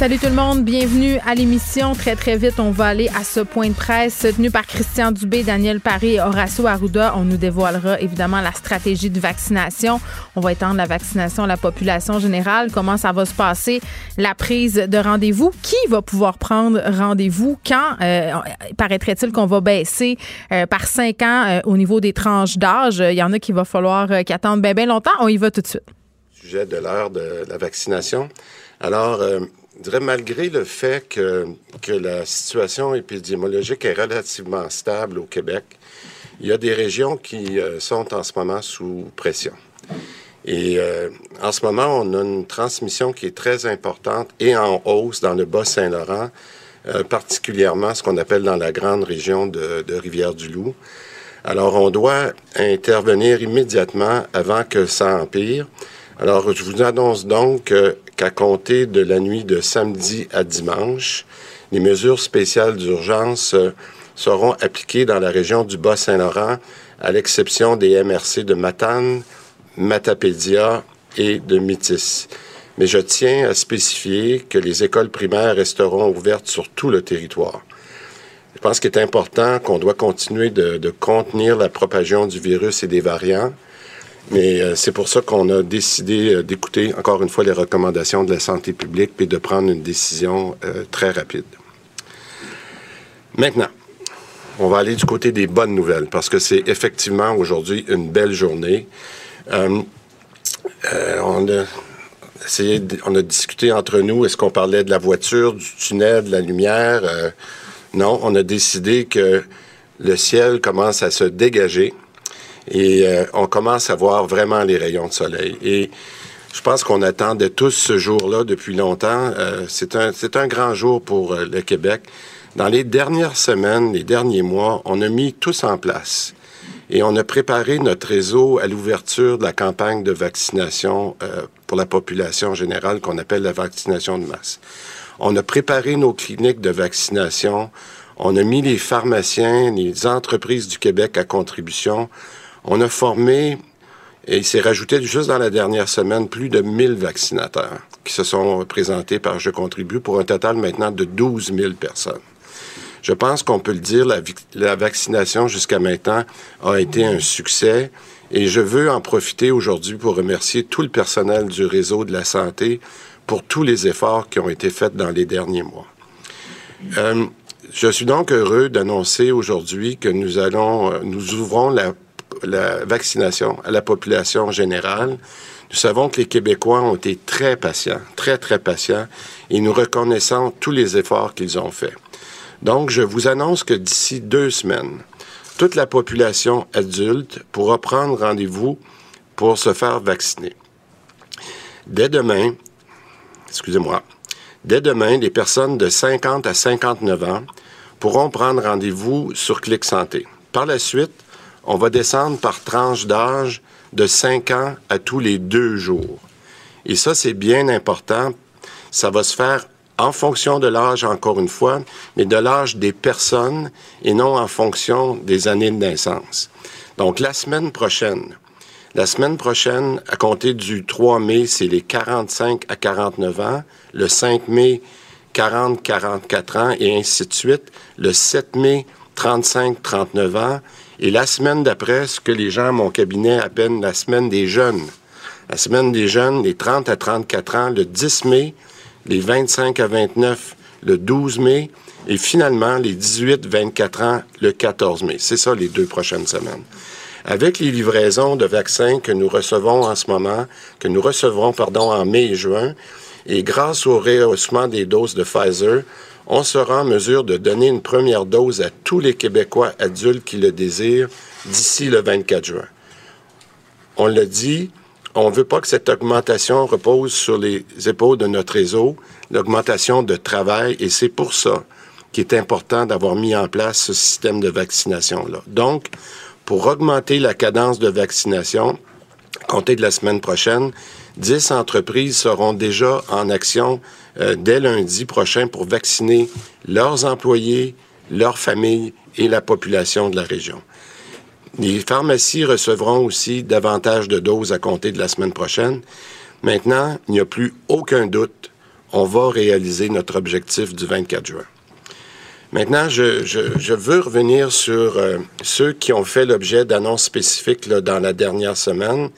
Salut tout le monde, bienvenue à l'émission. Très très vite, on va aller à ce point de presse tenu par Christian Dubé, Daniel Paris et Horacio Arruda. On nous dévoilera évidemment la stratégie de vaccination. On va étendre la vaccination à la population générale. Comment ça va se passer, la prise de rendez-vous. Qui va pouvoir prendre rendez-vous? Quand euh, paraîtrait-il qu'on va baisser euh, par cinq ans euh, au niveau des tranches d'âge? Il y en a qui va falloir qu'ils attendent bien bien longtemps. On y va tout de suite. Sujet de l'heure de la vaccination. Alors, malgré le fait que, la situation épidémiologique est relativement stable au Québec, il y a des régions qui euh, sont en ce moment sous pression. Et euh, en ce moment, on a une transmission qui est très importante et en hausse dans le Bas-Saint-Laurent, euh, particulièrement ce qu'on appelle dans la grande région de, de Rivière-du-Loup. Alors, on doit intervenir immédiatement avant que ça empire. Alors, je vous annonce donc qu'à compter de la nuit de samedi à dimanche, les mesures spéciales d'urgence euh, seront appliquées dans la région du Bas-Saint-Laurent, à l'exception des MRC de Matane, Matapédia et de Métis. Mais je tiens à spécifier que les écoles primaires resteront ouvertes sur tout le territoire. Je pense qu'il est important qu'on doit continuer de contenir la propagation du virus et des variants. Mais euh, c'est pour ça qu'on a décidé euh, d'écouter encore une fois les recommandations de la santé publique et de prendre une décision euh, très rapide. Maintenant, on va aller du côté des bonnes nouvelles parce que c'est effectivement aujourd'hui une belle journée. on, a essayé on a discuté entre nous, est-ce qu'on parlait de la voiture, du tunnel, de la lumière? non, on a décidé que le ciel commence à se dégager et euh, on commence à voir vraiment les rayons de soleil. Et je pense qu'on attendait tous ce jour-là depuis longtemps. Euh, c'est un, un grand jour pour euh, le Québec. Dans les dernières semaines, les derniers mois, on a mis tous en place et on a préparé notre réseau à l'ouverture de la campagne de vaccination pour la population générale qu'on appelle la vaccination de masse. On a préparé nos cliniques de vaccination. On a mis les pharmaciens, les entreprises du Québec à contribution. On a formé, et il s'est rajouté juste dans la dernière semaine, plus de 1000 vaccinateurs qui se sont présentés par Je contribue pour un total maintenant de 12 000 personnes. Je pense qu'on peut le dire, la, la vaccination jusqu'à maintenant a été un succès et je veux en profiter aujourd'hui pour remercier tout le personnel du réseau de la santé pour tous les efforts qui ont été faits dans les derniers mois. Euh, je suis donc heureux d'annoncer aujourd'hui que nous allons, euh, nous ouvrons la la vaccination à la population générale. Nous savons que les Québécois ont été très patients, très, très patients, et nous reconnaissons tous les efforts qu'ils ont faits. Donc, je vous annonce que d'ici deux semaines, toute la population adulte pourra prendre rendez-vous pour se faire vacciner. Dès demain, excusez-moi, dès demain, les personnes de 50 à 59 ans pourront prendre rendez-vous sur Clic Santé. Par la suite, on va descendre par tranche d'âge de 5 ans à tous les deux jours. Et ça, c'est bien important. Ça va se faire en fonction de l'âge, encore une fois, mais de l'âge des personnes et non en fonction des années de naissance. Donc, la semaine prochaine, la semaine prochaine, à compter du 3 mai, c'est les 45 à 49 ans. Le 5 mai, 40-44 ans et ainsi de suite. Le 7 mai, 35-39 ans. Et la semaine d'après, ce que les gens à mon cabinet appellent la semaine des jeunes. La semaine des jeunes, les 30 à 34 ans, le 10 mai, les 25 à 29, le 12 mai, et finalement les 18-24 ans, le 14 mai. C'est ça les deux prochaines semaines. Avec les livraisons de vaccins que nous recevons en ce moment, que nous recevrons, pardon, en mai et juin, et grâce au rehaussement des doses de Pfizer, on sera en mesure de donner une première dose à tous les Québécois adultes qui le désirent d'ici le 24 juin. On l'a dit, on ne veut pas que cette augmentation repose sur les épaules de notre réseau, l'augmentation de travail, et c'est pour ça qu'il est important d'avoir mis en place ce système de vaccination-là. Donc, pour augmenter la cadence de vaccination, compter de la semaine prochaine, 10 entreprises seront déjà en action euh, dès lundi prochain pour vacciner leurs employés, leurs familles et la population de la région. Les pharmacies recevront aussi davantage de doses à compter de la semaine prochaine. Maintenant, il n'y a plus aucun doute, on va réaliser notre objectif du 24 juin. Maintenant, je, veux revenir sur euh, ceux qui ont fait l'objet d'annonces spécifiques dans la dernière semaine.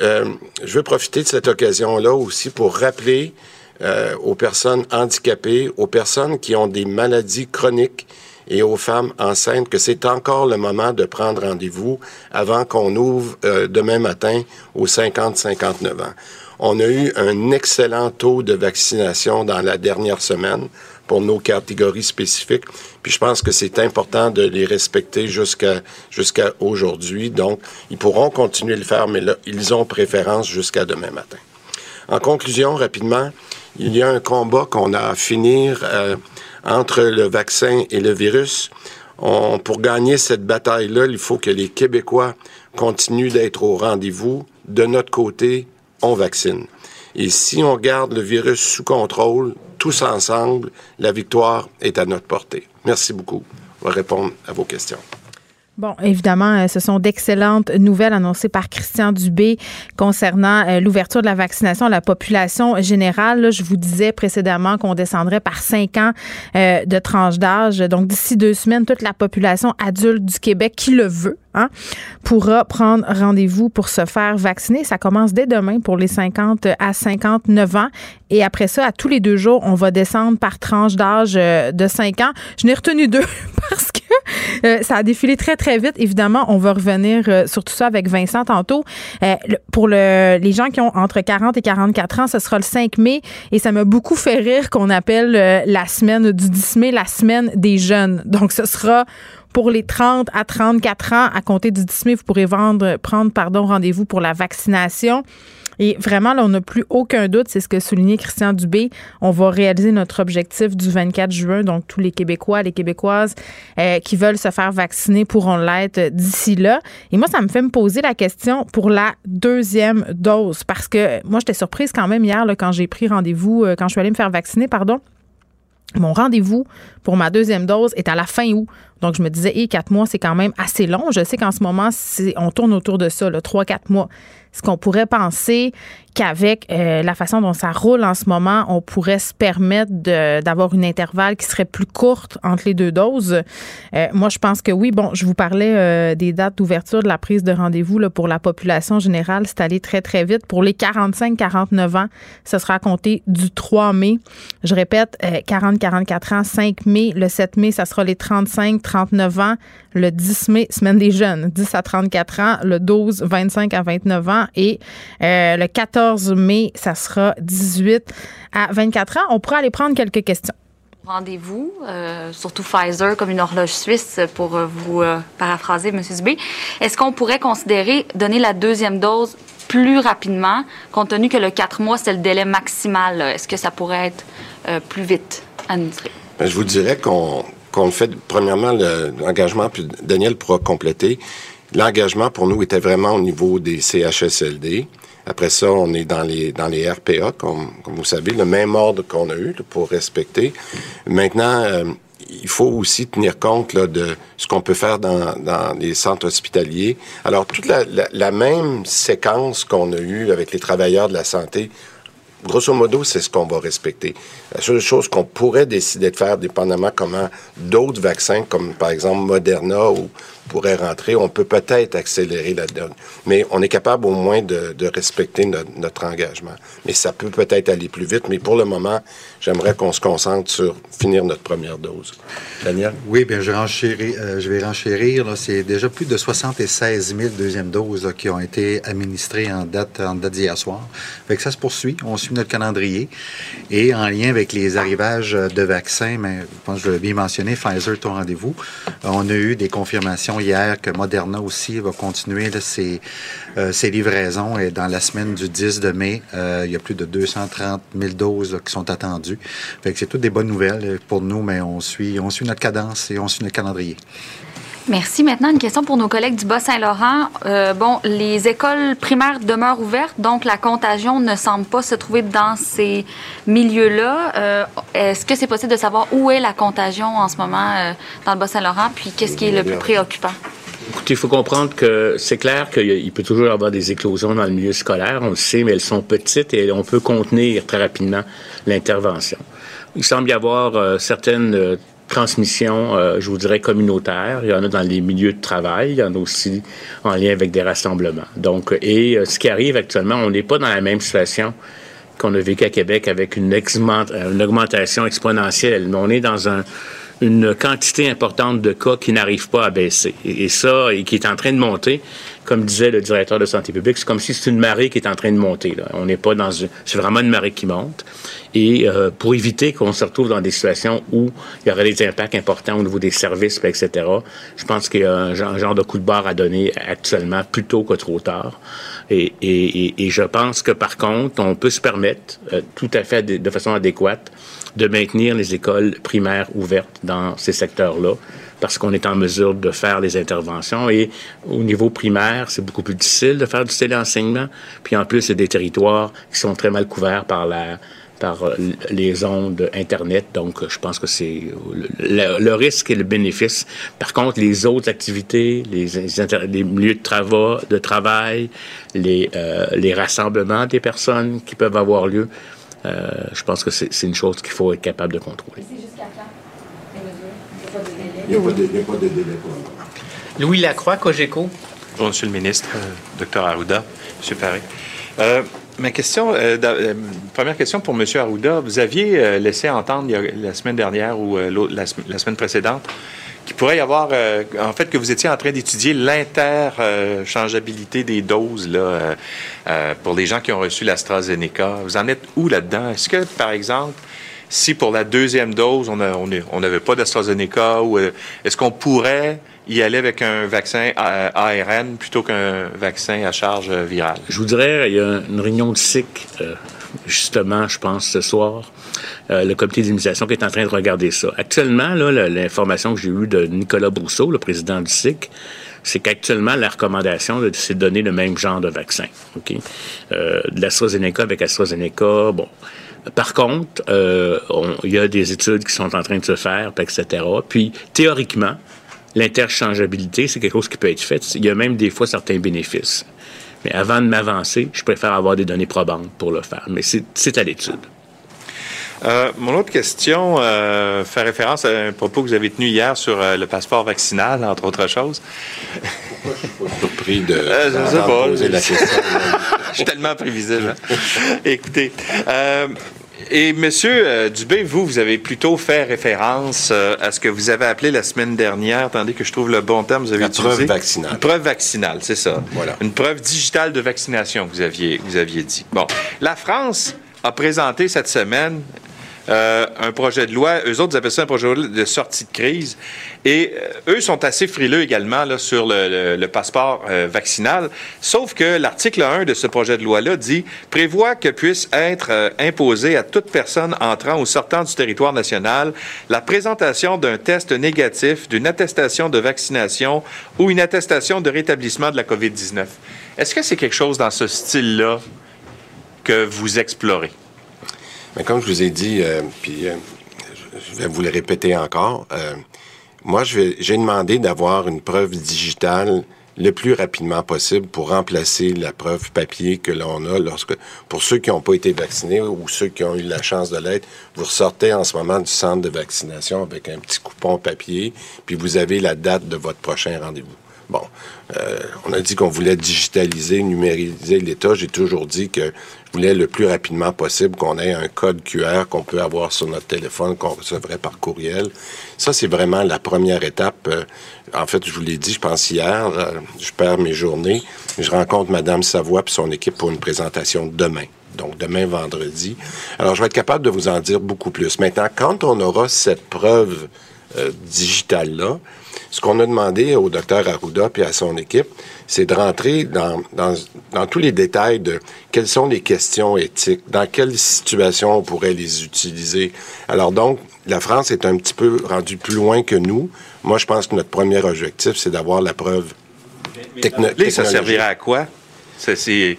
Euh, je veux profiter de cette occasion-là aussi pour rappeler euh, aux personnes handicapées, aux personnes qui ont des maladies chroniques et aux femmes enceintes que c'est encore le moment de prendre rendez-vous avant qu'on ouvre demain matin aux 50-59 ans. On a eu un excellent taux de vaccination dans la dernière semaine pour nos catégories spécifiques. Puis je pense que c'est important de les respecter jusqu'à jusqu'à aujourd'hui. Donc, ils pourront continuer de le faire, mais là, ils ont préférence jusqu'à demain matin. En conclusion, rapidement, il y a un combat qu'on a à finir euh, entre le vaccin et le virus. On, pour gagner cette bataille-là, il faut que les Québécois continuent d'être au rendez-vous. De notre côté, on vaccine. Et si on garde le virus sous contrôle, tous ensemble, la victoire est à notre portée. Merci beaucoup. On va répondre à vos questions. Bon, évidemment, euh, ce sont d'excellentes nouvelles annoncées par Christian Dubé concernant euh, l'ouverture de la vaccination à la population générale. je vous disais précédemment qu'on descendrait par cinq ans euh, de tranche d'âge. Donc, d'ici deux semaines, toute la population adulte du Québec qui le veut Hein, pourra prendre rendez-vous pour se faire vacciner. Ça commence dès demain pour les 50 à 59 ans. Et après ça, à tous les deux jours, on va descendre par tranche d'âge de 5 ans. Je n'ai retenu deux parce que ça a défilé très, très vite. Évidemment, on va revenir euh, sur tout ça avec Vincent tantôt. pour le, les gens qui ont entre 40 et 44 ans, ce sera le 5 mai. Et ça m'a beaucoup fait rire qu'on appelle la semaine du 10 mai la semaine des jeunes. Donc, ce sera pour les 30 à 34 ans, à compter du 10 mai, vous pourrez vendre, prendre pardon, rendez-vous pour la vaccination. Et vraiment, là, on n'a plus aucun doute, c'est ce que soulignait Christian Dubé. On va réaliser notre objectif du 24 juin. Donc, tous les Québécois, les Québécoises euh, qui veulent se faire vacciner pourront l'être d'ici là. Et moi, ça me fait me poser la question pour la deuxième dose. Parce que moi, j'étais surprise quand même hier, quand j'ai pris rendez-vous, euh, quand je suis allée me faire vacciner, pardon. Mon rendez-vous pour ma deuxième dose est à la fin août. Donc, je me disais, hé, quatre mois, c'est quand même assez long. Je sais qu'en ce moment, on tourne autour de ça, trois, quatre mois. Ce qu'on pourrait penser qu'avec euh, la façon dont ça roule en ce moment, on pourrait se permettre d'avoir une intervalle qui serait plus courte entre les deux doses. Euh, moi, je pense que oui. Bon, je vous parlais euh, des dates d'ouverture de la prise de rendez-vous pour la population générale. C'est allé très, très vite. Pour les 45-49 ans, ce sera à compter du 3 mai. Je répète, 40-44 ans, 5 mai. Le 7 mai, ça sera les 35-39 ans. Le 10 mai, semaine des jeunes, 10 à 34 ans. Le 12, 25 à 29 ans. Et le 14 14 mai, ça sera 18 à 24 ans. On pourra aller prendre quelques questions. Rendez-vous, euh, surtout Pfizer comme une horloge suisse pour euh, vous euh, paraphraser, M. Dubé. Est-ce qu'on pourrait considérer donner la deuxième dose plus rapidement, compte tenu que le 4 mois, c'est le délai maximal? Est-ce que ça pourrait être plus vite administré? Ben, je vous dirais qu'on le fait, premièrement, l'engagement, puis Daniel pourra compléter. L'engagement pour nous était vraiment au niveau des CHSLD. Après ça, on est dans les dans les RPA, comme, vous savez, le même ordre qu'on a eu pour respecter. Maintenant, euh, il faut aussi tenir compte là, de ce qu'on peut faire dans, dans les centres hospitaliers. Alors, toute la, la, la même séquence qu'on a eue avec les travailleurs de la santé, grosso modo, c'est ce qu'on va respecter. La seule chose qu'on pourrait décider de faire, dépendamment comment d'autres vaccins, comme par exemple Moderna ou pourrait rentrer, on peut peut-être accélérer la donne. Mais on est capable au moins de, respecter notre, engagement. Mais ça peut peut-être aller plus vite. Mais pour le moment, j'aimerais qu'on se concentre sur finir notre première dose. Daniel? Oui, bien, je, euh, vais renchérir. C'est déjà plus de 76 000 deuxièmes doses qui ont été administrées en date, d'hier soir. Fait ça se poursuit. On suit notre calendrier. Et en lien avec les arrivages de vaccins, mais je pense que je l'ai bien mentionné, Pfizer, ton rendez-vous, on a eu des confirmations hier que Moderna aussi va continuer ses, euh, ses, livraisons. Et dans la semaine du 10 de mai, euh, il y a plus de 230 000 doses qui sont attendues. C'est toutes des bonnes nouvelles pour nous, mais on suit, on suit notre cadence et on suit notre calendrier. Merci. Maintenant, une question pour nos collègues du Bas-Saint-Laurent. Euh, bon, les écoles primaires demeurent ouvertes, donc la contagion ne semble pas se trouver dans ces milieux-là. Euh, est-ce que c'est possible de savoir où est la contagion en ce moment euh, dans le Bas-Saint-Laurent, puis qu'est-ce qui est le plus préoccupant? Écoutez, il faut comprendre que c'est clair qu'il peut toujours y avoir des éclosions dans le milieu scolaire, on le sait, mais elles sont petites et on peut contenir très rapidement l'intervention. Il semble y avoir certaines transmission, euh, je vous dirais, communautaire. Il y en a dans les milieux de travail, il y en a aussi en lien avec des rassemblements. Donc, et euh, ce qui arrive actuellement, on n'est pas dans la même situation qu'on a vécu à Québec avec une, une augmentation exponentielle. On est dans un, une quantité importante de cas qui n'arrivent pas à baisser. Et, ça, et qui est en train de monter, comme disait le directeur de santé publique, c'est comme si c'est une marée qui est en train de monter. Là. On n'est pas dans une... C'est vraiment une marée qui monte. Et euh, pour éviter qu'on se retrouve dans des situations où il y aurait des impacts importants au niveau des services, etc., je pense qu'il y a un genre, de coup de barre à donner actuellement, plutôt que trop tard. Et, et, et, je pense que, par contre, on peut se permettre, euh, tout à fait de, de façon adéquate, de maintenir les écoles primaires ouvertes dans ces secteurs-là parce qu'on est en mesure de faire les interventions. Et au niveau primaire, c'est beaucoup plus difficile de faire du téléenseignement. Puis en plus, a des territoires qui sont très mal couverts par la, par euh, les ondes Internet. Donc, je pense que c'est le, risque et le bénéfice. Par contre, les autres activités, les, les milieux de, travaux, de travail, les, euh, les rassemblements des personnes qui peuvent avoir lieu, euh, je pense que c'est une chose qu'il faut être capable de contrôler. Il n'y a pas de délai. Louis Lacroix, Cogeco. Bonjour, Monsieur le ministre, Docteur Arruda, Monsieur Paré. Ma question, euh, euh, première question pour M. Arruda. Vous aviez euh, laissé entendre la semaine dernière ou la, semaine précédente qu'il pourrait y avoir, en fait, que vous étiez en train d'étudier l'interchangeabilité des doses là, pour les gens qui ont reçu l'AstraZeneca. Vous en êtes où là-dedans? Est-ce que, par exemple, si pour la deuxième dose, on n'avait pas d'AstraZeneca, ou est-ce qu'on pourrait y aller avec un vaccin ARN plutôt qu'un vaccin à charge virale? Je vous dirais, il y a une réunion de SIC, euh, justement, je pense, ce soir. Euh, le comité d'immunisation qui est en train de regarder ça. Actuellement, l'information que j'ai eue de Nicolas Brousseau, le président du SIC, c'est qu'actuellement, la recommandation, c'est de donner le même genre de vaccin. OK? Euh, de l'AstraZeneca avec AstraZeneca, bon. Par contre, il y a des études qui sont en train de se faire, etc. Puis, théoriquement, l'interchangeabilité, c'est quelque chose qui peut être fait. Il y a même des fois certains bénéfices. Mais avant de m'avancer, je préfère avoir des données probantes pour le faire. Mais c'est à l'étude. Euh, mon autre question euh, fait référence à un propos que vous avez tenu hier sur euh, le passeport vaccinal, entre autres choses. Pourquoi je suis pas surpris de, poser la question? je suis tellement prévisible. Hein. Écoutez, et Monsieur euh, Dubé, vous, vous avez plutôt fait référence euh, à ce que vous avez appelé la semaine dernière, tandis que je trouve le bon terme, vous avez Une preuve vaccinale. Une preuve vaccinale, c'est ça. Voilà. Une preuve digitale de vaccination, vous aviez, vous aviez dit. Bon, la France a présenté cette semaine euh, un projet de loi. Eux autres, ils appellent ça un projet de sortie de crise. Et euh, eux sont assez frileux également sur le, passeport euh, vaccinal. Sauf que l'article 1 de ce projet de loi-là dit prévoit que puisse être imposé à toute personne entrant ou sortant du territoire national la présentation d'un test négatif, d'une attestation de vaccination ou une attestation de rétablissement de la COVID-19. Est-ce que c'est quelque chose dans ce style-là que vous explorez? Mais comme je vous ai dit, euh, puis euh, je vais vous le répéter encore, euh, moi, j'ai demandé d'avoir une preuve digitale le plus rapidement possible pour remplacer la preuve papier que l'on a lorsque, pour ceux qui n'ont pas été vaccinés ou ceux qui ont eu la chance de l'être, vous ressortez en ce moment du centre de vaccination avec un petit coupon papier, puis vous avez la date de votre prochain rendez-vous. Bon, euh, on a dit qu'on voulait digitaliser, numériser l'État. J'ai toujours dit que je voulais le plus rapidement possible qu'on ait un code QR qu'on peut avoir sur notre téléphone, qu'on recevrait par courriel. Ça, c'est vraiment la première étape. Euh, en fait, je vous l'ai dit, je pense hier, je perds mes journées. Je rencontre Madame Savoie et son équipe pour une présentation demain donc demain vendredi. Alors, je vais être capable de vous en dire beaucoup plus. Maintenant, quand on aura cette preuve euh, digitale-là, ce qu'on a demandé au docteur Arruda puis à son équipe, c'est de rentrer dans, dans, dans, tous les détails de quelles sont les questions éthiques, dans quelles situations on pourrait les utiliser. Alors donc, la France est un petit peu rendue plus loin que nous. Moi, je pense que notre premier objectif, c'est d'avoir la preuve technologique. Ça servirait à quoi? si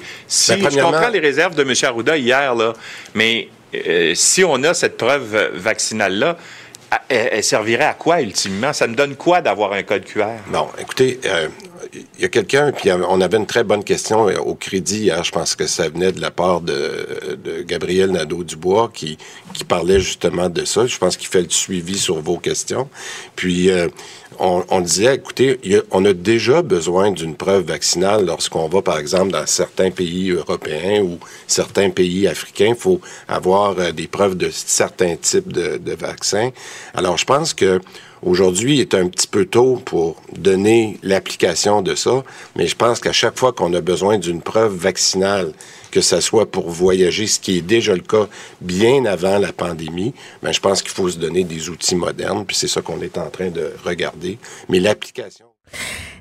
ben, je comprends les réserves de M. Arruda hier, là, mais euh, si on a cette preuve vaccinale-là, elle, servirait à quoi ultimement? Ça me donne quoi d'avoir un code QR? Non, écoutez, euh, il y a quelqu'un, puis on avait une très bonne question euh, au crédit hier, je pense que ça venait de la part de, Gabriel Nadeau-Dubois qui, qui parlait justement de ça. Je pense qu'il fait le suivi sur vos questions. Puis, on, disait, écoutez, on a déjà besoin d'une preuve vaccinale lorsqu'on va, par exemple, dans certains pays européens ou certains pays africains. Il faut avoir euh, des preuves de certains types de, de vaccins. Alors, je pense que Aujourd'hui, il est un petit peu tôt pour donner l'application de ça, mais je pense qu'à chaque fois qu'on a besoin d'une preuve vaccinale que ce soit pour voyager, ce qui est déjà le cas bien avant la pandémie, ben, je pense qu'il faut se donner des outils modernes, puis c'est ça qu'on est en train de regarder. Mais l'application.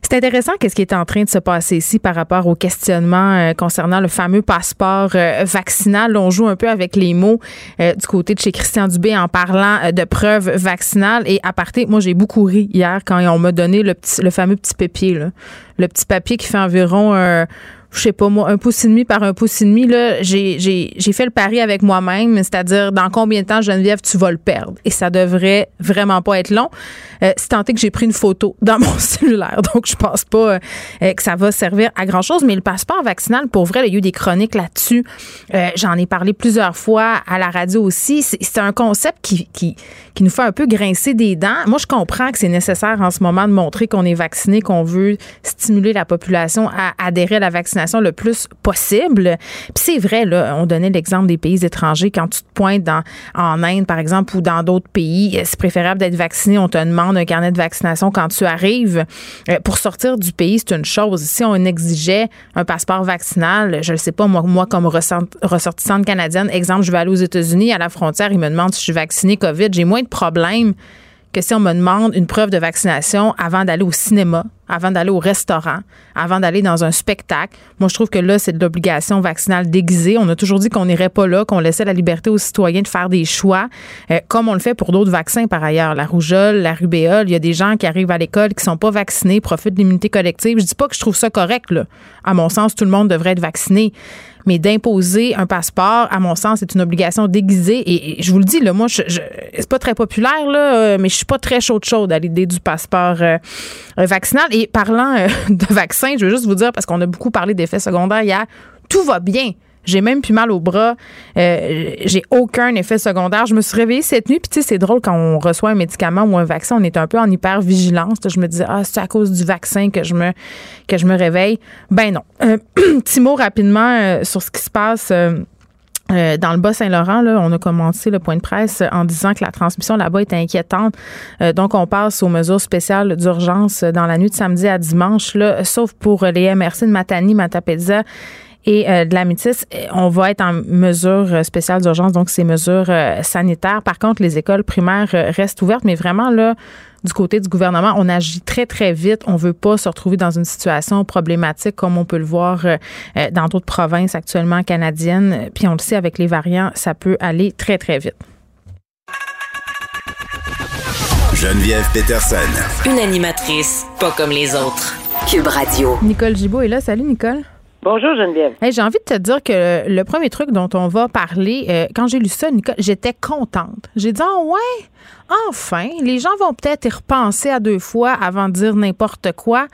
C'est intéressant qu'est-ce qui est en train de se passer ici par rapport au questionnement euh, concernant le fameux passeport euh, vaccinal. On joue un peu avec les mots euh, du côté de chez Christian Dubé en parlant de preuves vaccinales. Et à partir, moi j'ai beaucoup ri hier quand on m'a donné le, petit, le fameux petit papier, là. le petit papier qui fait environ je sais pas moi, un pouce et demi par un pouce et demi, là, j'ai, j'ai, j'ai fait le pari avec moi-même, c'est-à-dire dans combien de temps, Geneviève, tu vas le perdre? Et ça devrait vraiment pas être long. Euh, tant que j'ai pris une photo dans mon cellulaire, donc je pense pas euh, que ça va servir à grand-chose. Mais le passeport vaccinal, pour vrai, il y a eu des chroniques là-dessus. Euh, j'en ai parlé plusieurs fois à la radio aussi. C'est, c'est un concept qui, qui, qui nous fait un peu grincer des dents. Moi, je comprends que c'est nécessaire en ce moment de montrer qu'on est vacciné, qu'on veut stimuler la population à adhérer à la vaccination le plus possible. Puis c'est vrai, là, on donnait l'exemple des pays étrangers. Quand tu te pointes en Inde, par exemple, ou dans d'autres pays, c'est préférable d'être vacciné. On te demande un carnet de vaccination quand tu arrives. Euh, pour sortir du pays, c'est une chose. Si on exigeait un passeport vaccinal, je ne sais pas, moi, moi comme ressortissante canadienne, exemple, je vais aller aux États-Unis, à la frontière, ils me demandent si je suis vacciné COVID. J'ai moins de problèmes que si on me demande une preuve de vaccination avant d'aller au cinéma, avant d'aller au restaurant, avant d'aller dans un spectacle. Moi, je trouve que là, c'est de l'obligation vaccinale déguisée. On a toujours dit qu'on n'irait pas là, qu'on laissait la liberté aux citoyens de faire des choix, euh, comme on le fait pour d'autres vaccins par ailleurs. La rougeole, la rubéole, il y a des gens qui arrivent à l'école qui sont pas vaccinés, profitent de l'immunité collective. Je dis pas que je trouve ça correct, là. À mon sens, tout le monde devrait être vacciné mais d'imposer un passeport, à mon sens, c'est une obligation déguisée. Et, je vous le dis, là, moi, je, c'est pas très populaire, là, euh, mais je suis pas très chaude chaude à l'idée du passeport euh, euh, vaccinal. Et parlant de vaccins, je veux juste vous dire, parce qu'on a beaucoup parlé d'effets secondaires hier, tout va bien. J'ai même plus mal au bras. Euh, j'ai aucun effet secondaire. Je me suis réveillée cette nuit. Puis, tu sais, c'est drôle quand on reçoit un médicament ou un vaccin, on est un peu en hyper-vigilance. Je me disais, ah, c'est à cause du vaccin que je me, que je me réveille. Ben non. Un petit mot rapidement euh, sur ce qui se passe. Euh, dans le Bas-Saint-Laurent, on a commencé le point de presse en disant que la transmission là-bas est inquiétante. donc, on passe aux mesures spéciales d'urgence dans la nuit de samedi à dimanche, là, sauf pour les MRC de Matani, Matapédia et euh, de la métisse, on va être en mesure euh, spéciale d'urgence, donc ces mesures euh, sanitaires. Par contre, les écoles primaires restent ouvertes, mais vraiment là, du côté du gouvernement, on agit très, très vite. On veut pas se retrouver dans une situation problématique comme on peut le voir dans d'autres provinces actuellement canadiennes. Puis on le sait, avec les variants, ça peut aller très, très vite. Geneviève Peterson. Une animatrice pas comme les autres. Cube Radio. Nicole Gibault est là. Salut, Nicole. Bonjour Geneviève. j'ai envie de te dire que le premier truc dont on va parler, euh, quand j'ai lu ça, Nicole, j'étais contente. J'ai dit, oh ouais, enfin, les gens vont peut-être y repenser à deux fois avant de dire n'importe quoi.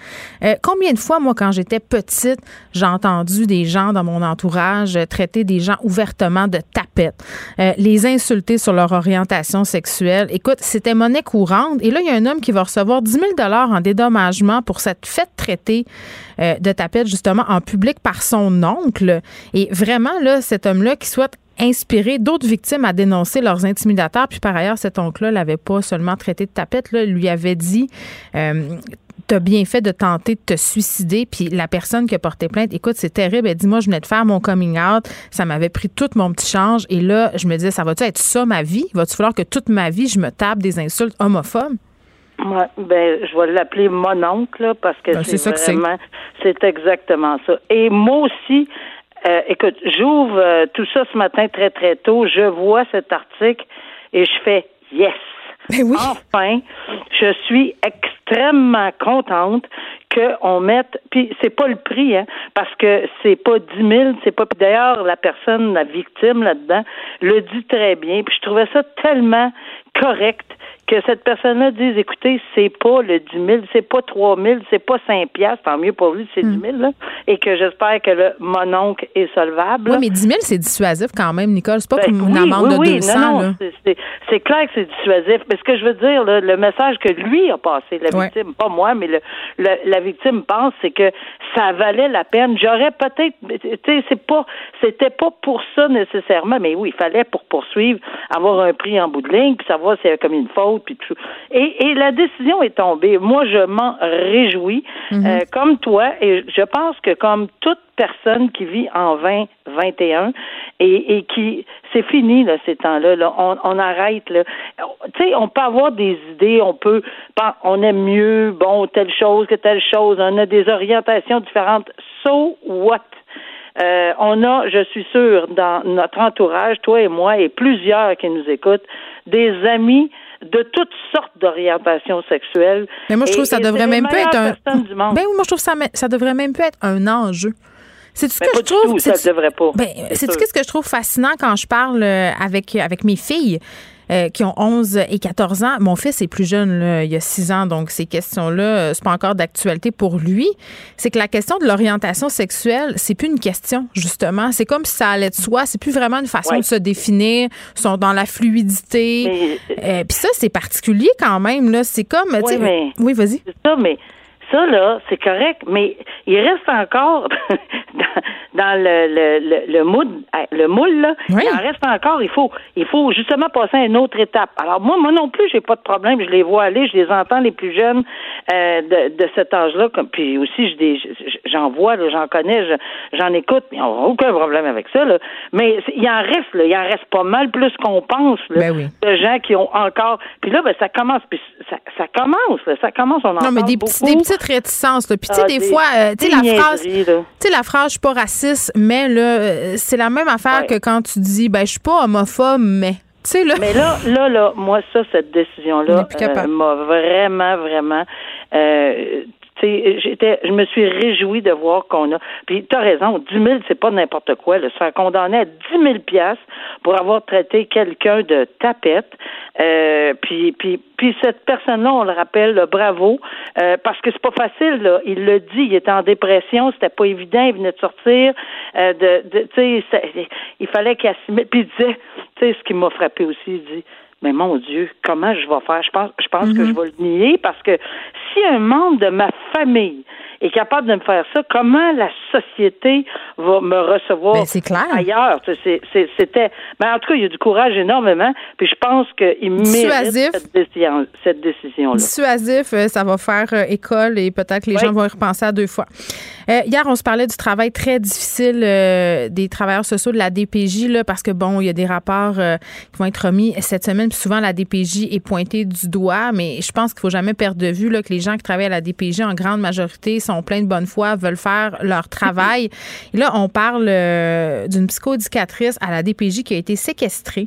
Euh, combien de fois, moi, quand j'étais petite, j'ai entendu des gens dans mon entourage traiter des gens ouvertement de tapettes, euh, les insulter sur leur orientation sexuelle? Écoute, c'était monnaie courante. Et là, il y a un homme qui va recevoir 10 000 en dédommagement pour cette fête traitée euh, de tapette, justement, en public par son oncle. Et vraiment, là, cet homme-là qui souhaite inspirer d'autres victimes à dénoncer leurs intimidateurs. Puis par ailleurs, cet oncle-là l'avait pas seulement traité de tapette, là, lui avait dit euh, T'as bien fait de tenter de te suicider. Puis la personne qui a porté plainte, écoute, c'est terrible. Elle dit Moi, je venais de faire mon coming out. Ça m'avait pris tout mon petit change. Et là, je me disais Ça va-tu être ça ma vie? Va-tu falloir que toute ma vie, je me tape des insultes homophobes? Ouais, ben, je vais l'appeler mon oncle, parce que Ben, c'est vraiment, c'est exactement ça. Et moi aussi, euh, écoute, j'ouvre euh, tout ça ce matin très, très tôt, je vois cet article et je fais yes. Ben oui. Enfin, je suis extrêmement contente qu'on mette, puis c'est pas le prix, hein, parce que c'est pas 10 000, c'est pas, d'ailleurs, la personne, la victime là-dedans, le dit très bien, puis je trouvais ça tellement correct que cette personne-là dise, écoutez, c'est pas le 10 000, c'est pas 3 000, c'est pas 5 piastres, tant mieux pour lui, c'est 10 000, là, et que j'espère que le mononcle est solvable. Oui, mais 10 000, c'est dissuasif quand même, Nicole. C'est pas Ben, comme une oui, amende oui, de oui, 200. non, non, c'est- clair que c'est dissuasif. Mais ce que je veux dire, là, le message que lui a passé, la Ouais. victime, pas moi, mais le, le- la victime pense, c'est que ça valait la peine. J'aurais peut-être, tu sais, c'est pas, c'était pas pour ça nécessairement, mais oui, il fallait pour poursuivre, avoir un prix en bout de ligne, puis savoir s'il y avait comme une faute, puis tout. Et, et la décision est tombée. Moi, je m'en réjouis, euh, comme toi, et je pense que comme toute personne qui vit en 2021 et, et qui c'est fini là ces temps-là là on, on arrête là tu sais on peut avoir des idées on peut pen- on aime mieux bon telle chose que telle chose on a des orientations différentes so what? Euh, on a, je suis sûre, dans notre entourage, toi et moi, et plusieurs qui nous écoutent, des amis de toutes sortes d'orientations sexuelles. Mais moi, je Et- trouve que ça devrait même pas être un. Ben oui, moi, je trouve que ça, ça devrait même pas être un enjeu. C'est ce Mais que je trouve? tout, ça c'est- devrait pas. Ben, C'est ce que je trouve fascinant quand je parle euh, avec, avec mes filles? Euh, qui ont 11 et 14 ans. Mon fils est plus jeune, là, il y a 6 ans, donc ces questions-là, euh, c'est pas encore d'actualité pour lui. C'est que la question de l'orientation sexuelle, c'est plus une question, justement. C'est comme si ça allait de soi. C'est plus vraiment une façon Ouais. de se définir. Ils sont dans la fluidité. Mais- Euh, Puis ça, c'est particulier quand même. Là. C'est comme. mais- Oui, vas-y. C'est ça, mais ça, là, c'est correct, mais il reste encore dans, dans le, le, le, le moule, le moule, là, Oui. il en reste encore. Il faut, il faut justement passer à une autre étape. Alors, moi, moi non plus, j'ai pas de problème. Je les vois aller, je les entends, les plus jeunes euh, de, de cet âge-là. Comme, puis aussi, j'en vois, j'en connais, je- j'en écoute, mais on n'a aucun problème avec ça. Là. Mais il en reste, là, il en reste pas mal plus qu'on pense. Là, Ben oui. de gens qui ont encore. Puis là, ben, ça commence. Puis ça, ça commence. Là, ça commence. On en Non, mais petits- beaucoup. des Là. Puis, tu sais, Ah, des, des- fois, euh, tu sais, la phrase. Tu sais, la phrase, je suis pas raciste, mais là, euh, c'est la même affaire Ouais. que quand tu dis, ben, je suis pas homophobe, mais. Tu sais, là. Mais là, là, là, moi, ça, cette On décision-là euh, m'a vraiment, vraiment. Euh, j'étais, je me suis réjouie de voir qu'on a. Puis, tu as raison, 10 000, c'est pas n'importe quoi. Là, se faire condamner à 10 000 piastres pour avoir traité quelqu'un de tapette. Euh, puis, puis, puis cette personne-là, on le rappelle, là, bravo, euh, parce que c'est pas facile. Là. Il le dit, il était en dépression, c'était pas évident, il venait de sortir. Euh, de, de, tu sais, il fallait qu'il assimile. Puis il disait, tu sais, ce qui m'a frappé aussi, il dit. Mais mon Dieu, comment je vais faire? Je pense, je pense que je vais le nier parce que si un membre de ma famille est capable de me faire ça, comment la société va me recevoir Ben, clair. ailleurs? C'était. Mais en tout cas, il y a du courage énormément. Puis je pense qu'il mérite Dissuasif. cette décision, cette décision-là. Dissuasif, euh, ça va faire euh, école et peut-être que les Oui. gens vont y repenser à deux fois. Euh, hier, on se parlait du travail très difficile euh, des travailleurs sociaux de la DPJ, là, parce que, bon, il y a des rapports euh, qui vont être remis cette semaine, puis souvent la DPJ est pointée du doigt, mais je pense qu'il faut jamais perdre de vue là, que les gens qui travaillent à la DPJ, en grande majorité, sont pleins de bonne foi, veulent faire leur travail. Et là, on parle euh, d'une psychoéducatrice à la DPJ qui a été séquestrée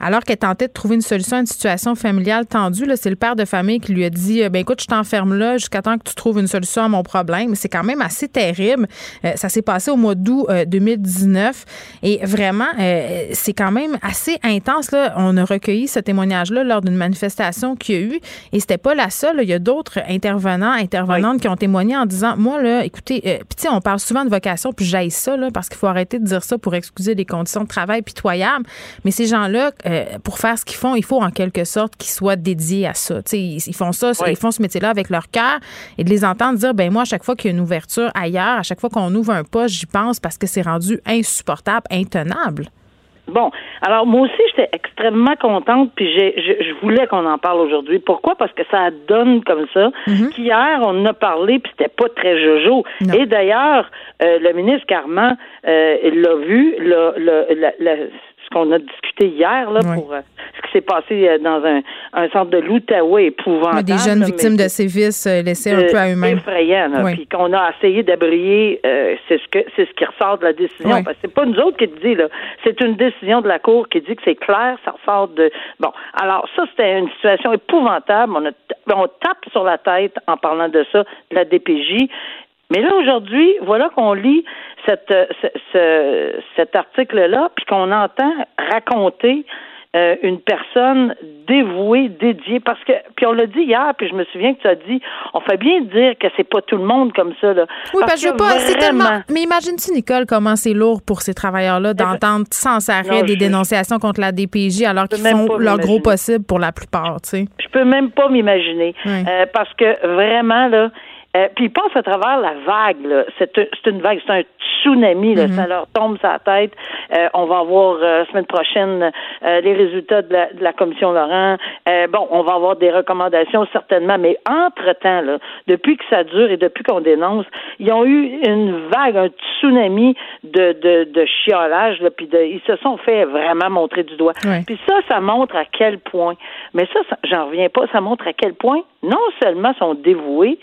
alors qu'elle tentait de trouver une solution à une situation familiale tendue. C'est le père de famille qui lui a dit euh, ben écoute, je t'enferme là jusqu'à temps que tu trouves une solution à mon problème. C'est quand même assez terrible. Euh, ça s'est passé au mois d'août euh, 2019 et vraiment, euh, c'est quand même assez intense. Là. On a recueilli ce témoignage-là lors d'une manifestation qu'il y a eu et c'était pas la seule. Il y a d'autres intervenants, intervenantes qui ont témoigné en disant moi là, écoutez, euh, puis tu sais, on parle souvent de vocation, puis j'aille ça là parce qu'il faut arrêter de dire ça pour excuser des conditions de travail pitoyables. Mais ces gens-là, euh, pour faire ce qu'ils font, il faut en quelque sorte qu'ils soient dédiés à ça. Tu sais, ils, ils font ça, Oui. ils font ce métier-là avec leur cœur et de les entendre dire ben moi à chaque fois qu'il y a une ouverture ailleurs, à chaque fois qu'on ouvre un poste, j'y pense parce que c'est rendu insupportable, intenable. Bon, alors moi aussi j'étais extrêmement contente, puis j'ai, je, je voulais qu'on en parle aujourd'hui. Pourquoi? Parce que ça donne comme ça. Qu'hier on en a parlé, puis c'était pas très jojo. Non. Et d'ailleurs, euh, le ministre Carman euh, l'a vu, l'a, qu'on a discuté hier là pour euh, ce qui s'est passé euh, dans un, un centre de l'Outaouais épouvantable. des jeunes victimes de sévices laissés un peu à eux-mêmes. Effrayant, puis qu'on a essayé d'abrier, c'est ce que c'est ce qui ressort de la décision. Parce que c'est pas nous autres qui le dit là, c'est une décision de la cour qui dit que c'est clair, ça ressort de bon. Alors ça c'était une situation épouvantable. On, a, on tape sur la tête en parlant de ça de la DPJ. Mais là, aujourd'hui, voilà qu'on lit cette, ce, cet article-là, puis qu'on entend raconter euh, une personne dévouée, dédiée, parce que, puis on l'a dit hier, puis je me souviens que tu as dit, on fait bien dire que c'est pas tout le monde comme ça, là. Oui, parce, que je veux pas, tellement, mais imagine-tu, Nicole, comment c'est lourd pour ces travailleurs-là d'entendre sans arrêt des dénonciations contre la DPJ alors qu'ils font leur gros possible pour la plupart, tu sais. Je peux même pas m'imaginer, euh, parce que vraiment, là, euh, puis ils passent à travers la vague. C'est, une vague, c'est un tsunami. Là. Mm-hmm. Ça leur tombe sur la tête. Euh, on va avoir euh, la semaine prochaine les résultats de la, commission Laurent. bon, on va avoir des recommandations certainement, mais entre-temps, là, depuis que ça dure et depuis qu'on dénonce, ils ont eu une vague, un tsunami de, de, de chiolage. Là, puis ils se sont fait vraiment montrer du doigt. Puis ça, ça montre à quel point. Mais ça, ça j'en reviens pas. Ça montre à quel point non seulement sont dévoués,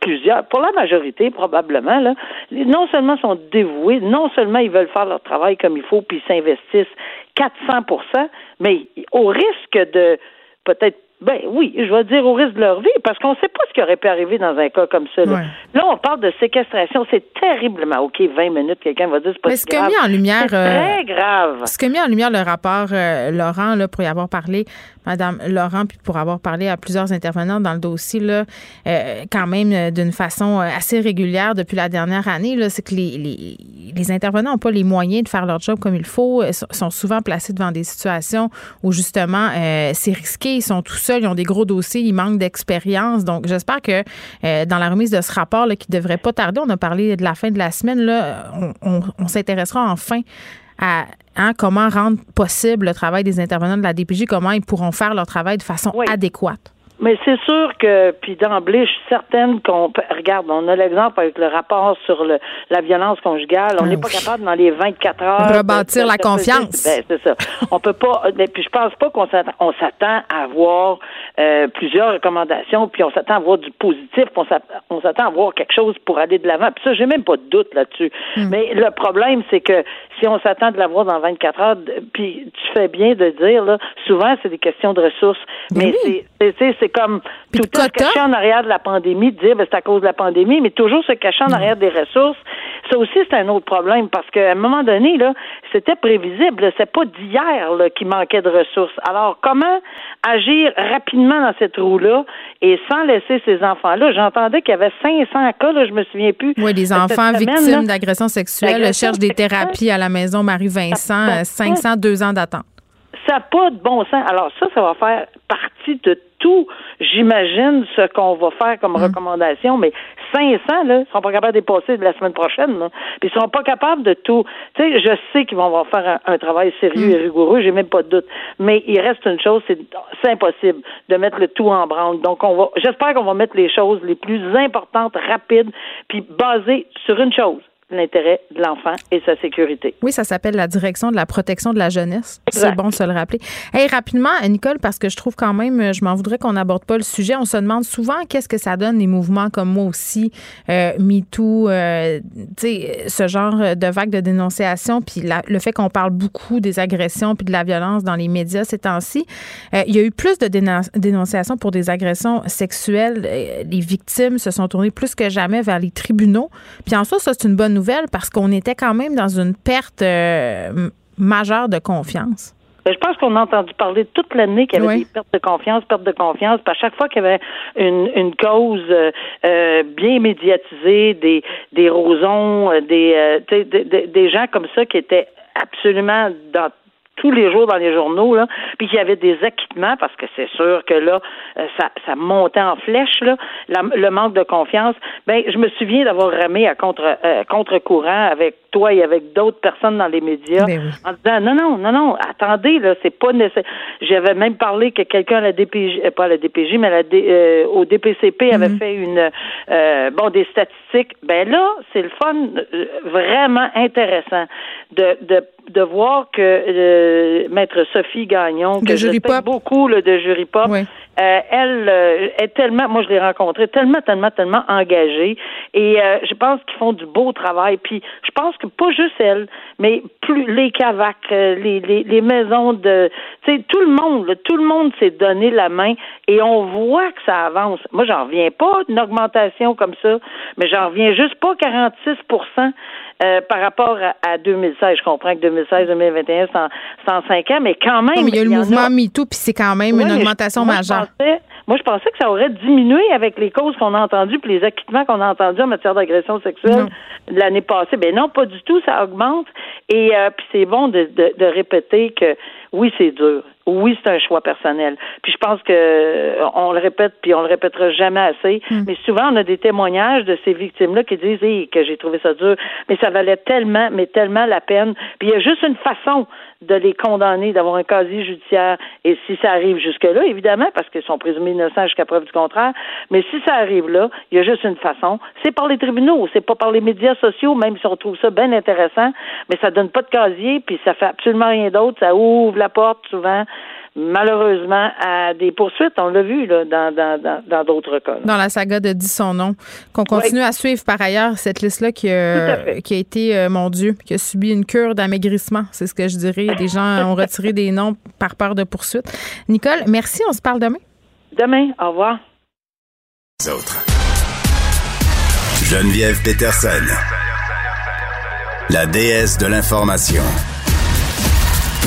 plusieurs, pour la majorité probablement, là, non seulement sont dévoués, non seulement ils veulent faire leur travail comme il faut, puis s'investissent 400 mais au risque de peut-être ben oui, je vais dire au risque de leur vie, parce qu'on ne sait pas ce qui aurait pu arriver dans un cas comme ça. Là, on parle de séquestration, c'est terriblement OK. 20 minutes, quelqu'un va dire c'est pas Mais ce que mis en lumière, très euh, grave. Ce que mis en lumière le rapport euh, Laurent, là, pour y avoir parlé, Madame Laurent, puis pour avoir parlé à plusieurs intervenants dans le dossier, là, euh, quand même d'une façon assez régulière depuis la dernière année, là, c'est que les, les, les intervenants n'ont pas les moyens de faire leur job comme il faut, sont souvent placés devant des situations où justement c'est risqué, ils sont tout seuls ils ont des gros dossiers, ils manquent d'expérience. Donc, j'espère que euh, dans la remise de ce rapport là, qui devrait pas tarder, on a parlé de la fin de la semaine, là, on, s'intéressera enfin à hein, comment rendre possible le travail des intervenants de la DPJ, comment ils pourront faire leur travail de façon adéquate. Mais c'est sûr que, puis d'emblée, je suis certaine qu'on regarde, on a l'exemple avec le rapport sur le, la violence conjugale. On n'est pas capable dans les 24 heures. Rebâtir la confiance. Ben, c'est ça. on peut pas, mais puis je pense pas qu'on s'attend, on s'attend à avoir euh, plusieurs recommandations, puis on s'attend à avoir du positif, on s'attend à avoir quelque chose pour aller de l'avant. Puis ça, j'ai même pas de doute là-dessus. Hmm. Mais le problème, c'est que si on s'attend de l'avoir dans 24 heures, puis tu fais bien de dire, là, souvent, c'est des questions de ressources. Ben mais, c'est, c'est comme tout le temps se cacher en arrière de la pandémie, de dire ben, c'est à cause de la pandémie, mais toujours se cacher en arrière des ressources. Ça aussi, c'est un autre problème parce qu'à un moment donné, là, c'était prévisible. C'est pas d'hier qu'il manquait de ressources. Alors, comment agir rapidement dans cette roue-là et sans laisser ces enfants-là? J'entendais qu'il y avait 500 cas, là, je me souviens plus. Oui, des enfants victimes d'agressions sexuelles cherchent des thérapies à la maison Marie-Vincent, 500, deux ans d'attente. Ça n'a pas de bon sens. Alors ça, ça va faire partie de tout, j'imagine, ce qu'on va faire comme mm. recommandation, mais 500, là, ils sont pas capables de dépasser de la semaine prochaine, là. Puis ils sont pas capables de tout. Tu sais, je sais qu'ils vont faire un, travail sérieux et mm. rigoureux, j'ai même pas de doute. Mais il reste une chose, c'est, c'est impossible de mettre le tout en branle. Donc, on va, j'espère qu'on va mettre les choses les plus importantes, rapides, puis basées sur une chose l'intérêt de l'enfant et sa sécurité. Oui, ça s'appelle la direction de la protection de la jeunesse. C'est bon de se le rappeler. Hey, rapidement, Nicole, parce que je trouve quand même, je m'en voudrais qu'on n'aborde pas le sujet. On se demande souvent qu'est-ce que ça donne les mouvements comme moi aussi, euh, MeToo, euh, ce genre de vague de dénonciation, puis le fait qu'on parle beaucoup des agressions puis de la violence dans les médias ces temps-ci. Euh, il y a eu plus de dénonciations pour des agressions sexuelles. Euh, les victimes se sont tournées plus que jamais vers les tribunaux. Puis en soi, ça, c'est une bonne nouvelle parce qu'on était quand même dans une perte euh, majeure de confiance. Ben, je pense qu'on a entendu parler toute l'année qu'il y avait des pertes de confiance, pertes de confiance. Puis à chaque fois qu'il y avait une, cause euh, euh, bien médiatisée, des, des rosons, des, des, des gens comme ça qui étaient absolument dans tous les jours dans les journaux, là, puis qu'il y avait des acquittements, parce que c'est sûr que là, euh, ça, ça montait en flèche, là, le manque de confiance. Ben, je me souviens d'avoir ramé à contre, euh, contre-courant avec toi et avec d'autres personnes dans les médias ben en disant non, non, non, non, attendez, là, c'est pas nécessaire. J'avais même parlé que quelqu'un à la DPJ, euh, pas à la DPJ, mais à la au DPCP avait mhm. fait une bon des statistiques. Ben là, c'est le fun vraiment intéressant de, de, de voir que euh, maître Sophie Gagnon, que je beaucoup le de jury pop, euh, elle euh, est tellement, moi je l'ai rencontrée, tellement, tellement, tellement engagée. Et je pense qu'ils font du beau travail. Puis je pense que pas juste elle, mais plus les cavacs, les, les, les maisons de, tu sais, tout le monde, tout le monde s'est donné la main et on voit que ça avance. Moi j'en reviens pas d'une augmentation comme ça, mais j'en reviens juste pas 46 euh, par rapport à, 2016. Je comprends que 2016-2021, c'est en, 5 ans, mais quand même. il y a le mouvement MeToo, puis c'est quand même une augmentation majeure. moi, je pensais que ça aurait diminué avec les causes qu'on a entendues puis les acquittements qu'on a entendus en matière d'agression sexuelle l'année passée. Ben non, pas du tout, ça augmente. Et euh, puis c'est bon de, de répéter que oui, c'est dur. Oui, c'est un choix personnel. Puis je pense que euh, on le répète, puis on le répétera jamais assez. Hmm. Mais souvent, on a des témoignages de ces victimes-là qui disent que j'ai trouvé ça dur, mais ça valait tellement, mais tellement la peine. Puis il y a juste une façon de les condamner, d'avoir un casier judiciaire. Et si ça arrive jusque-là, évidemment, parce qu'ils sont présumés innocents jusqu'à preuve du contraire, mais si ça arrive là, il y a juste une façon. C'est par les tribunaux, c'est pas par les médias sociaux, même si on trouve ça bien intéressant, mais ça donne pas de casier, puis ça fait absolument rien d'autre. Ça ouvre la porte souvent malheureusement à des poursuites. On l'a vu là, dans, dans, dans, d'autres cas. Dans la saga de Dis son nom, qu'on continue à suivre par ailleurs cette liste-là qui, a, qui a été, euh, mon Dieu, qui a subi une cure d'amaigrissement, c'est ce que je dirais. Des gens ont retiré des noms par peur de poursuite. Nicole, merci. On se parle demain. Demain. Au revoir. Geneviève Peterson, la déesse de l'information.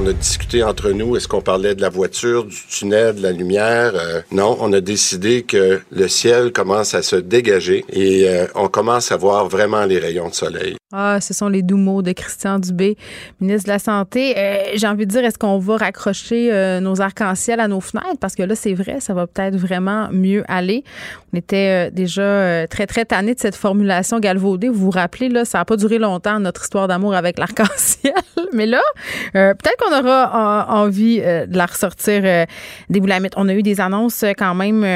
On a discuté entre nous, est-ce qu'on parlait de la voiture, du tunnel, de la lumière? Euh, non, on a décidé que le ciel commence à se dégager et euh, on commence à voir vraiment les rayons de soleil. Ah, ce sont les doux mots de Christian Dubé, ministre de la Santé. Euh, j'ai envie de dire, est-ce qu'on va raccrocher euh, nos arcs-en-ciel à nos fenêtres? Parce que là, c'est vrai, ça va peut-être vraiment mieux aller. On était euh, déjà très, très tannés de cette formulation galvaudée. Vous vous rappelez, là, ça n'a pas duré longtemps, notre histoire d'amour avec l'arc-en-ciel. Mais là, peut-être qu'on aura envie de la ressortir des boulamites. On a eu des annonces quand même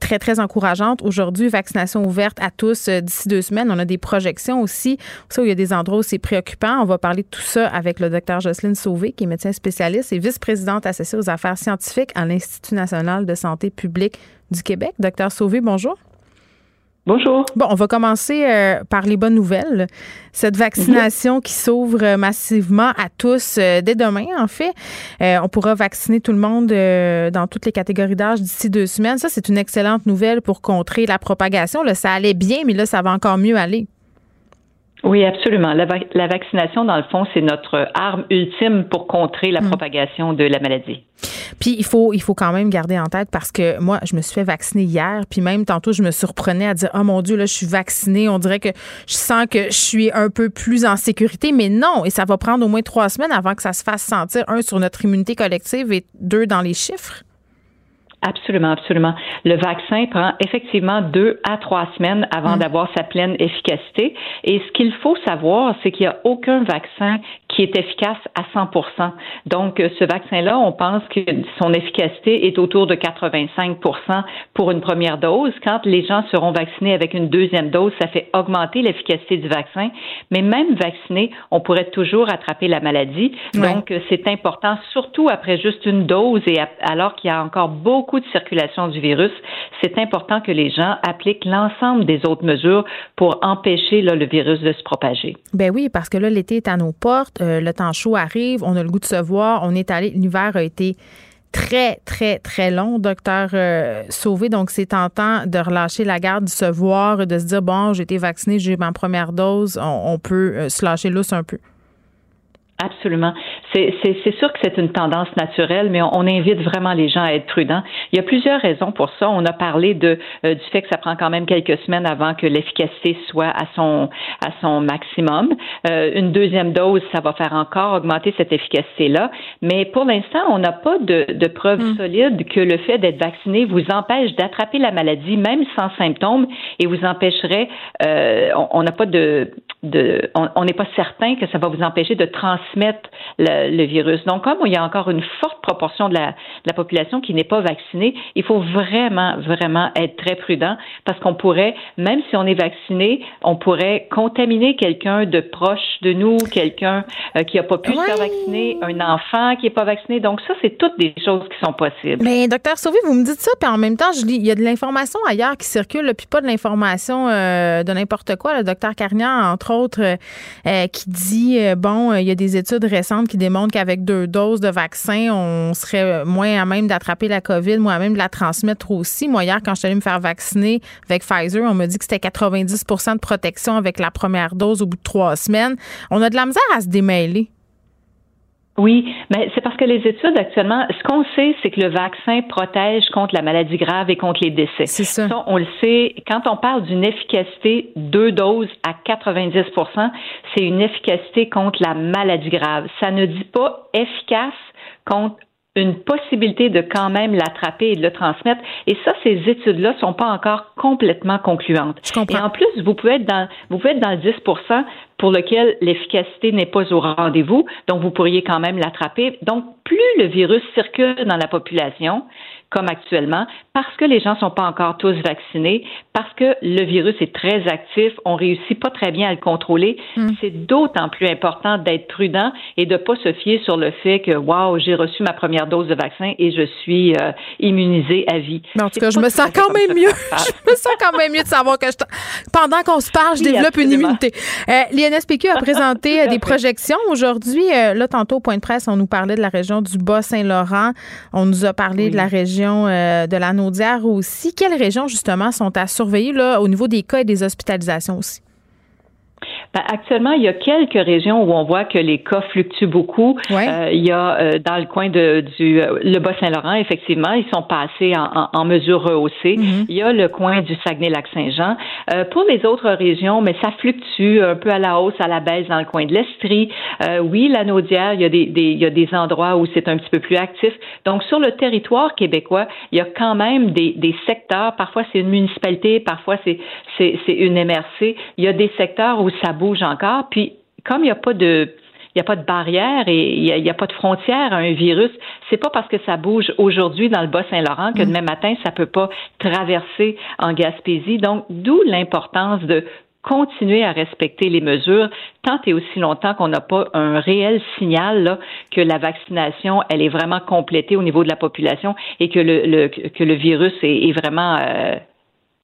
très, très encourageantes. Aujourd'hui, vaccination ouverte à tous d'ici deux semaines. On a des projections aussi où il y a des endroits où c'est préoccupant. On va parler de tout ça avec le docteur Jocelyne Sauvé, qui est médecin spécialiste et vice-présidente associée aux affaires scientifiques à l'Institut national de santé publique du Québec. Docteur Sauvé, bonjour. Bonjour. Bon, on va commencer euh, par les bonnes nouvelles. Cette vaccination qui s'ouvre massivement à tous euh, dès demain, en fait. Euh, on pourra vacciner tout le monde dans toutes les catégories d'âge d'ici deux semaines. Ça, c'est une excellente nouvelle pour contrer la propagation. Là, ça allait bien, mais là, ça va encore mieux aller. Oui, absolument. La, la, vaccination, dans le fond, c'est notre arme ultime pour contrer la hmm. propagation de la maladie. Puis il faut, il faut quand même garder en tête parce que moi, je me suis fait vacciner hier, puis même tantôt, je me surprenais à dire Oh mon Dieu, là, je suis vaccinée. On dirait que je sens que je suis un peu plus en sécurité, mais non. Et ça va prendre au moins trois semaines avant que ça se fasse sentir, un, sur notre immunité collective et deux, dans les chiffres. Absolument, absolument. Le vaccin prend effectivement deux à trois semaines avant mm. d'avoir sa pleine efficacité. Et ce qu'il faut savoir, c'est qu'il n'y a aucun vaccin qui est efficace à 100 Donc, ce vaccin-là, on pense que son efficacité est autour de 85 pour une première dose. Quand les gens seront vaccinés avec une deuxième dose, ça fait augmenter l'efficacité du vaccin. Mais même vacciné, on pourrait toujours attraper la maladie. Donc, c'est important, surtout après juste une dose et alors qu'il y a encore beaucoup de circulation du virus, c'est important que les gens appliquent l'ensemble des autres mesures pour empêcher là, le virus de se propager. Ben oui, parce que là, l'été est à nos portes. Euh, le temps chaud arrive, on a le goût de se voir, on est allé, l'hiver a été très, très, très long, docteur euh, Sauvé. Donc, c'est tentant de relâcher la garde, de se voir, de se dire, bon, j'ai été vacciné, j'ai eu ma première dose, on, peut euh, se lâcher lousse un peu. Absolument. C'est sûr que c'est une tendance naturelle, mais on, invite vraiment les gens à être prudents. Il y a plusieurs raisons pour ça. On a parlé de, euh, du fait que ça prend quand même quelques semaines avant que l'efficacité soit à son, à son maximum. Euh, une deuxième dose, ça va faire encore augmenter cette efficacité-là. Mais pour l'instant, on n'a pas de, de preuves mm. solides que le fait d'être vacciné vous empêche d'attraper la maladie, même sans symptômes, et vous empêcherait, euh, on n'a pas de, de on n'est pas certain que ça va vous empêcher de transmettre le, virus. Donc, comme il y a encore une forte proportion de la, de la population qui n'est pas vaccinée, il faut vraiment, vraiment être très prudent parce qu'on pourrait, même si on est vacciné, on pourrait contaminer quelqu'un de proche de nous, quelqu'un euh, qui n'a pas pu se faire vacciner, un enfant qui n'est pas vacciné. Donc, ça, c'est toutes des choses qui sont possibles. Mais, docteur Sauvé, vous me dites ça, puis en même temps, je lis, il y a de l'information ailleurs qui circule, puis pas de l'information euh, de n'importe quoi. Le docteur Carnian, entre autres, euh, euh, qui dit bon, il y a des études récentes qui démontrent qu'avec deux doses de vaccin, on serait moins à même d'attraper la COVID, moins à même de la transmettre aussi. Moi, hier, quand je suis allée me faire vacciner avec Pfizer, on m'a dit que c'était 90% de protection avec la première dose au bout de trois semaines. On a de la misère à se démêler. Oui, mais c'est parce que les études actuellement, ce qu'on sait, c'est que le vaccin protège contre la maladie grave et contre les décès. C'est ça. On le sait, quand on parle d'une efficacité deux doses à 90% c'est une efficacité contre la maladie grave. Ça ne dit pas efficace contre une possibilité de quand même l'attraper et de le transmettre. Et ça, ces études-là sont pas encore complètement concluantes. Et en plus, vous pouvez être dans, vous pouvez être dans le 10% pour lequel l'efficacité n'est pas au rendez-vous, donc vous pourriez quand même l'attraper. Donc, plus le virus circule dans la population, comme actuellement, parce que les gens sont pas encore tous vaccinés, parce que le virus est très actif, on réussit pas très bien à le contrôler. Hmm. C'est d'autant plus important d'être prudent et de pas se fier sur le fait que waouh, j'ai reçu ma première dose de vaccin et je suis euh, immunisé à vie. Mais en tout cas, je me sens quand même mieux. je me sens quand même mieux de savoir que je pendant qu'on se parle, je développe une immunité. Euh, L'INSPQ a présenté des projections aujourd'hui. Euh, là, tantôt au point de presse, on nous parlait de la région du Bas-Saint-Laurent. On nous a parlé de la région euh, de la Naudière aussi. Quelles régions, justement, sont à surveiller là, au niveau des cas et des hospitalisations aussi? Ben, actuellement, il y a quelques régions où on voit que les cas fluctuent beaucoup. Euh, il y a euh, dans le coin de, du euh, le Bas-Saint-Laurent, effectivement, ils sont passés en, en, mesure rehaussée. Mm-hmm. Il y a le coin du Saguenay-Lac-Saint-Jean. pour les autres régions, mais ça fluctue un peu à la hausse, à la baisse dans le coin de l'Estrie. oui, la Naudière, il y a des, des, il y a des endroits où c'est un petit peu plus actif. Donc, sur le territoire québécois, il y a quand même des, des secteurs. Parfois, c'est une municipalité, parfois c'est une MRC. Il y a des secteurs où ça bouge encore. Puis, comme il n'y a pas de il n'y a pas de barrière et il n'y a, pas de frontière à un virus. C'est pas parce que ça bouge aujourd'hui dans le Bas-Saint-Laurent que mm. demain matin, ça peut pas traverser en Gaspésie. Donc, d'où l'importance de continuer à respecter les mesures tant et aussi longtemps qu'on n'a pas un réel signal là, que la vaccination elle est vraiment complétée au niveau de la population et que le, que le virus est, vraiment euh,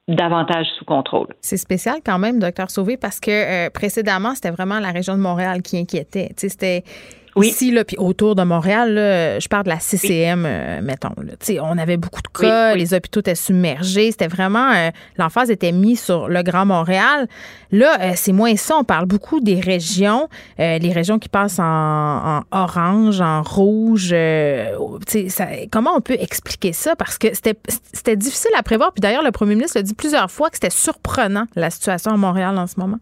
davantage sous contrôle. C'est spécial quand même, docteur Sauvé, parce que euh, précédemment, c'était vraiment la région de Montréal qui inquiétait. C'était oui. Ici, là, puis autour de Montréal, je parle de la CCM, euh, mettons. Là. On avait beaucoup de cas, les hôpitaux étaient submergés. C'était vraiment. Euh, l'emphase était mise sur le Grand Montréal. Là, euh, c'est moins ça. On parle beaucoup des régions, les régions qui passent en, orange, en rouge. Ça, comment on peut expliquer ça? Parce que c'était difficile à prévoir. Puis d'ailleurs, le premier ministre a dit plusieurs fois que c'était surprenant, la situation à Montréal en ce moment.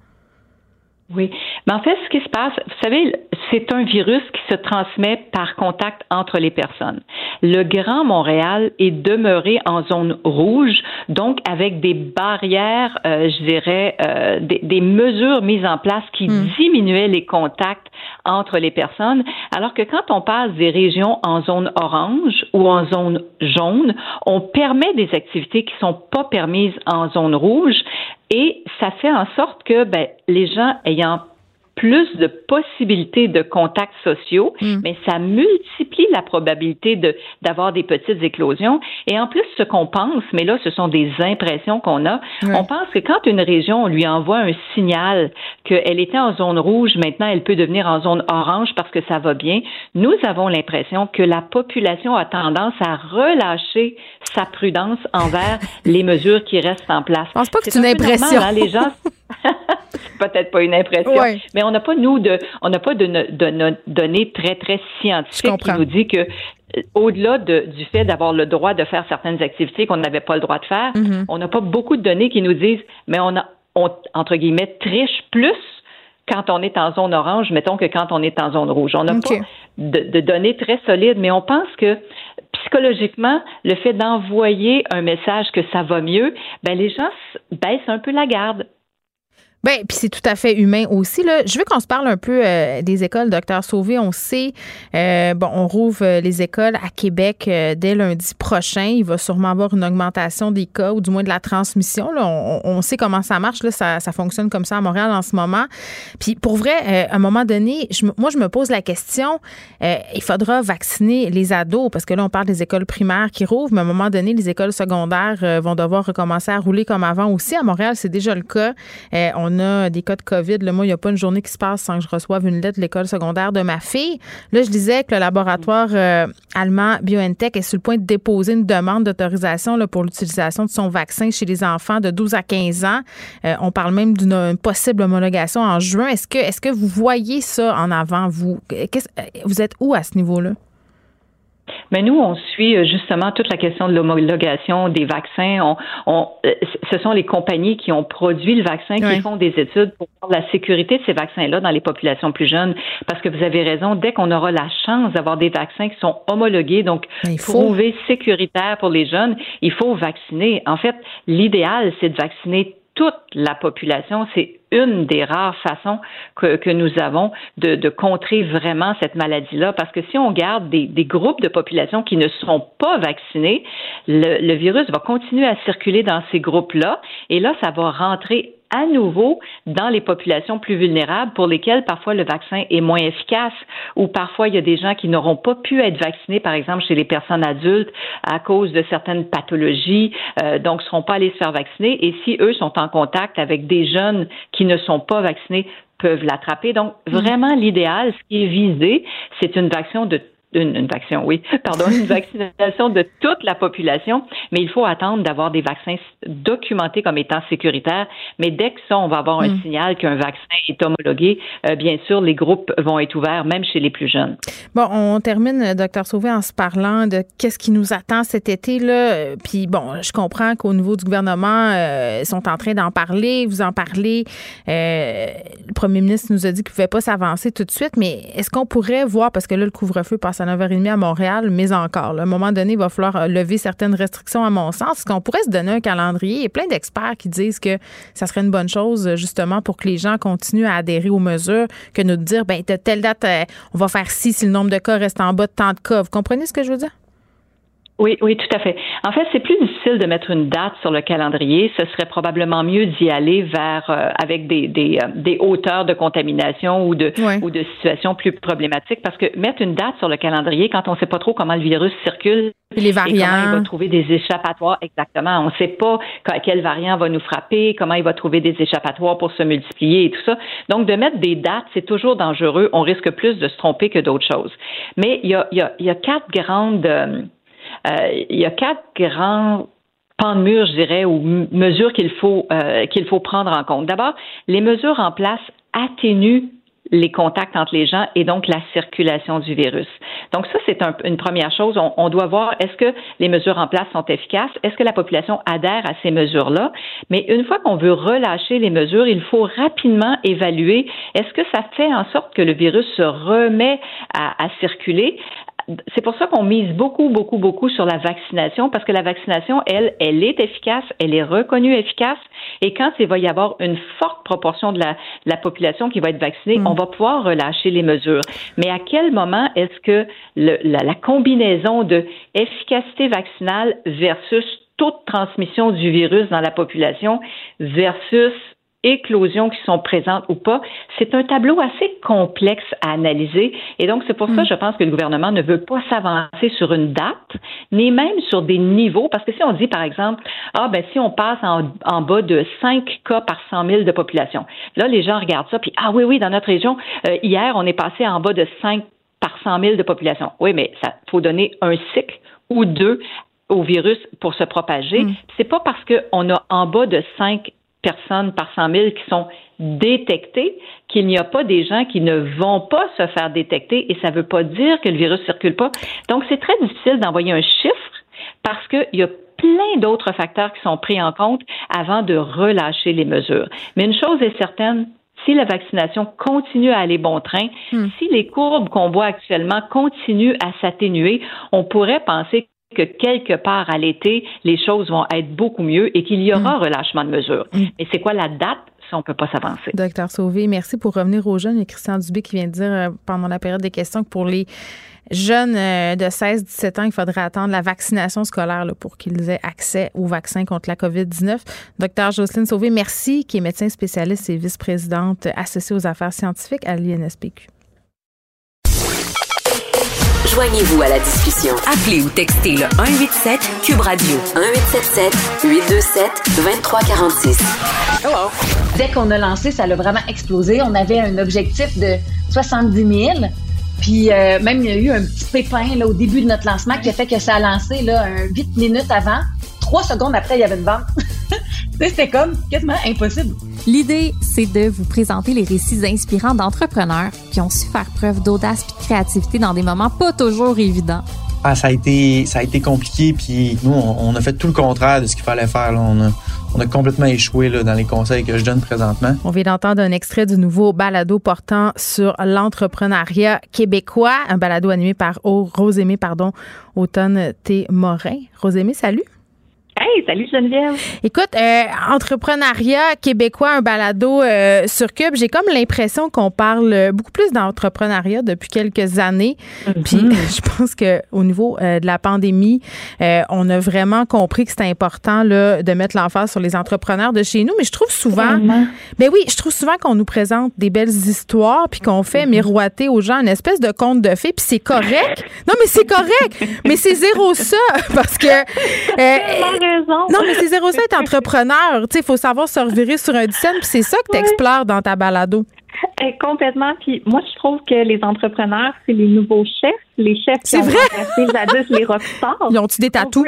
Oui. Mais en fait, ce qui se passe, vous savez, c'est un virus qui se transmet par contact entre les personnes. Le Grand Montréal est demeuré en zone rouge, donc avec des barrières, euh, je dirais, euh, des, mesures mises en place qui hmm. diminuaient les contacts entre les personnes, alors que quand on passe des régions en zone orange ou en zone jaune, on permet des activités qui sont pas permises en zone rouge, et ça fait en sorte que ben, les gens ayant plus de possibilités de contacts sociaux, mm. mais ça multiplie la probabilité de d'avoir des petites éclosions. Et en plus, ce qu'on pense, mais là, ce sont des impressions qu'on a, on pense que quand une région lui envoie un signal qu'elle était en zone rouge, maintenant elle peut devenir en zone orange parce que ça va bien, nous avons l'impression que la population a tendance à relâcher sa prudence envers les mesures qui restent en place. Je pense pas que c'est une impression. Hein, les gens peut-être pas une impression, mais on n'a pas nous de, on n'a pas de, de, données très très scientifiques qui nous dit que euh, au-delà de, du fait d'avoir le droit de faire certaines activités qu'on n'avait pas le droit de faire, mm-hmm. on n'a pas beaucoup de données qui nous disent, mais on a, on, entre guillemets, triche plus quand on est en zone orange, mettons que quand on est en zone rouge. On n'a pas de, de, données très solides, mais on pense que psychologiquement, le fait d'envoyer un message que ça va mieux, ben les gens baissent un peu la garde. Ben, puis c'est tout à fait humain aussi. Là. Je veux qu'on se parle un peu euh, des écoles, docteur Sauvé. On sait, euh, bon, on rouvre euh, les écoles à Québec dès lundi prochain. Il va sûrement avoir une augmentation des cas ou du moins de la transmission. On, sait comment ça marche. Là. Ça, ça, fonctionne comme ça à Montréal en ce moment. Puis pour vrai, à un moment donné, moi, je me pose la question, il faudra vacciner les ados parce que là, on parle des écoles primaires qui rouvrent, mais à un moment donné, les écoles secondaires vont devoir recommencer à rouler comme avant aussi. À Montréal, c'est déjà le cas. on on a des cas de COVID. Là, moi, il n'y a pas une journée qui se passe sans que je reçoive une lettre de l'école secondaire de ma fille. Là, je disais que le laboratoire euh, allemand BioNTech est sur le point de déposer une demande d'autorisation pour l'utilisation de son vaccin chez les enfants de 12 à 15 ans. Euh, on parle même d'une possible homologation en juin. Est-ce que, est-ce que vous voyez ça en avant, vous? Vous êtes où à ce niveau-là? Mais nous, on suit euh, justement toute la question de l'homologation des vaccins. On, euh, ce sont les compagnies qui ont produit le vaccin qui font des études pour voir la sécurité de ces vaccins-là dans les populations plus jeunes. Parce que vous avez raison, dès qu'on aura la chance d'avoir des vaccins qui sont homologués, donc prouvés sécuritaires pour les jeunes, il faut vacciner. En fait, l'idéal, c'est de vacciner toute la population. C'est une des rares façons que, nous avons de, contrer vraiment cette maladie-là. Parce que si on garde des, des, groupes de population qui ne seront pas vaccinés, le, le virus va continuer à circuler dans ces groupes-là et là, ça va rentrer à nouveau dans les populations plus vulnérables pour lesquelles parfois le vaccin est moins efficace ou parfois il y a des gens qui n'auront pas pu être vaccinés, par exemple chez les personnes adultes à cause de certaines pathologies, euh, donc ne seront pas allés se faire vacciner et si eux sont en contact avec des jeunes qui ne sont pas vaccinés peuvent l'attraper. Donc, mm. vraiment, l'idéal, ce qui est visé, c'est une vaccin de une, une vaccin, oui, pardon, une vaccination de toute la population, mais il faut attendre d'avoir des vaccins documentés comme étant sécuritaires. Mais dès que ça, on va avoir un mm. signal qu'un vaccin est homologué, euh, bien sûr, les groupes vont être ouverts, même chez les plus jeunes. Bon, on termine, docteur Sauvé, en se parlant de qu'est-ce qui nous attend cet été là. Puis bon, je comprends qu'au niveau du gouvernement, euh, ils sont en train d'en parler, vous en parlez. Euh, le premier ministre nous a dit qu'il ne pouvait pas s'avancer tout de suite, mais est-ce qu'on pourrait voir, parce que là, le couvre-feu passe à 9h30 à Montréal, mais encore. à un moment donné, il va falloir euh, lever certaines restrictions, à mon sens. Qu'on pourrait se donner un calendrier? Il y a plein d'experts qui disent que ça serait une bonne chose, justement, pour que les gens continuent à adhérer aux mesures, que nous dire, ben, telle date, euh, on va faire ci si le nombre de cas reste en bas de tant de cas. Vous comprenez ce que je veux dire? Oui, oui, tout à fait. En fait, c'est plus difficile de mettre une date sur le calendrier. Ce serait probablement mieux d'y aller vers euh, avec des, des, euh, des, hauteurs de contamination ou de ou de situations plus problématiques. Parce que mettre une date sur le calendrier quand on ne sait pas trop comment le virus circule, les variants, et comment il va trouver des échappatoires exactement. On ne sait pas quel variant va nous frapper, comment il va trouver des échappatoires pour se multiplier et tout ça. Donc, de mettre des dates, c'est toujours dangereux. On risque plus de se tromper que d'autres choses. Mais il y a, il y a, il y a quatre grandes euh, euh, il y a quatre grands pans de mur, je dirais, ou mesures qu'il faut euh, qu'il faut prendre en compte. D'abord, les mesures en place atténuent les contacts entre les gens et donc la circulation du virus. Donc ça, c'est une première chose. On, doit voir est-ce que les mesures en place sont efficaces, est-ce que la population adhère à ces mesures-là? Mais une fois qu'on veut relâcher les mesures, il faut rapidement évaluer est-ce que ça fait en sorte que le virus se remet à circuler? C'est pour ça qu'on mise beaucoup, beaucoup, beaucoup sur la vaccination, parce que la vaccination, elle, elle est efficace, elle est reconnue efficace, et quand il va y avoir une forte proportion de la, population qui va être vaccinée, mm. on va pouvoir relâcher les mesures. Mais à quel moment est-ce que la, la combinaison de efficacité vaccinale versus toute transmission du virus dans la population versus éclosions qui sont présentes ou pas, c'est un tableau assez complexe à analyser. Et donc, c'est pour ça, mm. je pense que le gouvernement ne veut pas s'avancer sur une date, ni même sur des niveaux, parce que si on dit, par exemple, ah, ben, si on passe en, bas de 5 cas par 100 000 de population, là, les gens regardent ça, puis, ah oui, oui, dans notre région, euh, hier, on est passé en bas de 5 par 100 000 de population. Oui, mais ça faut donner un cycle ou deux au virus pour se propager. Mm. C'est pas parce qu'on a en bas de 5 personnes par 100 000 qui sont détectées, qu'il n'y a pas des gens qui ne vont pas se faire détecter et ça ne veut pas dire que le virus circule pas. Donc, c'est très difficile d'envoyer un chiffre parce qu'il y a plein d'autres facteurs qui sont pris en compte avant de relâcher les mesures. Mais une chose est certaine, si la vaccination continue à aller bon train, hmm. si les courbes qu'on voit actuellement continuent à s'atténuer, on pourrait penser que quelque part à l'été, les choses vont être beaucoup mieux et qu'il y aura mm. relâchement de mesures. Mm. Mais c'est quoi la date? Ça, on peut pas s'avancer? Docteur Sauvé, merci pour revenir aux jeunes. A Christian Dubé qui vient de dire euh, pendant la période des questions que pour les jeunes euh, de 16-17 ans, il faudrait attendre la vaccination scolaire pour qu'ils aient accès au vaccin contre la COVID-19. Docteur Jocelyne Sauvé, merci, qui est médecin spécialiste et vice-présidente associée aux affaires scientifiques à l'INSPQ. Joignez-vous à la discussion. Appelez ou textez le 187 Cube Radio 1877 827 2346. Hello. Dès qu'on a lancé, ça a vraiment explosé. On avait un objectif de 70 000. Puis euh, même, il y a eu un petit pépin là, au début de notre lancement qui a fait que ça a lancé là, un 8 minutes avant. Trois secondes après, il y avait une vente. C'était comme quasiment impossible. L'idée, c'est de vous présenter les récits inspirants d'entrepreneurs qui ont su faire preuve d'audace et de créativité dans des moments pas toujours évidents. Ah, ça a été, ça a été compliqué, puis nous, on, a fait tout le contraire de ce qu'il fallait faire. Là. On, a, on a complètement échoué là, dans les conseils que je donne présentement. On vient d'entendre un extrait du nouveau balado portant sur l'entrepreneuriat québécois, un balado animé par Rosémé, pardon, Automne T. Morin. Rosémé, salut. Hey, salut Geneviève. Écoute, euh, entrepreneuriat québécois, un balado euh, sur Cube. J'ai comme l'impression qu'on parle beaucoup plus d'entrepreneuriat depuis quelques années. Mm-hmm. Puis je pense que au niveau euh, de la pandémie, on a vraiment compris que c'était important là, de mettre l'emphase sur les entrepreneurs de chez nous. Mais je trouve souvent, mais ben oui, je trouve souvent qu'on nous présente des belles histoires puis qu'on fait mm-hmm. miroiter aux gens une espèce de conte de fées. Puis c'est correct. non, mais c'est correct. mais c'est zéro ça parce que non, mais c'est 07 entrepreneur. Il faut savoir se revirer sur un scène, puis c'est ça que tu explores dans ta balado. Eh, complètement. Puis moi, je trouve que les entrepreneurs, c'est les nouveaux chefs. Les chefs qui ont vrai? jadis les rockstars. Ils ont-tu des tatous?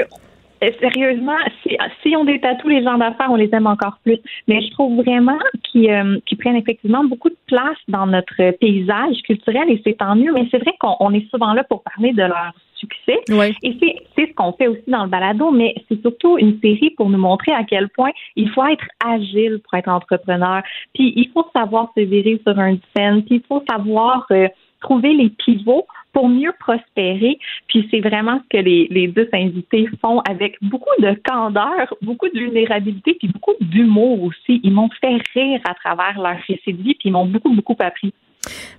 Eh, sérieusement, si, si on des tatous, les gens d'affaires, on les aime encore plus. Mais je trouve vraiment qu'ils euh, prennent effectivement beaucoup de place dans notre paysage culturel et c'est tant mieux. Mais c'est vrai qu'on est souvent là pour parler de leur succès. Et c'est ce qu'on fait aussi dans le balado, mais c'est surtout une série pour nous montrer à quel point il faut être agile pour être entrepreneur. Puis il faut savoir se virer sur un scène, puis il faut savoir euh, trouver les pivots pour mieux prospérer. Puis c'est vraiment ce que les, les deux invités font avec beaucoup de candeur, beaucoup de vulnérabilité, puis beaucoup d'humour aussi. Ils m'ont fait rire à travers leur récit de vie, puis ils m'ont beaucoup, beaucoup appris.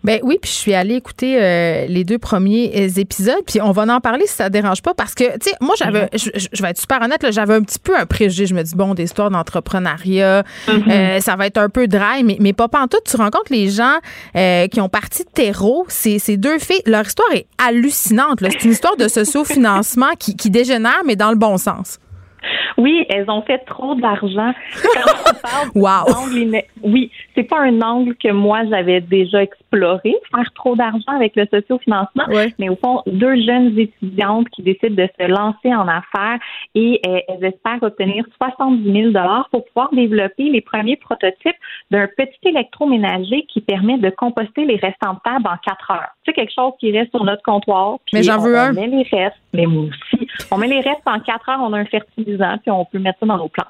Ben oui, puis je suis allée écouter euh, les deux premiers euh, épisodes, puis on va en parler si ça dérange pas, parce que, tu sais, moi, j'avais, mhm. je, vais être super honnête, j'avais un petit peu un préjugé. Je me dis, bon, des histoires d'entrepreneuriat, mhm. euh, ça va être un peu dry, mais, mais pas tout. Tu rencontres les gens qui ont parti de terreau, ces, ces deux filles, leur histoire est hallucinante. C'est une histoire de socio-financement qui, qui dégénère, mais dans le bon sens. Oui, elles ont fait trop d'argent. wow. oui, c'est pas un angle que moi j'avais déjà exploré, faire trop d'argent avec le sociofinancement, mais au fond, deux jeunes étudiantes qui décident de se lancer en affaires et euh, elles espèrent obtenir 70 000 dollars pour pouvoir développer les premiers prototypes d'un petit électroménager qui permet de composter les restants de table en quatre heures. C'est quelque chose qui reste sur notre comptoir. mais j'en veux un. On met les restes, mais moi aussi. On met les restes en quatre heures, on a un fertilisant, puis on peut mettre ça dans nos plantes.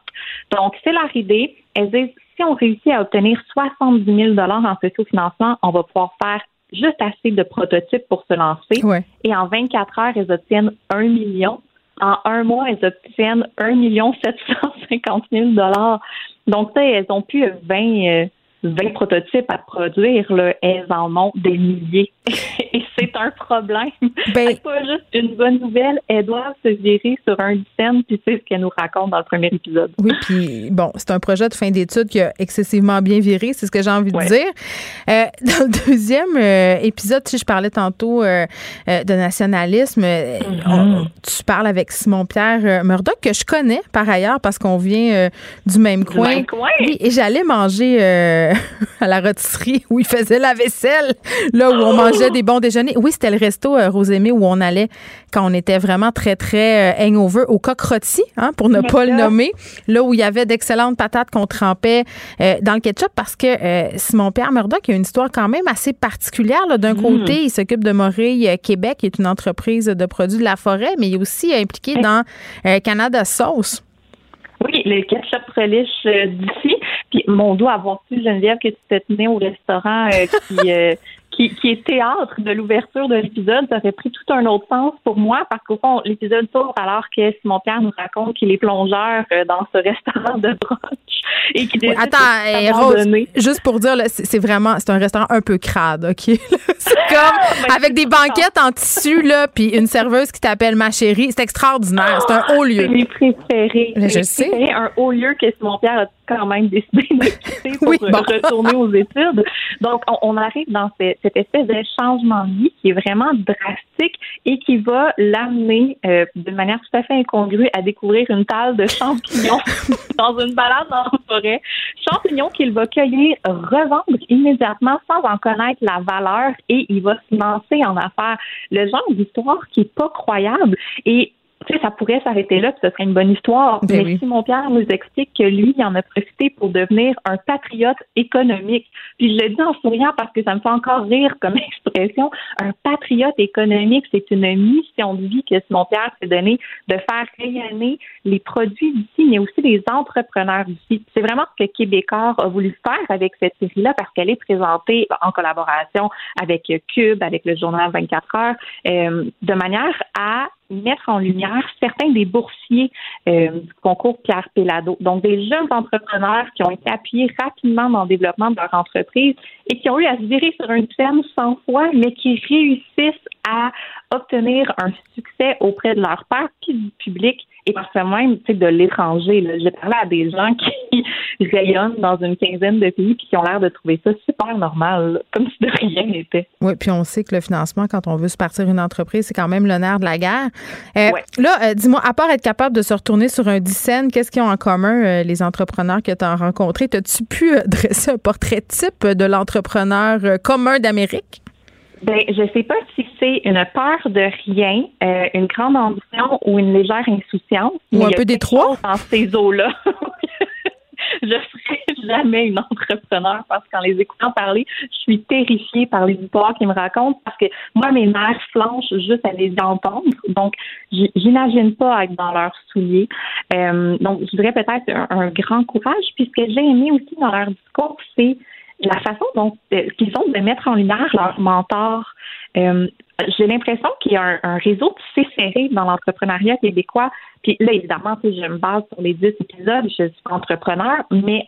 Donc, c'est leur idée. Elles disent, si on réussit à obtenir 70 000 en socio-financement, on va pouvoir faire juste assez de prototypes pour se lancer. Et en 24 heures, elles obtiennent un million. En un mois, elles obtiennent 1 million 750 000 Donc, ça, elles ont pu 20, 20 prototypes à produire, là, elles en ont des milliers. Et c'est un problème. Ben, c'est pas juste une bonne nouvelle. Elles doivent se virer sur un scène, puis c'est ce qu'elle nous raconte dans le premier épisode. Oui, puis bon, c'est un projet de fin d'études qui a excessivement bien viré, c'est ce que j'ai envie de dire. Euh, dans le deuxième euh, épisode, si je parlais tantôt euh, de nationalisme, mm-hmm. tu parles avec Simon-Pierre Murdoch, que je connais par ailleurs parce qu'on vient du même coin. Du même coin. Oui, et j'allais manger à la rôtisserie où il faisait la vaisselle, là où on mangeait des bons déjeuners. Oui, c'était le resto euh, où on allait quand on était vraiment très, très euh, hangover au coq hein, pour ne pas le nommer. Là où il y avait d'excellentes patates qu'on trempait euh, dans le ketchup parce que Simon-Pierre Murdoch a une histoire quand même assez particulière. D'un mm. côté, il s'occupe de Morille Québec, qui est une entreprise de produits de la forêt, mais il est aussi impliqué dans Canada Sauce. Oui, le ketchup relish d'ici. Puis mon doigt avoir su, Geneviève, que tu te tenais au restaurant qui, qui, qui est théâtre de l'ouverture de l'épisode, ça aurait pris tout un autre sens pour moi parce qu'au fond, l'épisode s'ouvre alors que Simon Pierre nous raconte qu'il est plongeur euh, dans ce restaurant de brunch et qu'il oui, Attends, Rose, juste pour dire, c'est vraiment, c'est un restaurant un peu crade, OK? c'est comme avec des banquettes en tissu, là, puis une serveuse qui t'appelle ma chérie. C'est extraordinaire. C'est un haut lieu. C'est mes préférés. je sais. un haut lieu que Simon Pierre a quand même décidé de quitter pour retourner aux études. Donc, on, arrive dans cette espèce de changement de vie qui est vraiment drastique et qui va l'amener euh, de manière tout à fait incongrue à découvrir une talle de champignons dans une balade dans la forêt. Champignons qu'il va cueillir, revendre immédiatement sans en connaître la valeur et il va se lancer en affaires. Le genre d'histoire qui est pas croyable et tu sais, ça pourrait s'arrêter là, puis ce serait une bonne histoire. Ben mais si mon Pierre nous explique que lui, il en a profité pour devenir un patriote économique. Puis je le dis en souriant parce que ça me fait encore rire comme expression. Un patriote économique, c'est une mission de vie que Simon Pierre s'est donné de faire rayonner les produits d'ici, mais aussi les entrepreneurs d'ici. C'est vraiment ce que Québécois a voulu faire avec cette série-là parce qu'elle est présentée en collaboration avec Cube, avec le journal 24 heures, euh, de manière à mettre en lumière certains des boursiers euh, du concours Pierre Pellado. Donc, des jeunes entrepreneurs qui ont été appuyés rapidement dans le développement de leur entreprise et qui ont eu à se virer sur une scène sans foi, mais qui réussissent à obtenir un succès auprès de leur père puis du public et parfois même de l'étranger. J'ai parlé à des gens qui rayonnent dans une quinzaine de pays puis qui ont l'air de trouver ça super normal, comme si de rien n'était. Oui, puis on sait que le financement, quand on veut se partir une entreprise, c'est quand même le nerf de la guerre. Euh, là, euh, dis-moi, à part être capable de se retourner sur un dixaine, qu'est-ce qu'ils ont en commun, euh, les entrepreneurs que tu as rencontrés? As-tu pu dresser un portrait type de l'entrepreneur commun d'Amérique? Ben, je sais pas si c'est une peur de rien, une grande ambition ou une légère insouciance. Ou un peu des trois. Dans ces eaux-là. je serai jamais une entrepreneur parce qu'en les écoutant parler, je suis terrifiée par les histoires qu'ils me racontent parce que moi, mes mères flanchent juste à les entendre. Donc, j'imagine pas être dans leurs souliers. Euh, donc, je dirais peut-être un, grand courage. Puis, ce que j'ai aimé aussi dans leur discours, c'est la façon dont euh, qu'ils ont de mettre en lumière leurs mentors. Euh, j'ai l'impression qu'il y a un, réseau tissé serré dans l'entrepreneuriat québécois. Puis là, évidemment, je me base sur les dix épisodes, je suis entrepreneur, mais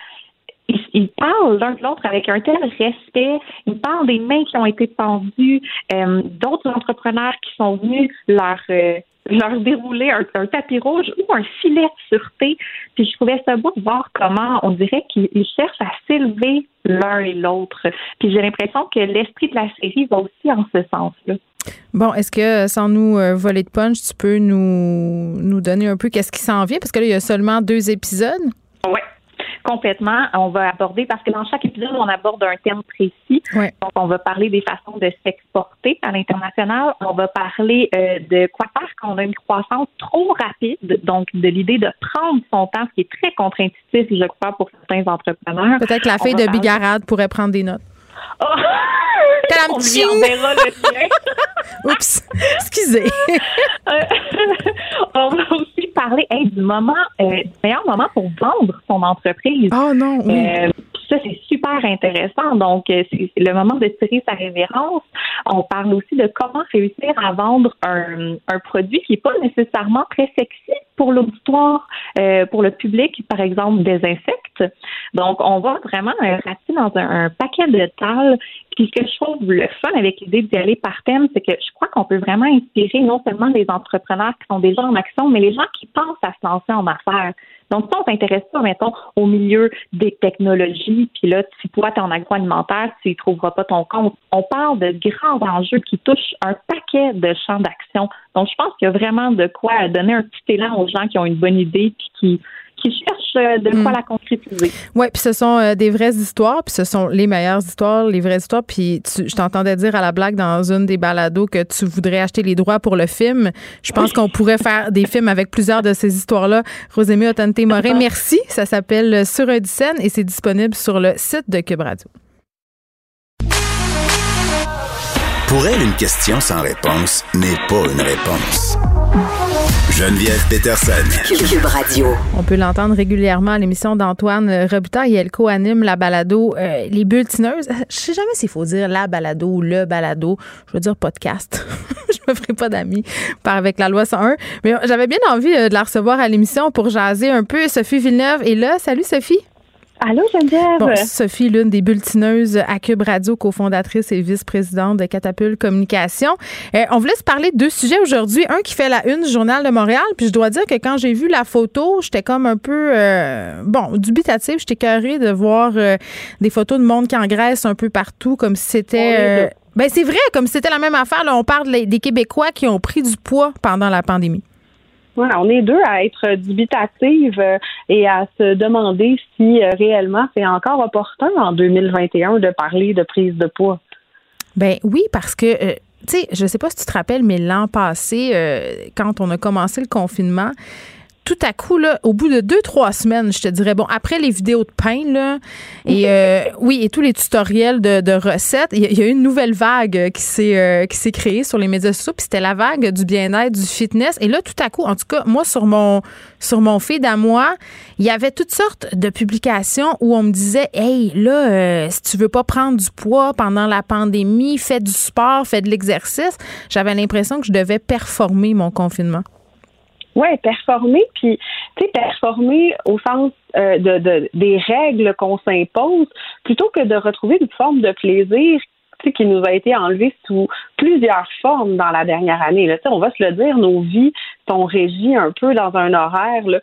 ils, parlent l'un de l'autre avec un tel respect. Ils parlent des mains qui ont été pendues, euh, d'autres entrepreneurs qui sont venus leur euh, leur dérouler un, tapis rouge ou un filet de sûreté. Puis je trouvais ça beau de voir comment on dirait qu'ils cherchent à s'élever l'un et l'autre. Puis j'ai l'impression que l'esprit de la série va aussi en ce sens-là. Bon, est-ce que sans nous euh, voler de punch, tu peux nous, nous donner un peu qu'est-ce qui s'en vient? Parce que là, il y a seulement deux épisodes. Oui complètement. On va aborder, parce que dans chaque épisode, on aborde un thème précis. Donc, on va parler des façons de s'exporter à l'international. On va parler euh, de quoi faire quand on a une croissance trop rapide. Donc, de l'idée de prendre son temps, ce qui est très contre-intuitif, je crois, pour certains entrepreneurs. Peut-être que la fille de Bigarade pourrait prendre des notes. Oh! On lui enverra le lien. Oups, excusez. on va aussi parler du moment, euh, du meilleur moment pour vendre son entreprise. Oh non. Euh, ça, c'est super intéressant. Donc, euh, c'est le moment de tirer sa révérence. On parle aussi de comment réussir à vendre un, un produit qui n'est pas nécessairement très sexy pour l'auditoire, euh, pour le public, par exemple, des insectes. Donc, on va vraiment euh, dans un, paquet de tales. Puis, ce que je trouve le fun avec l'idée d'y aller par thème, c'est que je crois qu'on peut vraiment inspirer non seulement les entrepreneurs qui sont déjà en action, mais les gens qui pensent à se lancer en affaires. Donc, si on s'intéresse pas, mettons, au milieu des technologies, puis là, si toi, tu es en agroalimentaire, tu ne trouveras pas ton compte. On parle de grands enjeux qui touchent un paquet de champs d'action. Donc, je pense qu'il y a vraiment de quoi donner un petit élan aux gens qui ont une bonne idée puis qui qui cherchent euh, de quoi mm. la concrétiser. Oui, puis ce sont euh, des vraies histoires, puis ce sont les meilleures histoires, les vraies histoires. Puis je t'entendais dire à la blague dans une des balados que tu voudrais acheter les droits pour le film. Je pense qu'on pourrait faire des films avec plusieurs de ces histoires-là. Rosémie Otante-Morin, merci. Ça s'appelle Sur un scène et c'est disponible sur le site de Cube Radio. Pour elle, une question sans réponse n'est pas une réponse. Geneviève Peterson. Cube Radio. On peut l'entendre régulièrement à l'émission d'Antoine Robitaille. Elle co-anime la balado euh, Les Bulletineuses. Je sais jamais s'il faut dire la balado ou le balado. Je veux dire podcast. je me ferai pas d'amis par avec la loi 101. Mais j'avais bien envie euh, de la recevoir à l'émission pour jaser un peu. Sophie Villeneuve est là. Salut Sophie. Allô, Geneviève? Bon, Sophie, l'une des bulletineuses à Cube Radio, cofondatrice et vice-présidente de Catapulte Communication. Euh, on voulait se parler de deux sujets aujourd'hui. Un qui fait la une du Journal de Montréal. Puis je dois dire que quand j'ai vu la photo, j'étais comme un peu, euh, bon, dubitative. J'étais carrée de voir euh, des photos de monde qui engraisse un peu partout, comme si c'était. ben, c'est vrai, comme si c'était la même affaire. Là, on parle des Québécois qui ont pris du poids pendant la pandémie. Ouais, on est deux à être dubitatives euh, et à se demander si euh, réellement c'est encore opportun en 2021 de parler de prise de poids. Ben oui, parce que euh, tu sais, je sais pas si tu te rappelles, mais l'an passé, quand on a commencé le confinement, tout à coup, là, au bout de deux, trois semaines, je te dirais, bon, après les vidéos de pain, là, et euh, oui, et tous les tutoriels de, recettes, il y, a eu une nouvelle vague qui s'est euh, qui s'est créée sur les médias sociaux, puis c'était la vague du bien-être, du fitness. Et là, tout à coup, en tout cas, moi, sur mon sur mon feed à moi, il y avait toutes sortes de publications où on me disait, hey, là, euh, si tu veux pas prendre du poids pendant la pandémie, fais du sport, fais de l'exercice. J'avais l'impression que je devais performer mon confinement. Oui, performer, puis tu sais, performer au sens euh, de, de, des règles qu'on s'impose, plutôt que de retrouver une forme de plaisir qui nous a été enlevé sous plusieurs formes dans la dernière année. Là. On va se le dire, nos vies sont régies un peu dans un horaire. Là.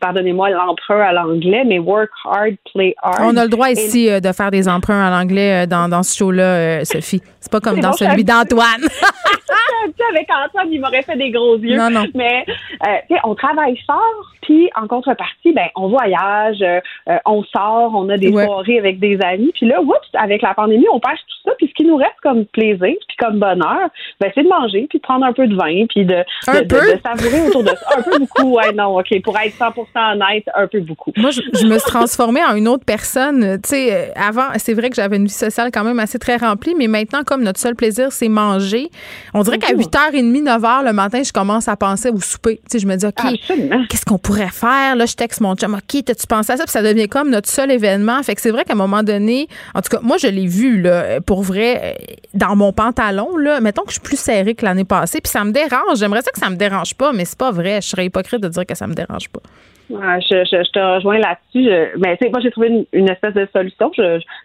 Pardonnez-moi l'emprunt à l'anglais, mais work hard, play hard. On a le droit ici euh, de faire des emprunts à l'anglais euh, dans, dans ce show-là, Sophie. C'est pas comme dans celui d'Antoine. avec Antoine, il m'aurait fait des gros yeux. Non, non. Mais euh, on travaille fort, puis en contrepartie, ben on voyage, euh, euh, on sort, on a des soirées avec des amis. Puis là, oups, avec la pandémie, on pêche tout ça. Puis ce qui nous reste comme plaisir, puis comme bonheur, ben c'est de manger, puis de prendre un peu de vin, puis de, de, de, savourer autour de ça. Un peu beaucoup, ouais, non, OK. Pour être 100% honnête, un peu beaucoup. Moi, je, je me suis transformée en une autre personne. Tu sais, avant, c'est vrai que j'avais une vie sociale quand même assez très remplie, mais maintenant, comme notre seul plaisir, c'est manger, on dirait qu'à 8h30, 9h le matin, je commence à penser au souper. Tu sais, je me dis, OK, qu'est-ce qu'on pourrait faire? Là, je texte mon chum, OK, t'as-tu pensé à ça? Puis ça devient comme notre seul événement. Fait que c'est vrai qu'à un moment donné, en tout cas, moi, je l'ai vu, là, pour vrai, euh, dans mon pantalon, là, mettons que je suis plus serrée que l'année passée, puis ça me dérange. J'aimerais ça que ça me dérange pas, mais c'est pas vrai. Je serais hypocrite de dire que ça me dérange pas. Je, je, te rejoins là-dessus. Mais tu sais, moi, j'ai trouvé une, espèce de solution.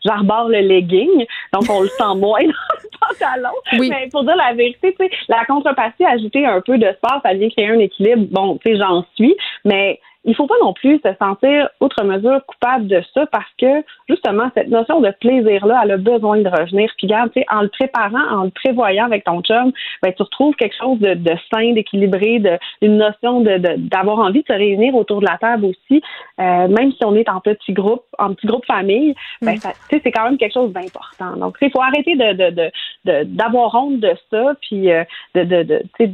J'arbore le legging, donc on le sent moins dans le pantalon. Oui. Mais pour dire la vérité, tu sais, la contrepartie, ajouter un peu de sport, ça vient créer un équilibre. Bon, tu sais, j'en suis, mais il faut pas non plus se sentir outre mesure coupable de ça parce que justement cette notion de plaisir là elle a besoin de revenir. Puis regarde tu sais en le préparant en le prévoyant avec ton chum ben tu retrouves quelque chose de, de sain d'équilibré de une notion de d'avoir envie de se réunir autour de la table aussi. Euh, même si on est en petit groupe en petit groupe famille ben mm. tu sais c'est quand même quelque chose d'important. Donc il faut arrêter de de d'avoir honte de ça puis euh, de de, de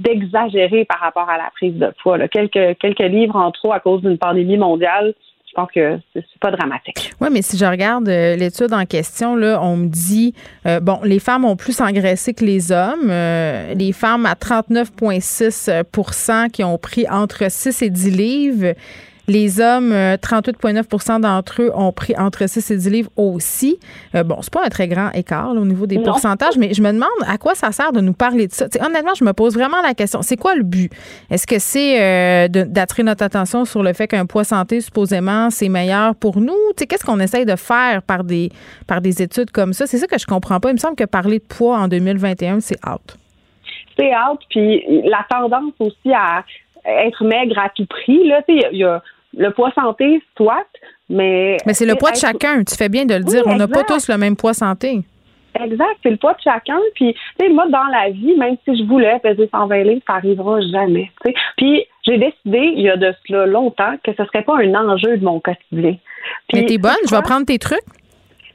d'exagérer par rapport à la prise de poids. Quelques, quelques livres en trop à cause d'une pandémie mondiale, je pense que c'est pas dramatique. Oui, mais si je regarde euh, l'étude en question, là, on me dit, euh, bon, les femmes ont plus engraissé que les hommes. Euh, les femmes à 39,6% qui ont pris entre 6 et 10 livres. Les hommes, 38,9% euh, d'entre eux ont pris entre 6 et 10 livres aussi. Euh, bon, c'est pas un très grand écart au niveau des pourcentages, mais je me demande à quoi ça sert de nous parler de ça. honnêtement, je me pose vraiment la question. C'est quoi le but? Est-ce que c'est euh, d'attirer notre attention sur le fait qu'un poids santé, supposément, c'est meilleur pour nous? Qu'est-ce qu'on essaye de faire par des, par des études comme ça? C'est ça que je comprends pas. Il me semble que parler de poids en 2021, c'est out. C'est out, puis la tendance aussi à être maigre à tout prix, là, il y a le poids santé, soit, mais. Mais c'est le poids de chacun. Tu fais bien de le dire. On n'a pas tous le même poids santé. Exact, c'est le poids de chacun. Puis, tu sais, moi, dans la vie, même si je voulais peser 120 livres, ça n'arrivera jamais. Puis, j'ai décidé, il y a de cela longtemps, que ce serait pas un enjeu de mon quotidien. Puis, Mais t'es bonne, je vais prendre tes trucs.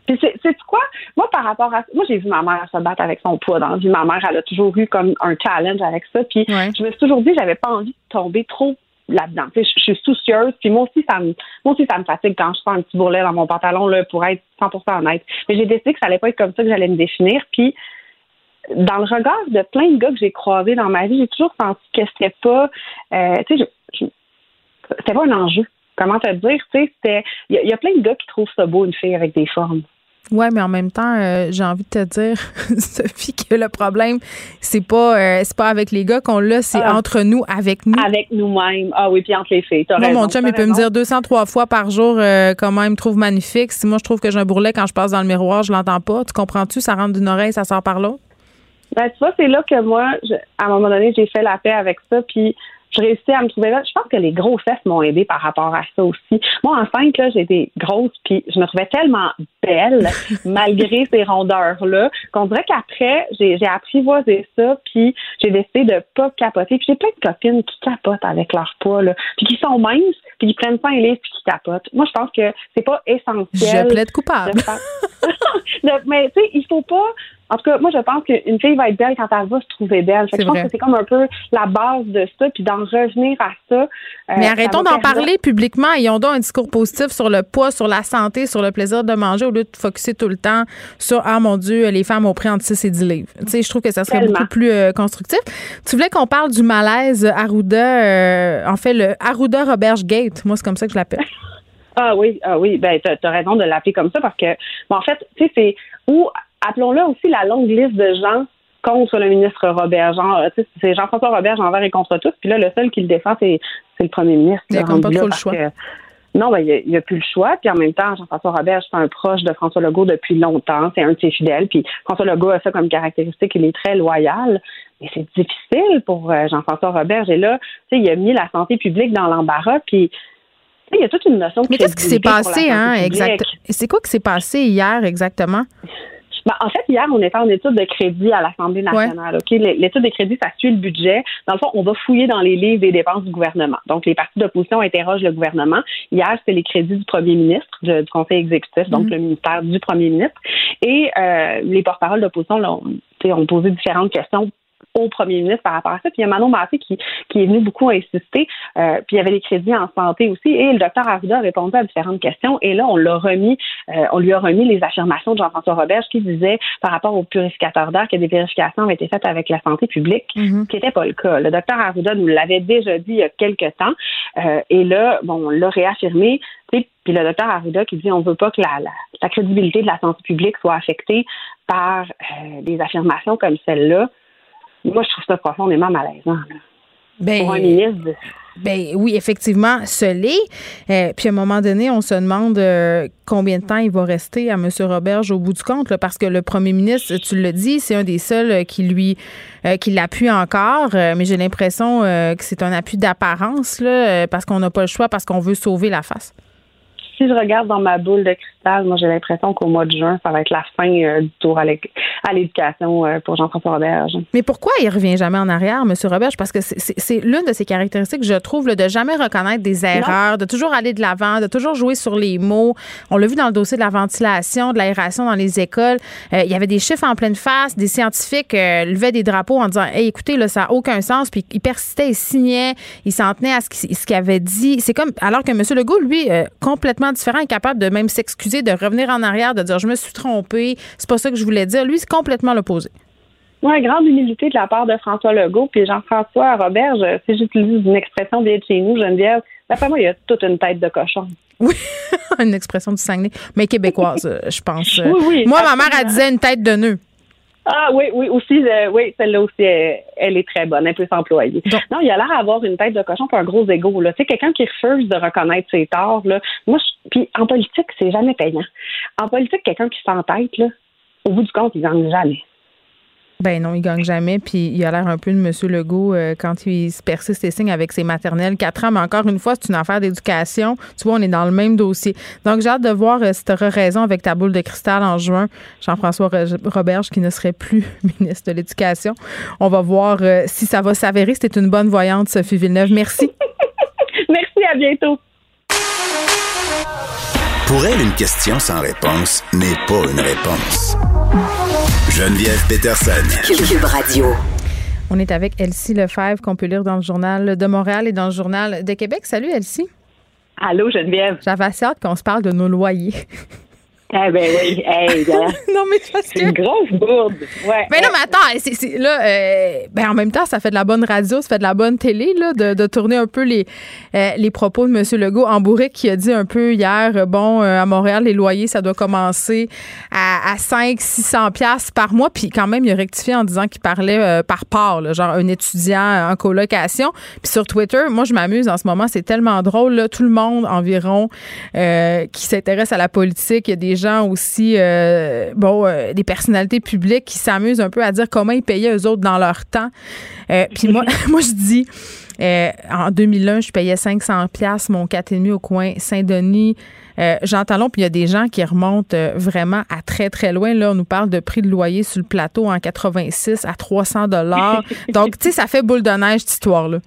Puis c'est quoi? Moi, par rapport à moi, j'ai vu ma mère se battre avec son poids dans la vie. Ma mère, elle a toujours eu comme un challenge avec ça. Puis je me suis toujours dit, j'avais pas envie de tomber trop là-dedans. Je, je suis soucieuse, puis moi aussi, ça me, moi aussi, ça me fatigue quand je fais un petit bourrelet dans mon pantalon, là, pour être 100% honnête. Mais j'ai décidé que ça allait pas être comme ça que j'allais me définir, puis dans le regard de plein de gars que j'ai croisés dans ma vie, j'ai toujours senti que c'était pas, euh, tu sais, c'était pas un enjeu. Comment te dire, tu sais, c'était, il y, a plein de gars qui trouvent ça beau une fille avec des formes. Ouais, mais en même temps, euh, j'ai envie de te dire, Sophie, que le problème, c'est pas, euh, c'est pas avec les gars qu'on l'a, c'est ah. entre nous, avec nous. Avec nous-mêmes. Ah oui, puis entre les filles. Moi, mon chum, il peut me dire 203 fois par jour euh, comment il me trouve magnifique. Si moi, je trouve que j'ai un bourrelet quand je passe dans le miroir, je l'entends pas. Tu comprends-tu? Ça rentre d'une oreille, ça sort par l'autre. Ben, tu vois, c'est là que moi, à un moment donné, j'ai fait la paix avec ça. Puis je réussis à me trouver là. Je pense que les grossesses m'ont aidé par rapport à ça aussi. Moi, enceinte, là, j'étais grosse, puis je me trouvais tellement belle, malgré ces rondeurs-là, qu'on dirait qu'après, j'ai, j'ai apprivoisé ça, puis j'ai décidé de pas capoter. Puis j'ai plein de copines qui capotent avec leur poids, là, puis qui sont minces, puis qui prennent pas un livre, puis qui capotent. Moi, je pense que c'est pas essentiel. Je plaide coupable. mais tu sais, il faut pas en tout cas, moi, je pense qu'une fille va être belle quand elle va se trouver belle. je pense que c'est comme un peu la base de ça, puis d'en revenir à ça. Euh, Mais arrêtons d'en parler publiquement. Ayons donc un discours positif sur le poids, sur la santé, sur le plaisir de manger, au lieu de focuser tout le temps sur Ah mon Dieu, les femmes ont pris entre 6 et 10 livres. Tu sais, je trouve que ça serait beaucoup plus euh, constructif. Tu voulais qu'on parle du malaise Arruda, euh, en fait, le Arruda Roberge Gate. Moi, c'est comme ça que je l'appelle. Ah oui, ah oui, ben t'as as raison de l'appeler comme ça parce que, bon, en fait, tu sais, c'est où appelons-le aussi la longue liste de gens contre le ministre Robert. Jean, c'est Jean-François Robert envers et contre tous. Puis là, le seul qui le défend, c'est, le premier ministre. Il n'y a comme pas trop le choix. non, ben, il n'y a, plus le choix. Puis en même temps, Jean-François Robert, c'est un proche de François Legault depuis longtemps. C'est un de ses fidèles. Puis François Legault a ça comme caractéristique. Il est très loyal. Mais c'est difficile pour euh, Jean-François Robert. Et là, tu sais, il a mis la santé publique dans l'embarras. Puis il y a toute une notion de Mais qu'est-ce qui s'est passé, hein, exact? C'est quoi qui s'est passé hier exactement? Ben, en fait, hier, on était en étude de crédit à l'Assemblée nationale. Ok, L'étude de crédit, ça suit le budget. Dans le fond, on va fouiller dans les livres des dépenses du gouvernement. Donc, les partis d'opposition interrogent le gouvernement. Hier, c'était les crédits du premier ministre, du Conseil exécutif, donc mhm. le ministère du premier ministre. Et euh, les porte-paroles d'opposition ont posé différentes questions au premier ministre par rapport à ça. Puis il y a Manon Massé qui, qui est venu beaucoup insister. Euh, puis il y avait les crédits en santé aussi. Et le docteur Arruda a répondu à différentes questions. Et là, on l'a remis, euh, on lui a remis les affirmations de Jean-François Roberge qui disait par rapport aux purificateurs d'air que des vérifications avaient été faites avec la santé publique, ce qui n'était pas le cas. Le docteur Arruda nous l'avait déjà dit il y a quelques temps. Euh, et là, bon, on l'a réaffirmé. Puis le docteur Arruda qui dit on veut pas que la, la, crédibilité de la santé publique soit affectée par des affirmations comme celle-là. Moi, je trouve ça profondément malaisant. Ben, pour un ministre. Ben oui, effectivement, ce l'est. Euh, puis à un moment donné, on se demande euh, combien de temps il va rester à M. Roberge au bout du compte, parce que le premier ministre, tu le dis, c'est un des seuls euh, qui lui qui l'appuie encore. mais j'ai l'impression que c'est un appui d'apparence, parce qu'on n'a pas le choix, parce qu'on veut sauver la face si je regarde dans ma boule de cristal, moi j'ai l'impression qu'au mois de juin, ça va être la fin euh, du tour à l'éducation euh, pour Jean-François Roberge. Mais pourquoi il revient jamais en arrière, M. Roberge? Parce que c'est l'une de ses caractéristiques, je trouve, de jamais reconnaître des erreurs, de toujours aller de l'avant, de toujours jouer sur les mots. On l'a vu dans le dossier de la ventilation, de l'aération dans les écoles. Euh, il y avait des chiffres en pleine face, des scientifiques levaient des drapeaux en disant Hey, écoutez, là, ça n'a aucun sens. Puis il persistait, il signait, il s'en tenait à ce qu'il avait dit. C'est comme alors que M. Legault, lui, complètement différent, incapable de même s'excuser, de revenir en arrière, de dire je me suis trompé, c'est pas ça que je voulais dire. Lui, c'est complètement l'opposé. Oui, grande humilité de la part de François Legault. Puis Jean-François Robert, si j'utilise une expression bien de chez nous, Geneviève, d'après moi, il y a toute une tête de cochon. Oui, une expression du Saguenay, mais québécoise, je pense. Oui, oui, moi, ma mère, elle disait une tête de nœud. Ah oui, oui, aussi, euh, oui, celle-là aussi, elle, est très bonne, elle peut s'employer. Non, il a l'air d'avoir une tête de cochon pour un gros ego. Là. Tu sais, quelqu'un qui refuse de reconnaître ses torts, là, moi, puis en politique, c'est jamais payant. En politique, quelqu'un qui s'entête, là, au bout du compte, il gagne jamais. Ben non, il gagne jamais. Puis il a l'air un peu de M. Legault euh, quand il se persiste et signe avec ses maternelles. Quatre ans, mais encore une fois, c'est une affaire d'éducation. Tu vois, on est dans le même dossier. Donc, j'ai hâte de voir euh, si tu auras raison avec ta boule de cristal en juin. Jean-François Roberge, qui ne serait plus ministre de l'Éducation. On va voir euh, si ça va s'avérer. C'était une bonne voyante, Sophie Villeneuve. Merci. Merci, à bientôt. Pour elle, une question sans réponse n'est pas une réponse. Geneviève Peterson. Cube Radio. On est avec Elsie Lefebvre, qu'on peut lire dans le Journal de Montréal et dans le Journal de Québec. Salut, Elsie. Allô, Geneviève. J'avais assez hâte qu'on se parle de nos loyers. Ah ben oui, hey, non mais parce c'est une grosse bourde. Ouais. Mais non, mais attends, c'est, c'est- là, euh, ben en même temps, ça fait de la bonne radio, ça fait de la bonne télé là, de, de tourner un peu les euh, les propos de M. Legault en bourrique qui a dit un peu hier, euh, bon, euh, à Montréal, les loyers, ça doit commencer à, à 5 600 pièces par mois, puis quand même, il a rectifié en disant qu'il parlait euh, par part, là, genre un étudiant en colocation. Puis sur Twitter, moi, je m'amuse en ce moment, c'est tellement drôle, là, tout le monde environ euh, qui s'intéresse à la politique, il y a des gens aussi, euh, bon, euh, des personnalités publiques qui s'amusent un peu à dire comment ils payaient eux autres dans leur temps. Euh, puis moi, moi, je dis, en 2001, je payais 500 pièces mon 4,5 au coin Saint-Denis. Jean Talon, puis il y a des gens qui remontent vraiment à très, très loin. Là, on nous parle de prix de loyer sur le plateau en 86 à 300 dollars. Donc, tu sais, ça fait boule de neige, cette histoire-là.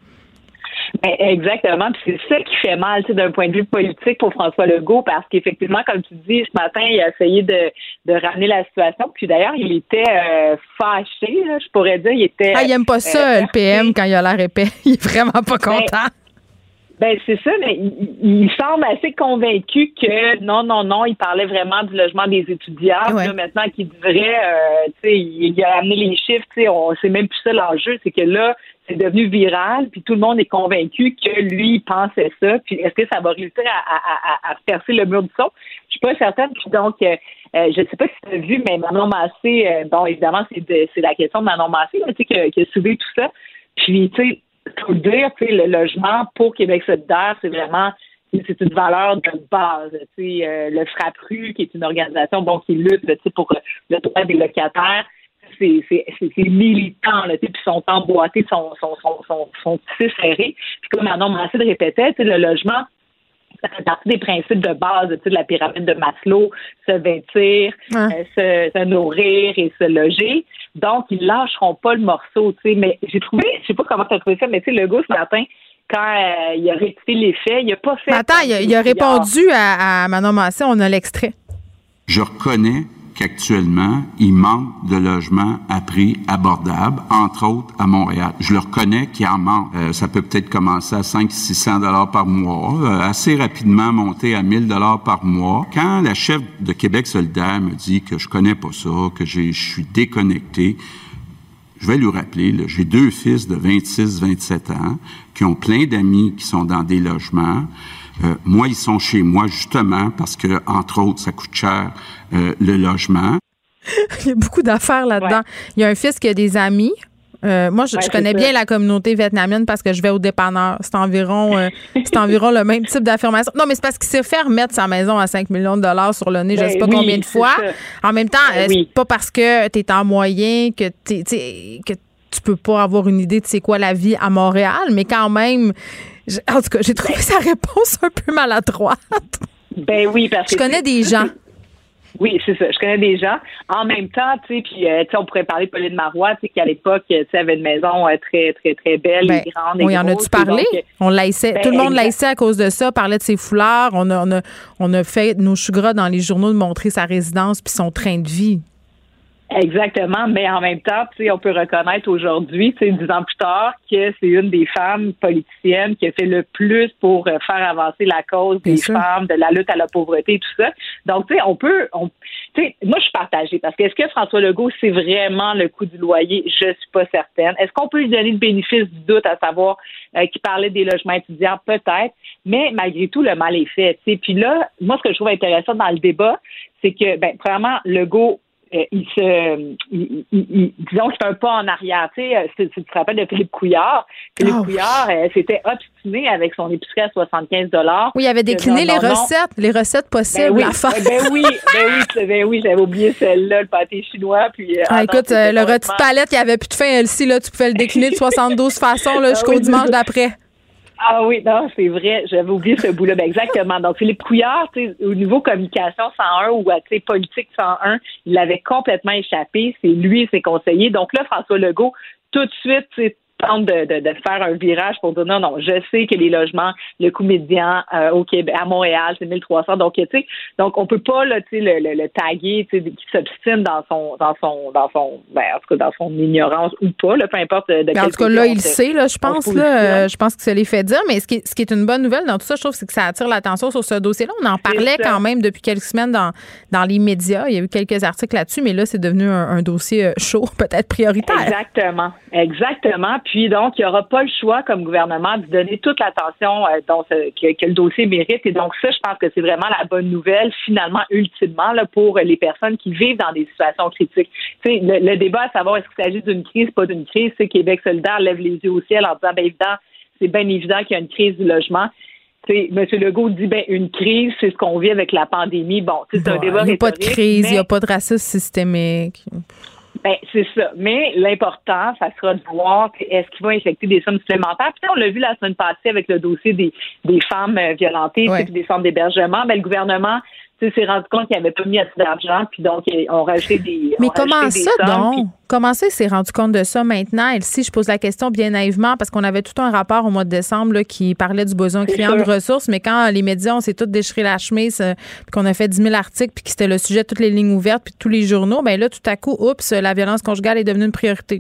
Ben, exactement. Puis c'est ça qui fait mal, tu sais, d'un point de vue politique pour François Legault, parce qu'effectivement, comme tu dis, ce matin, il a essayé de, de ramener la situation. Puis d'ailleurs, il était euh, fâché, là, je pourrais dire. Il était. Ah, il aime pas ça, euh, le PM, quand il a l'air épais. Il est vraiment pas content. Ben c'est ça, mais il, il semble assez convaincu que non, non, non, il parlait vraiment du logement des étudiants. Ouais. Là, maintenant qu'il devrait, euh, tu sais, il, il a amené les chiffres, tu sais, on c'est même plus ça l'enjeu, c'est que là, c'est devenu viral, puis tout le monde est convaincu que lui, pensait ça. Puis est-ce que ça va réussir à, à, à, à percer le mur du son? Je suis pas certaine. Puis donc, euh, euh, je ne sais pas si tu as vu, mais Manon Massé, euh, bon, évidemment, c'est de- c'est la question de Manon Massé, là, tu sais, qui, a- qui a soulevé tout ça. Puis, tu sais, faut le dire, tu sais, le logement pour Québec solidaire, c'est vraiment c'est une valeur de base. Tu sais, euh, le FRAPRU, qui est une organisation bon, qui lutte tu sais, pour le droit des locataires, c'est c'est- c'est- c'est militant, là, tu sais, puis sont emboîtés, sont, sont, sont, sont, sont tissés serrés. Puis comme Manon Massé le répétait, tu sais, le logement, ça fait partie des principes de base tu sais, de la pyramide de Maslow, se vêtir, Hein. euh, se, se nourrir et se loger. Donc, ils lâcheront pas le morceau, tu sais. Mais j'ai trouvé, je sais pas comment tu as trouvé ça, mais tu sais, le gars, ce matin, quand euh, il a rectifié les faits, il a pas fait... Mais attends, il a, il a répondu à, à Manon Massé, on a l'extrait. Je reconnais qu'actuellement, il manque de logements à prix abordable, entre autres à Montréal. Je le reconnais qu'il en manque. Euh, ça peut peut-être commencer à 500-600 dollars par mois, euh, assez rapidement monter à 1000 dollars par mois. Quand la chef de Québec solidaire me dit que je connais pas ça, que je suis déconnecté, je vais lui rappeler, j'ai deux fils de 26-27 ans qui ont plein d'amis qui sont dans des logements. Euh, moi, ils sont chez moi justement parce que, entre autres, ça coûte cher euh, le logement. Il y a beaucoup d'affaires là-dedans. Il y a un fils qui a des amis. Euh, moi, je, Ouais, je c'est connais bien la communauté vietnamienne parce que je vais au dépanneur. C'est environ, euh, c'est environ le même type d'affirmation. Non, mais c'est parce qu'il s'est fait remettre sa maison à 5 millions de dollars sur le nez, je Ben sais pas oui, combien de fois. ça. En même temps, Ben euh, oui. c'est pas parce que tu es en moyen que t'es- t'sais, que tu peux pas avoir une idée de c'est quoi la vie à Montréal, mais quand même, en tout cas, j'ai trouvé sa réponse un peu maladroite. Ben oui, parce Je que... connais des gens. Oui, c'est ça. Je connais des gens. En même temps, tu sais, puis euh, tu sais, on pourrait parler de Pauline Marois, tu sais, qui à l'époque, tu sais, avait une maison euh, très, très, très belle Ben, et grande. et on en grosse, a-tu parlé? donc, on laissait, ben, tout le monde exact. laissait à cause de ça, parlait de ses foulards. On a, on a, on a fait nos choux-gras dans les journaux de montrer sa résidence puis son train de vie. Exactement, mais en même temps, tu sais, on peut reconnaître aujourd'hui, tu sais, dix ans plus tard, que c'est une des femmes politiciennes qui a fait le plus pour euh, faire avancer la cause Bien des sûr. femmes, de la lutte à la pauvreté et tout ça. Donc, tu sais, on peut, on, tu sais, moi, je suis partagée parce que est-ce que François Legault, c'est vraiment le coût du loyer? Je suis pas certaine. Est-ce qu'on peut lui donner le bénéfice du doute à savoir euh, qu'il parlait des logements étudiants? Peut-être, mais malgré tout, le mal est fait, tu sais. Puis là, moi, ce que je trouve intéressant dans le débat, c'est que, ben, premièrement, Legault il se, il, il- il- disons que c'est un pas en arrière. Tu sais, euh, si tu te rappelles de Philippe Couillard. Philippe Ah oui. Couillard euh, s'était obstiné avec son épicerie à 75 dollars. Oui, il avait décliné les recettes, les recettes possibles Ben oui, à faire. ben oui, ben oui, tu- ben oui, j'avais oublié celle-là, le pâté chinois. Puis, euh, Ah, écoute, euh, le rôti de palette, il n'y avait plus de fin, Elsie, là, tu pouvais le décliner de 72 façons là, Ah jusqu'au oui, dimanche d'après. Ah oui, non, c'est vrai. J'avais oublié ce bout-là. Ben exactement. Donc, Philippe Couillard, au niveau communication 101 ou sais, politique 101, il avait complètement échappé. C'est lui et ses conseillers. Donc là, François Legault, tout de suite, tente de, de, de, faire un virage pour dire non, non, je sais que les logements, le coût médian euh, au Québec, à Montréal, c'est 1300. Donc, tu sais, donc on peut pas là, tu sais, le, le, le taguer, tu sais, qui s'obstine dans son, dans son, dans son, ben, en tout cas, dans son ignorance ou pas, là, peu importe de En tout cas, là, il sait, là, je pense, là, euh, je pense que ça les fait dire. Mais ce qui, est, ce qui est une bonne nouvelle dans tout ça, je trouve, c'est que ça attire l'attention sur ce dossier-là. On en parlait quand même depuis quelques semaines dans, dans les médias. Il y a eu quelques articles là-dessus, mais là, c'est devenu un, un dossier euh, chaud, peut-être prioritaire. Exactement. Exactement. Puis donc, il n'y aura pas le choix comme gouvernement de donner toute l'attention euh, que, que, le dossier mérite. Et donc, ça, je pense que c'est vraiment la bonne nouvelle, finalement, ultimement, là, pour les personnes qui vivent dans des situations critiques. Tu sais, le, débat à savoir est-ce qu'il s'agit d'une crise, pas d'une crise, c'est Québec solidaire lève les yeux au ciel en disant, ben évident, c'est bien évident qu'il y a une crise du logement. M. Legault dit ben une crise, c'est ce qu'on vit avec la pandémie. Bon, c'est un débat Il n'y a pas de crise, il n'y a pas de racisme systémique. Ben, c'est ça. Mais l'important, ça sera de voir est-ce qu'il va infecter des sommes supplémentaires. Puis on l'a vu la semaine passée avec le dossier des, des femmes euh, violentées, et des centres d'hébergement. Ben, le gouvernement s'est rendu compte qu'il avait pas mis assez d'argent, puis donc on rajouté des. Mais comment ça, donc? Comment ça, il s'est rendu compte de ça maintenant? si je pose la question bien naïvement, parce qu'on avait tout un rapport au mois de décembre qui parlait du besoin client de ressources, mais quand les médias, on s'est tous déchiré la chemise, euh, puis qu'on a fait 10 000 articles, puis que c'était le sujet de toutes les lignes ouvertes, puis tous les journaux, ben là, tout à coup, oups, la violence conjugale est devenue une priorité.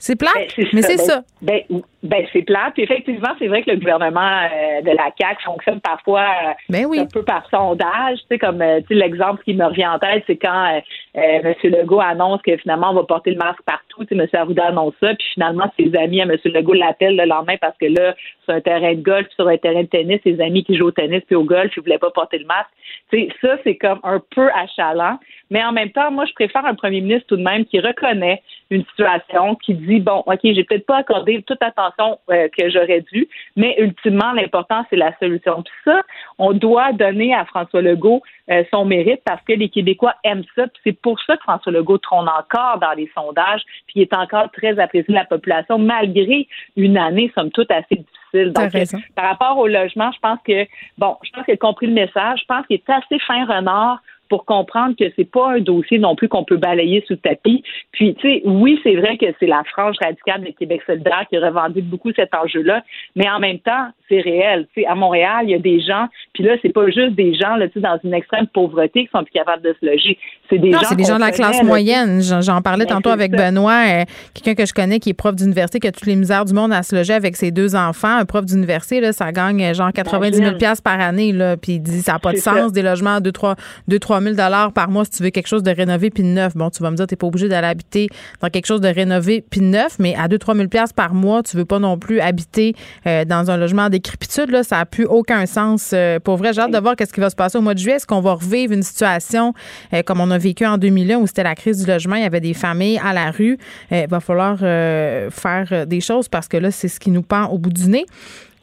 C'est plat, ben, mais c'est ça. Ben, ben c'est plat. Puis effectivement, c'est vrai que le gouvernement euh, de la CAQ fonctionne parfois euh, ben oui. un peu par sondage. Tu sais, comme euh, l'exemple qui me revient en tête, c'est quand M. Legault annonce que finalement on va porter le masque partout. Tu sais, M. Arruda annonce ça, puis finalement ses amis à M. Legault l'appellent le lendemain parce que là, sur un terrain de golf, sur un terrain de tennis, ses amis qui jouent au tennis puis au golf, ils voulaient pas porter le masque. Tu sais, ça c'est comme un peu achalant. Mais en même temps, moi, je préfère un premier ministre tout de même qui reconnaît une situation, qui dit bon, ok, j'ai peut-être pas accordé toute attention euh, que j'aurais dû, mais ultimement, l'important c'est la solution. Puis ça, on doit donner à François Legault euh, son mérite parce que les Québécois aiment ça. Puis c'est pour ça que François Legault trône encore dans les sondages, puis il est encore très apprécié de la population malgré une année somme toute assez difficile. Donc, euh, par rapport au logement, je pense que bon, je pense qu'il a compris le message. Je pense qu'il est assez fin renard pour comprendre que c'est pas un dossier non plus qu'on peut balayer sous le tapis. Puis, tu sais, oui, c'est vrai que c'est la frange radicale de Québec solidaire qui revendique beaucoup cet enjeu-là, mais en même temps, c'est réel. Tu sais, à Montréal, il y a des gens, puis là, c'est pas juste des gens là, tu sais, dans une extrême pauvreté qui sont plus capables de se loger. C'est des non, gens. c'est des gens de la classe moyenne. J'en parlais ben, tantôt avec Benoît, euh, quelqu'un que je connais qui est prof d'université, qui a toutes les misères du monde à se loger avec ses deux enfants. Un prof d'université, là, ça gagne euh, genre 90 000 par année, là, puis il dit ça n'a pas de sens, des logements à 2-3 000 par mois si tu veux quelque chose de rénové puis neuf. Bon, tu vas me dire, tu n'es pas obligé d'aller habiter dans quelque chose de rénové puis neuf, mais à 2-3 000 par mois, tu veux pas non plus habiter euh, dans un logement en décrépitude. Là, ça n'a plus aucun sens. Euh, pour vrai, j'ai hâte de voir qu'est-ce qui va se passer au mois de juillet. Est-ce qu'on va revivre une situation euh, comme on a vécu en 2001 où c'était la crise du logement, il y avait des familles à la rue. il va falloir faire des choses parce que là, c'est ce qui nous pend au bout du nez.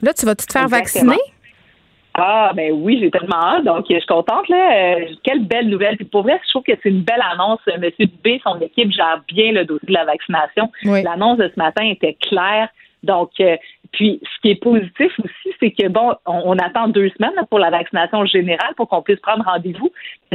Là, tu vas te faire vacciner? Ah, ben oui, j'ai tellement hâte. Donc, je suis contente. Là. Euh, quelle belle nouvelle. Puis pour vrai, je trouve que c'est une belle annonce. Monsieur Dubé, son équipe gère bien le dossier de la vaccination. L'annonce de ce matin était claire. Donc, euh, puis, ce qui est positif aussi, c'est que, bon, on, attend deux semaines pour la vaccination générale pour qu'on puisse prendre rendez-vous.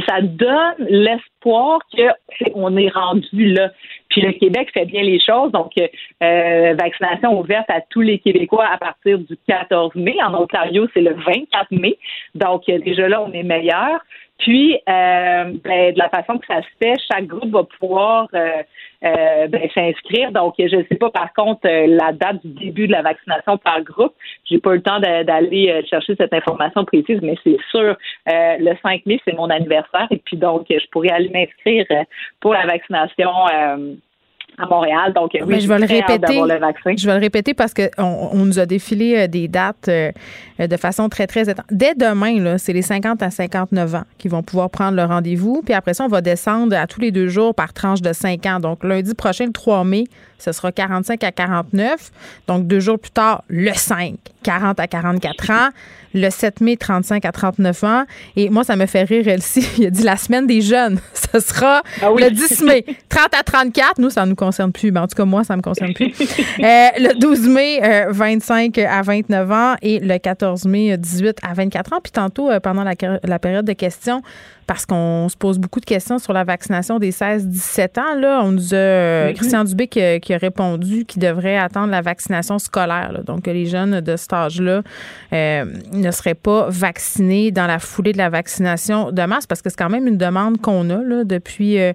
Ça donne l'espoir qu'on est rendu là. Puis le Québec fait bien les choses. Donc, euh, vaccination ouverte à tous les Québécois à partir du 14 mai. En Ontario, c'est le 24 mai. Donc, déjà là, on est meilleur. Puis, euh, ben, de la façon que ça se fait, chaque groupe va pouvoir euh, euh, ben, s'inscrire. Donc, je ne sais pas par contre la date du début de la vaccination par groupe. J'ai pas eu le temps d'aller chercher cette information précise, mais c'est sûr, le 5 mai, c'est mon anniversaire. Et puis donc, je pourrais aller m'inscrire pour la vaccination à Montréal. Donc, oui, je vais le répéter. Je vais le répéter parce qu'on on nous a défilé euh, des dates euh, de façon très, très Dès demain, c'est les 50 à 59 ans qui vont pouvoir prendre le rendez-vous. Puis après ça, on va descendre à tous les deux jours par tranche de 5 ans. Donc, lundi prochain, le 3 mai, ce sera 45 à 49. Donc, deux jours plus tard, le 5, 40 à 44 ans. Le 7 mai, 35 à 39 ans. Et moi, ça me fait rire, Elsie. Il a dit la semaine des jeunes. Ce sera ah le 10 mai, 30 à 34. Nous, ça nous concerne Ben, en tout cas, moi, ça me concerne plus. Euh, le 12 mai, 25 euh, à 29 ans. Et le 14 mai, 18 à 24 ans. Puis tantôt, euh, pendant la période de questions, parce qu'on se pose beaucoup de questions sur la vaccination des 16-17 ans. Là, on nous a euh, Mhm. Christian Dubé qui, a- qui a répondu qu'il devrait attendre la vaccination scolaire. là. donc, que les jeunes de cet âge-là euh, ne seraient pas vaccinés dans la foulée de la vaccination de masse, parce que c'est quand même une demande qu'on a là, depuis euh,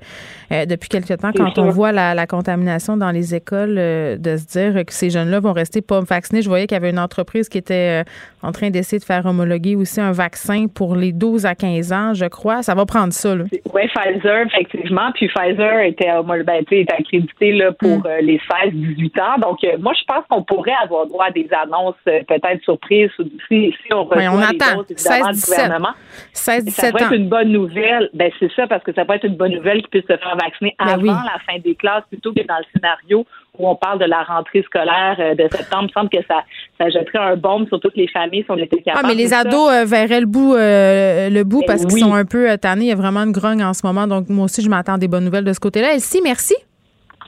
depuis quelque temps quand on voit la, la contamination dans les écoles, euh, de se dire que ces jeunes-là vont rester pas vaccinés. Je voyais qu'il y avait une entreprise qui était en train d'essayer de faire homologuer aussi un vaccin pour les 12 à 15 ans, je crois. Ça va prendre ça. Oui, Pfizer, effectivement. Puis Pfizer était, homol- ben, était accrédité là, pour Mm. euh, les 16-18 ans. Donc, euh, moi, je pense qu'on pourrait avoir droit à des annonces euh, peut-être surprises si, si on reçoit Oui, on attend. doses, évidemment, du 16-17. gouvernement. 16-17 ça pourrait être une bonne nouvelle. Ben, c'est ça, parce que ça peut être une bonne nouvelle qu'ils puissent se faire vacciner Ben avant oui. la fin des classes plutôt que dans le scénario où on parle de la rentrée scolaire euh, de septembre. Il me semble que ça, ça jetterait un bombe sur toutes les familles si on était Ah, capable. mais les ados euh, verraient le bout, euh, le bout Ben parce qu'ils sont un peu euh, tannés. Il y a vraiment une grogne en ce moment. Donc, moi aussi, je m'attends des bonnes nouvelles de ce côté-là. Elsie, merci.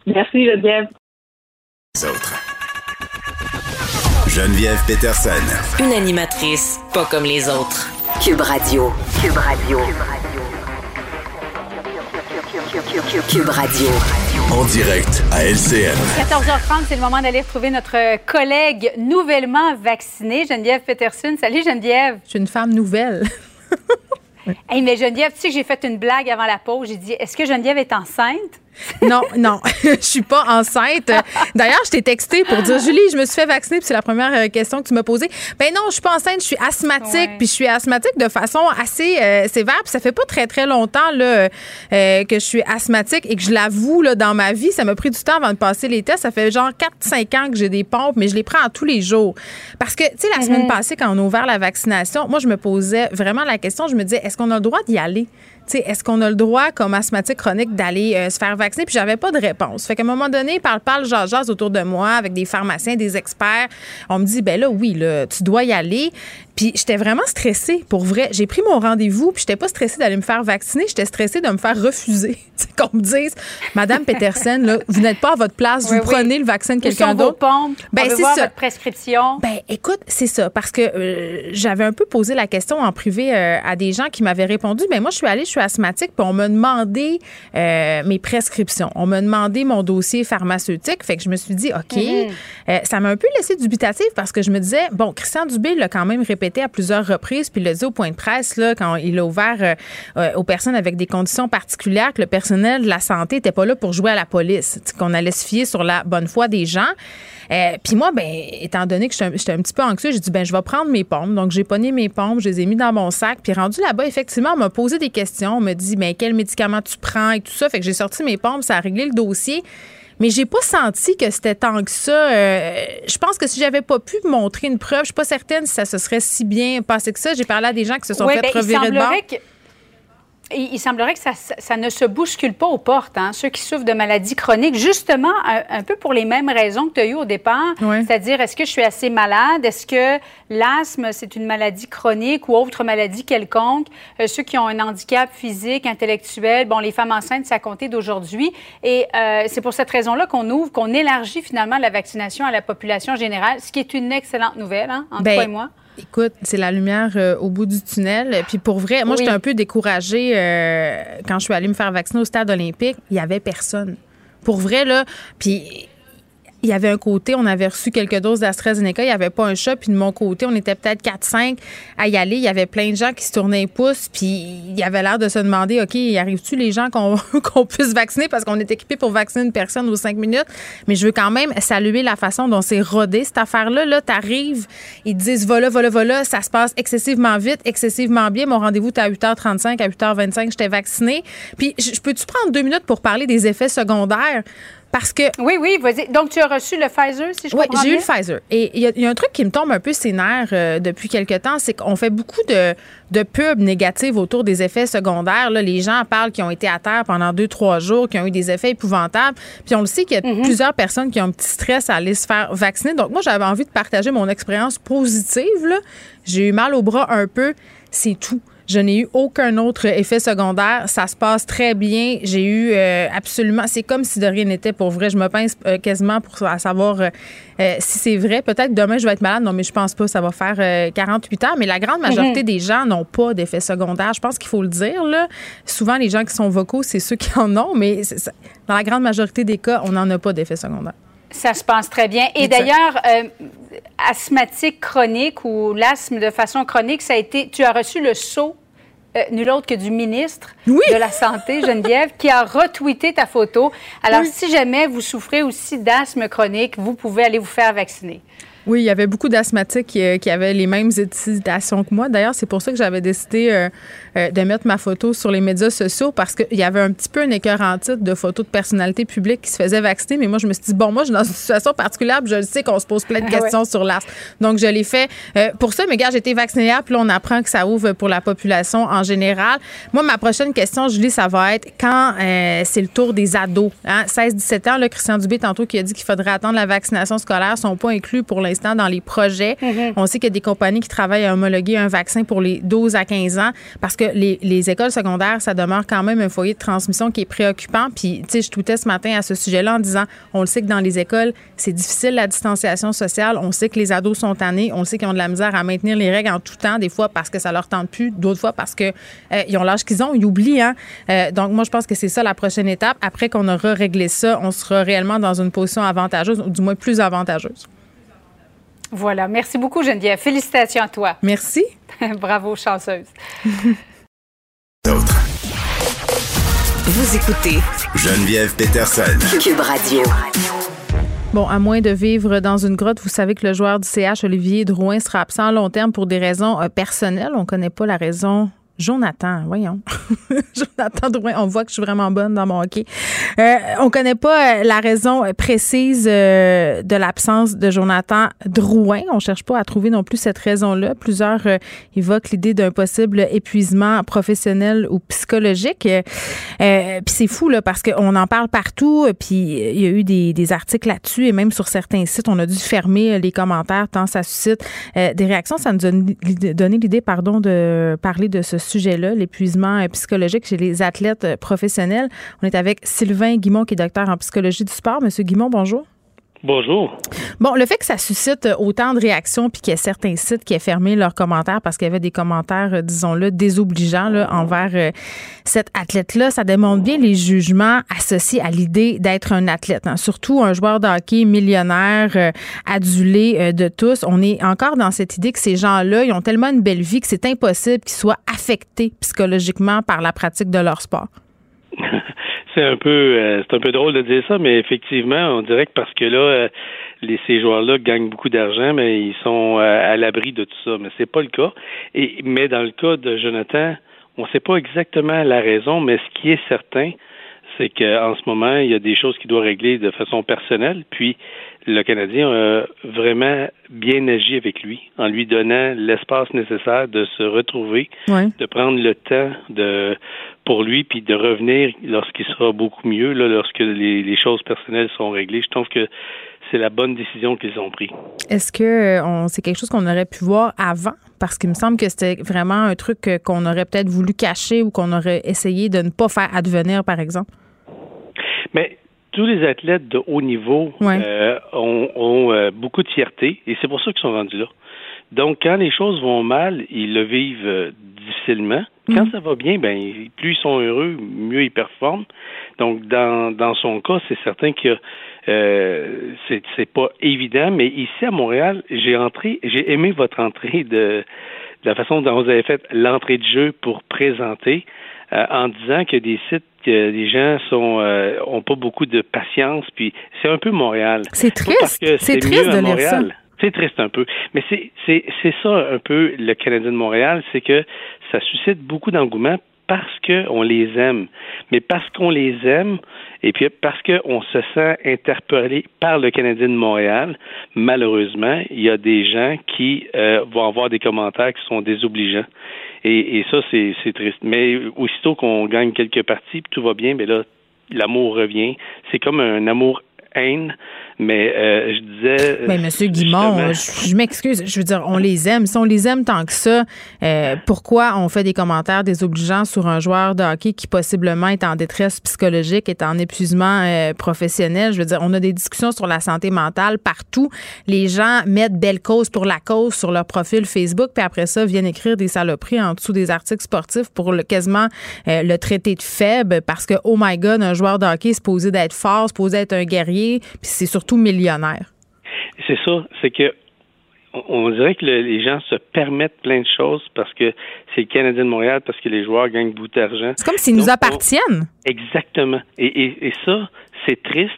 Merci, Geneviève. Geneviève Peterson. Une animatrice pas comme les autres. Cube Radio. Cube Radio. Cube Radio. En direct à LCN. 14h30, c'est le moment d'aller retrouver notre collègue nouvellement vaccinée, Geneviève Peterson. Salut Geneviève. Je suis une femme nouvelle. Hey, mais Geneviève, tu sais que j'ai fait une blague avant la pause. J'ai dit, est-ce que Geneviève est enceinte? Non, non, je suis pas enceinte. D'ailleurs, je t'ai texté pour dire Julie, je me suis fait vacciner, puis c'est la première euh, question que tu m'as posée. Ben non, je suis pas enceinte, je suis asthmatique, puis je suis asthmatique de façon assez euh, sévère, puis ça fait pas très très longtemps là euh, que je suis asthmatique et que je l'avoue là dans ma vie, ça m'a pris du temps avant de passer les tests, ça fait genre 4 5 ans que j'ai des pompes, mais je les prends à tous les jours. Parce que tu sais la semaine passée quand on a ouvert la vaccination, moi je me posais vraiment la question, je me disais est-ce qu'on a le droit d'y aller? Est-ce qu'on a le droit, comme asthmatique chronique, d'aller euh, se faire vacciner? Puis j'avais pas de réponse. Fait qu'à un moment donné, parle, parle, jase, autour de moi avec des pharmaciens, des experts. On me dit, ben là, oui, là, tu dois y aller. Puis j'étais vraiment stressée, pour vrai. J'ai pris mon rendez-vous, puis j'étais pas stressée d'aller me faire vacciner. J'étais stressée de me faire refuser. Qu'on me dise, Madame Peterson, là, vous n'êtes pas à votre place, Oui, vous oui. prenez le vaccin de quelqu'un d'autre. Ben, c'est ça. votre prescription. Ben, écoute, c'est ça, parce que euh, j'avais un peu posé la question en privé euh, à des gens qui m'avaient répondu. Ben moi, je suis allée, je suis asthmatique, puis on m'a demandé euh, mes prescriptions. On m'a demandé mon dossier pharmaceutique. Fait que je me suis dit, OK, Mhm. euh, ça m'a un peu laissé dubitatif parce que je me disais, bon, Christian Dubé l'a quand même répété à plusieurs reprises, puis il l'a dit au point de presse, là, quand il a ouvert euh, euh, aux personnes avec des conditions particulières, que le personnel de la santé n'était pas là pour jouer à la police, qu'on allait se fier sur la bonne foi des gens. Euh, puis moi, ben, étant donné que j'étais un, j'étais un petit peu anxieux, j'ai dit, ben, je vais prendre mes pompes. Donc, j'ai pogné mes pompes, je les ai mis dans mon sac. Puis rendu là-bas, effectivement, on m'a posé des questions. On m'a dit, ben, quel médicament tu prends et tout ça. Fait que j'ai sorti mes pompes, ça a réglé le dossier. Mais j'ai pas senti que c'était tant que ça. Euh, je pense que si j'avais pas pu montrer une preuve, je suis pas certaine si ça se serait si bien passé que ça. J'ai parlé à des gens qui se sont Ouais, fait ben, revirer de bord. semblerait que il, il semblerait que ça, ça- ça ne se bouscule pas aux portes, hein, ceux qui souffrent de maladies chroniques, justement, un, un peu pour les mêmes raisons que tu as eues au départ. C'est-à-dire, est-ce que je suis assez malade? Est-ce que l'asthme, c'est une maladie chronique ou autre maladie quelconque? Euh, ceux qui ont un handicap physique, intellectuel, bon, les femmes enceintes, à compter d'aujourd'hui. Et euh, c'est pour cette raison-là qu'on ouvre, qu'on élargit finalement la vaccination à la population générale, ce qui est une excellente nouvelle, hein, entre Ben, toi et moi. Écoute, c'est la lumière euh, au bout du tunnel. Puis pour vrai, moi, Oui. j'étais un peu découragée euh, quand je suis allée me faire vacciner au stade olympique. Il y avait personne. Pour vrai, là. Puis il y avait un côté, on avait reçu quelques doses d'AstraZeneca, il n'y avait pas un chat, puis de mon côté, on était peut-être 4-5 à y aller. Il y avait plein de gens qui se tournaient les pouces, puis il y avait l'air de se demander, OK, arrive-tu les gens qu'on qu'on puisse vacciner? Parce qu'on est équipé pour vacciner une personne aux 5 minutes? Mais je veux quand même saluer la façon dont c'est rodé, cette affaire-là. Là, t'arrives, ils te disent, voilà, voilà, voilà, ça se passe excessivement vite, excessivement bien. Mon rendez-vous était à 8h35, à 8h25, j'étais vaccinée. Puis, je peux-tu prendre deux minutes pour parler des effets secondaires? Parce que. Oui, oui, vas-y. Donc, tu as reçu le Pfizer, si je Oui, comprends j'ai eu le Pfizer. Et il y, a- il y a un truc qui me tombe un peu ses nerfs euh, depuis quelque temps, c'est qu'on fait beaucoup de, de pubs négatives autour des effets secondaires. Là, les gens parlent qui ont été à terre pendant deux, trois jours, qui ont eu des effets épouvantables. Puis on le sait qu'il y a Mhm. plusieurs personnes qui ont un petit stress à aller se faire vacciner. Donc moi, j'avais envie de partager mon expérience positive. J'ai eu mal au bras un peu, c'est tout. Je n'ai eu aucun autre effet secondaire. Ça se passe très bien. J'ai eu euh, absolument. C'est comme si de rien n'était pour vrai. Je me pince euh, quasiment pour savoir euh, si c'est vrai. Peut-être demain, je vais être malade. Non, mais je pense pas. Ça va faire 48 heures. Mais la grande majorité mhm. des gens n'ont pas d'effet secondaire. Je pense qu'il faut le dire. Là. Souvent, les gens qui sont vocaux, c'est ceux qui en ont. Mais dans la grande majorité des cas, on n'en a pas d'effet secondaire. Ça se passe très bien. Et d'ailleurs, asthmatique chronique ou l'asthme de façon chronique, ça a été. Tu as reçu le saut euh, nul autre que du ministre de la Santé, Geneviève, qui a retweeté ta photo. Alors, si jamais vous souffrez aussi d'asthme chronique, vous pouvez aller vous faire vacciner. Oui, il y avait beaucoup d'asthmatiques qui, avaient les mêmes hésitations que moi. D'ailleurs, c'est pour ça que j'avais décidé euh, euh, de mettre ma photo sur les médias sociaux parce qu'il y avait un petit peu un écœur en titre de photos de personnalités publiques qui se faisaient vacciner. Mais moi, je me suis dit, bon, moi, je suis dans une situation particulière, je sais qu'on se pose plein de ah questions sur l'asthme. Donc, je l'ai fait euh, pour ça. Mais gars, j'ai été vaccinée puis là, on apprend que ça ouvre pour la population en général. Moi, ma prochaine question, Julie, ça va être quand c'est le tour des ados. Hein? 16-17 ans, là, Christian Dubé, tantôt, qui a dit qu'il faudrait attendre la vaccination scolaire, sont pas inclus pour l'instant dans les projets. Mm-hmm. On sait qu'il y a des compagnies qui travaillent à homologuer un vaccin pour les 12 à 15 ans parce que les, écoles secondaires, ça demeure quand même un foyer de transmission qui est préoccupant. Puis, tu sais, je toutais ce matin à ce sujet-là en disant, on le sait que dans les écoles, c'est difficile la distanciation sociale. On sait que les ados sont tannés. On sait qu'ils ont de la misère à maintenir les règles en tout temps, des fois parce que ça leur tente plus, d'autres fois parce que euh, ils ont l'âge qu'ils ont, ils oublient. Hein? Euh, donc, moi, je pense que c'est ça la prochaine étape. Après qu'on aura réglé ça, on sera réellement dans une position avantageuse, ou du moins plus avantageuse. Voilà. Merci beaucoup, Geneviève. Félicitations à toi. Merci. Bravo, chanceuse. Vous écoutez Geneviève Peterson. Cube Radio. Bon, à moins de vivre dans une grotte, vous savez que le joueur du CH, Olivier Drouin, sera absent à long terme pour des raisons euh, personnelles. On ne connaît pas la raison Jonathan, voyons. Jonathan Drouin, on voit que je suis vraiment bonne dans mon hockey. Euh, on connaît pas euh, la raison précise euh, de l'absence de Jonathan Drouin. On cherche pas à trouver non plus cette raison-là. Plusieurs euh, évoquent l'idée d'un possible épuisement professionnel ou psychologique. puis c'est fou là parce qu'on en parle partout. Puis il y a eu des, des articles là-dessus et même sur certains sites, on a dû fermer les commentaires tant ça suscite des réactions. Ça nous a donné l'idée, pardon, de parler de ce sujet-là, l'épuisement euh, psychologique chez les athlètes euh, professionnels. On est avec Sylvain Guimont, qui est docteur en psychologie du sport. Monsieur Guimont, bonjour. Bonjour. Bon, le fait que ça suscite autant de réactions puis qu'il y a certains sites qui aient fermé leurs commentaires parce qu'il y avait des commentaires, euh, disons-le, désobligeants là, envers euh, cet athlète-là, ça démontre bien les jugements associés à l'idée d'être un athlète. Hein. Surtout un joueur de hockey millionnaire, euh, adulé de tous. On est encore dans cette idée que ces gens-là, ils ont tellement une belle vie que c'est impossible qu'ils soient affectés psychologiquement par la pratique de leur sport. c'est un peu euh, c'est un peu drôle de dire ça, mais effectivement, on dirait que parce que là, euh, les, ces joueurs-là gagnent beaucoup d'argent, mais ils sont euh, à l'abri de tout ça. Mais c'est pas le cas. Et mais dans le cas de Jonathan, on ne sait pas exactement la raison, mais ce qui est certain, c'est qu'en ce moment, il y a des choses qu'il doit régler de façon personnelle. Puis le Canadien a vraiment bien agi avec lui, en lui donnant l'espace nécessaire de se retrouver, de prendre le temps de pour lui, puis de revenir lorsqu'il sera beaucoup mieux, là, lorsque les, choses personnelles sont réglées. Je trouve que c'est la bonne décision qu'ils ont prise. Est-ce que euh, c'est quelque chose qu'on aurait pu voir avant? Parce qu'il me semble que c'était vraiment un truc qu'on aurait peut-être voulu cacher ou qu'on aurait essayé de ne pas faire advenir, par exemple. Mais tous les athlètes de haut niveau euh, ont, euh, beaucoup de fierté et c'est pour ça qu'ils sont rendus là. Donc, quand les choses vont mal, ils le vivent difficilement. Quand mm. ça va bien, ben plus ils sont heureux, mieux ils performent. Donc dans, dans son cas, c'est certain que euh, c'est c'est pas évident, mais ici à Montréal, j'ai entré, j'ai aimé votre entrée de, la façon dont vous avez fait l'entrée de jeu pour présenter, euh, en disant que des sites que les gens sont euh, ont pas beaucoup de patience, puis c'est un peu Montréal. C'est triste. C'est triste de lire ça. C'est triste un peu. Mais c'est, ça un peu le Canadien de Montréal, c'est que ça suscite beaucoup d'engouement parce qu'on les aime. Mais parce qu'on les aime, et puis parce qu'on se sent interpellé par le Canadien de Montréal, malheureusement, il y a des gens qui euh, vont avoir des commentaires qui sont désobligeants. Et, ça, c'est, c'est triste. Mais aussitôt qu'on gagne quelques parties, puis tout va bien, mais là, l'amour revient. C'est comme un amour haine, mais euh, je disais. Mais Monsieur Guimont, je, m'excuse, je veux dire, on les aime. Si on les aime tant que ça, euh, pourquoi on fait des commentaires désobligeants sur un joueur de hockey qui possiblement est en détresse psychologique, est en épuisement euh, professionnel? Je veux dire, on a des discussions sur la santé mentale partout. Les gens mettent belle cause pour la cause sur leur profil Facebook, puis après ça, viennent écrire des saloperies en dessous des articles sportifs pour le, quasiment le traiter de faible parce que, oh my God, un joueur de hockey est supposé d'être fort, supposé être un guerrier, puis c'est surtout millionnaire. C'est ça, c'est que on dirait que les gens se permettent plein de choses parce que c'est le Canadien de Montréal, parce que les joueurs gagnent beaucoup d'argent. C'est comme s'ils nous appartiennent. exactement. Et, ça, c'est triste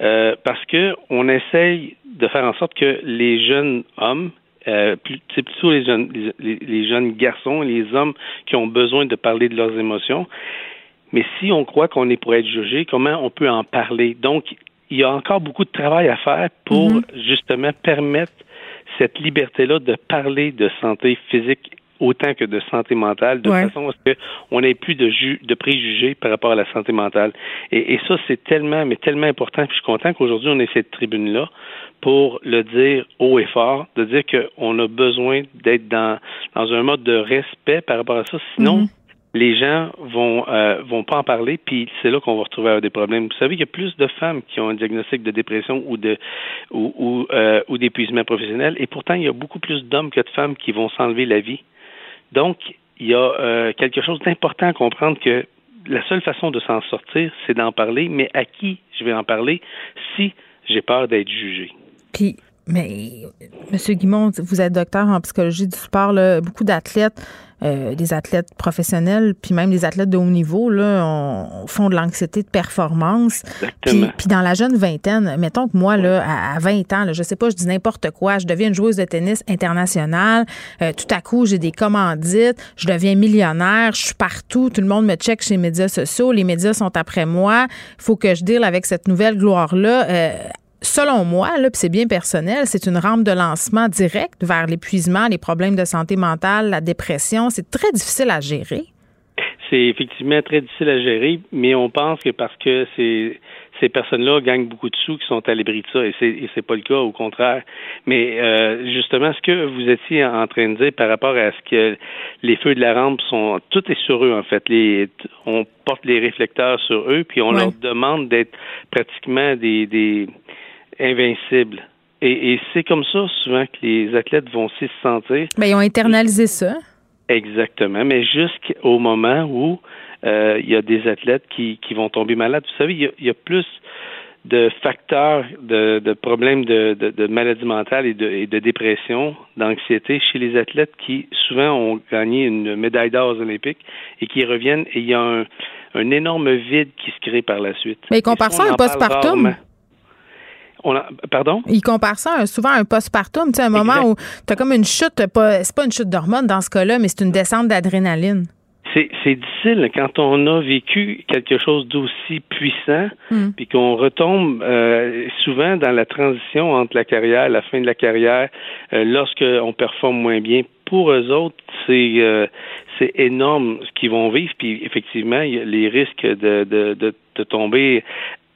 euh, parce que on essaye de faire en sorte que les jeunes hommes euh, c'est plutôt les jeunes, les, jeunes garçons et les hommes qui ont besoin de parler de leurs émotions. Mais si on croit qu'on est pour être jugé, comment on peut en parler? Donc, il y a encore beaucoup de travail à faire pour mhm. justement permettre cette liberté-là de parler de santé physique autant que de santé mentale, de façon à ce qu'on n'ait plus de, de préjugés par rapport à la santé mentale. Et, ça, c'est tellement, mais tellement important. Puis je suis content qu'aujourd'hui, on ait cette tribune-là pour le dire haut et fort, de dire qu'on a besoin d'être dans, dans un mode de respect par rapport à ça. Sinon, mhm les gens vont euh, vont pas en parler, puis c'est là qu'on va retrouver des problèmes. Vous savez qu'il y a plus de femmes qui ont un diagnostic de dépression ou de ou euh, ou d'épuisement professionnel, et pourtant il y a beaucoup plus d'hommes que de femmes qui vont s'enlever la vie. Donc il y a euh, quelque chose d'important à comprendre que la seule façon de s'en sortir, c'est d'en parler, mais à qui je vais en parler si j'ai peur d'être jugé? Puis mais, Monsieur Guimond, vous êtes docteur en psychologie du sport. Beaucoup d'athlètes, euh, des athlètes professionnels, puis même des athlètes de haut niveau, là, on, font de l'anxiété de performance. Puis, puis, dans la jeune vingtaine, mettons que moi, là, à, 20 ans, là, je sais pas, je dis n'importe quoi, je deviens une joueuse de tennis internationale. Euh, tout à coup, j'ai des commandites, je deviens millionnaire, je suis partout, tout le monde me check chez les médias sociaux, les médias sont après moi. Faut que je deal avec cette nouvelle gloire-là. Euh, selon moi, là, c'est bien personnel, c'est une rampe de lancement direct vers l'épuisement, les problèmes de santé mentale, la dépression. C'est très difficile à gérer. C'est effectivement très difficile à gérer, mais on pense que parce que ces, ces personnes-là gagnent beaucoup de sous qui sont à l'abri de ça, et c'est, c'est pas le cas, au contraire. Mais euh, justement, ce que vous étiez en train de dire par rapport à ce que les feux de la rampe sont, tout est sur eux en fait. Les, on porte les réflecteurs sur eux, puis on leur demande d'être pratiquement des, des invincible. Et, c'est comme ça souvent que les athlètes vont aussi se sentir. Mais ils ont internalisé ça. Exactement, mais jusqu'au moment où euh, il y a des athlètes qui, qui vont tomber malades. Vous savez, il y a, plus de facteurs de, de problèmes de, de, maladie mentale et de, et de dépression, d'anxiété chez les athlètes qui souvent ont gagné une médaille d'or aux Olympiques et qui reviennent et il y a un, un énorme vide qui se crée par la suite. Mais ils comparent ça à un postpartum pardon? Il compare ça souvent à un postpartum, tu sais, un moment où tu as comme une chute, pas, c'est pas une chute d'hormones dans ce cas-là, mais c'est une descente d'adrénaline. C'est difficile quand on a vécu quelque chose d'aussi puissant, hmm. puis qu'on retombe euh, souvent dans la transition entre la carrière, la fin de la carrière, euh, lorsqu'on performe moins bien. Pour eux autres, c'est euh, c'est énorme ce qu'ils vont vivre, puis effectivement, a les risques de, de, de, de tomber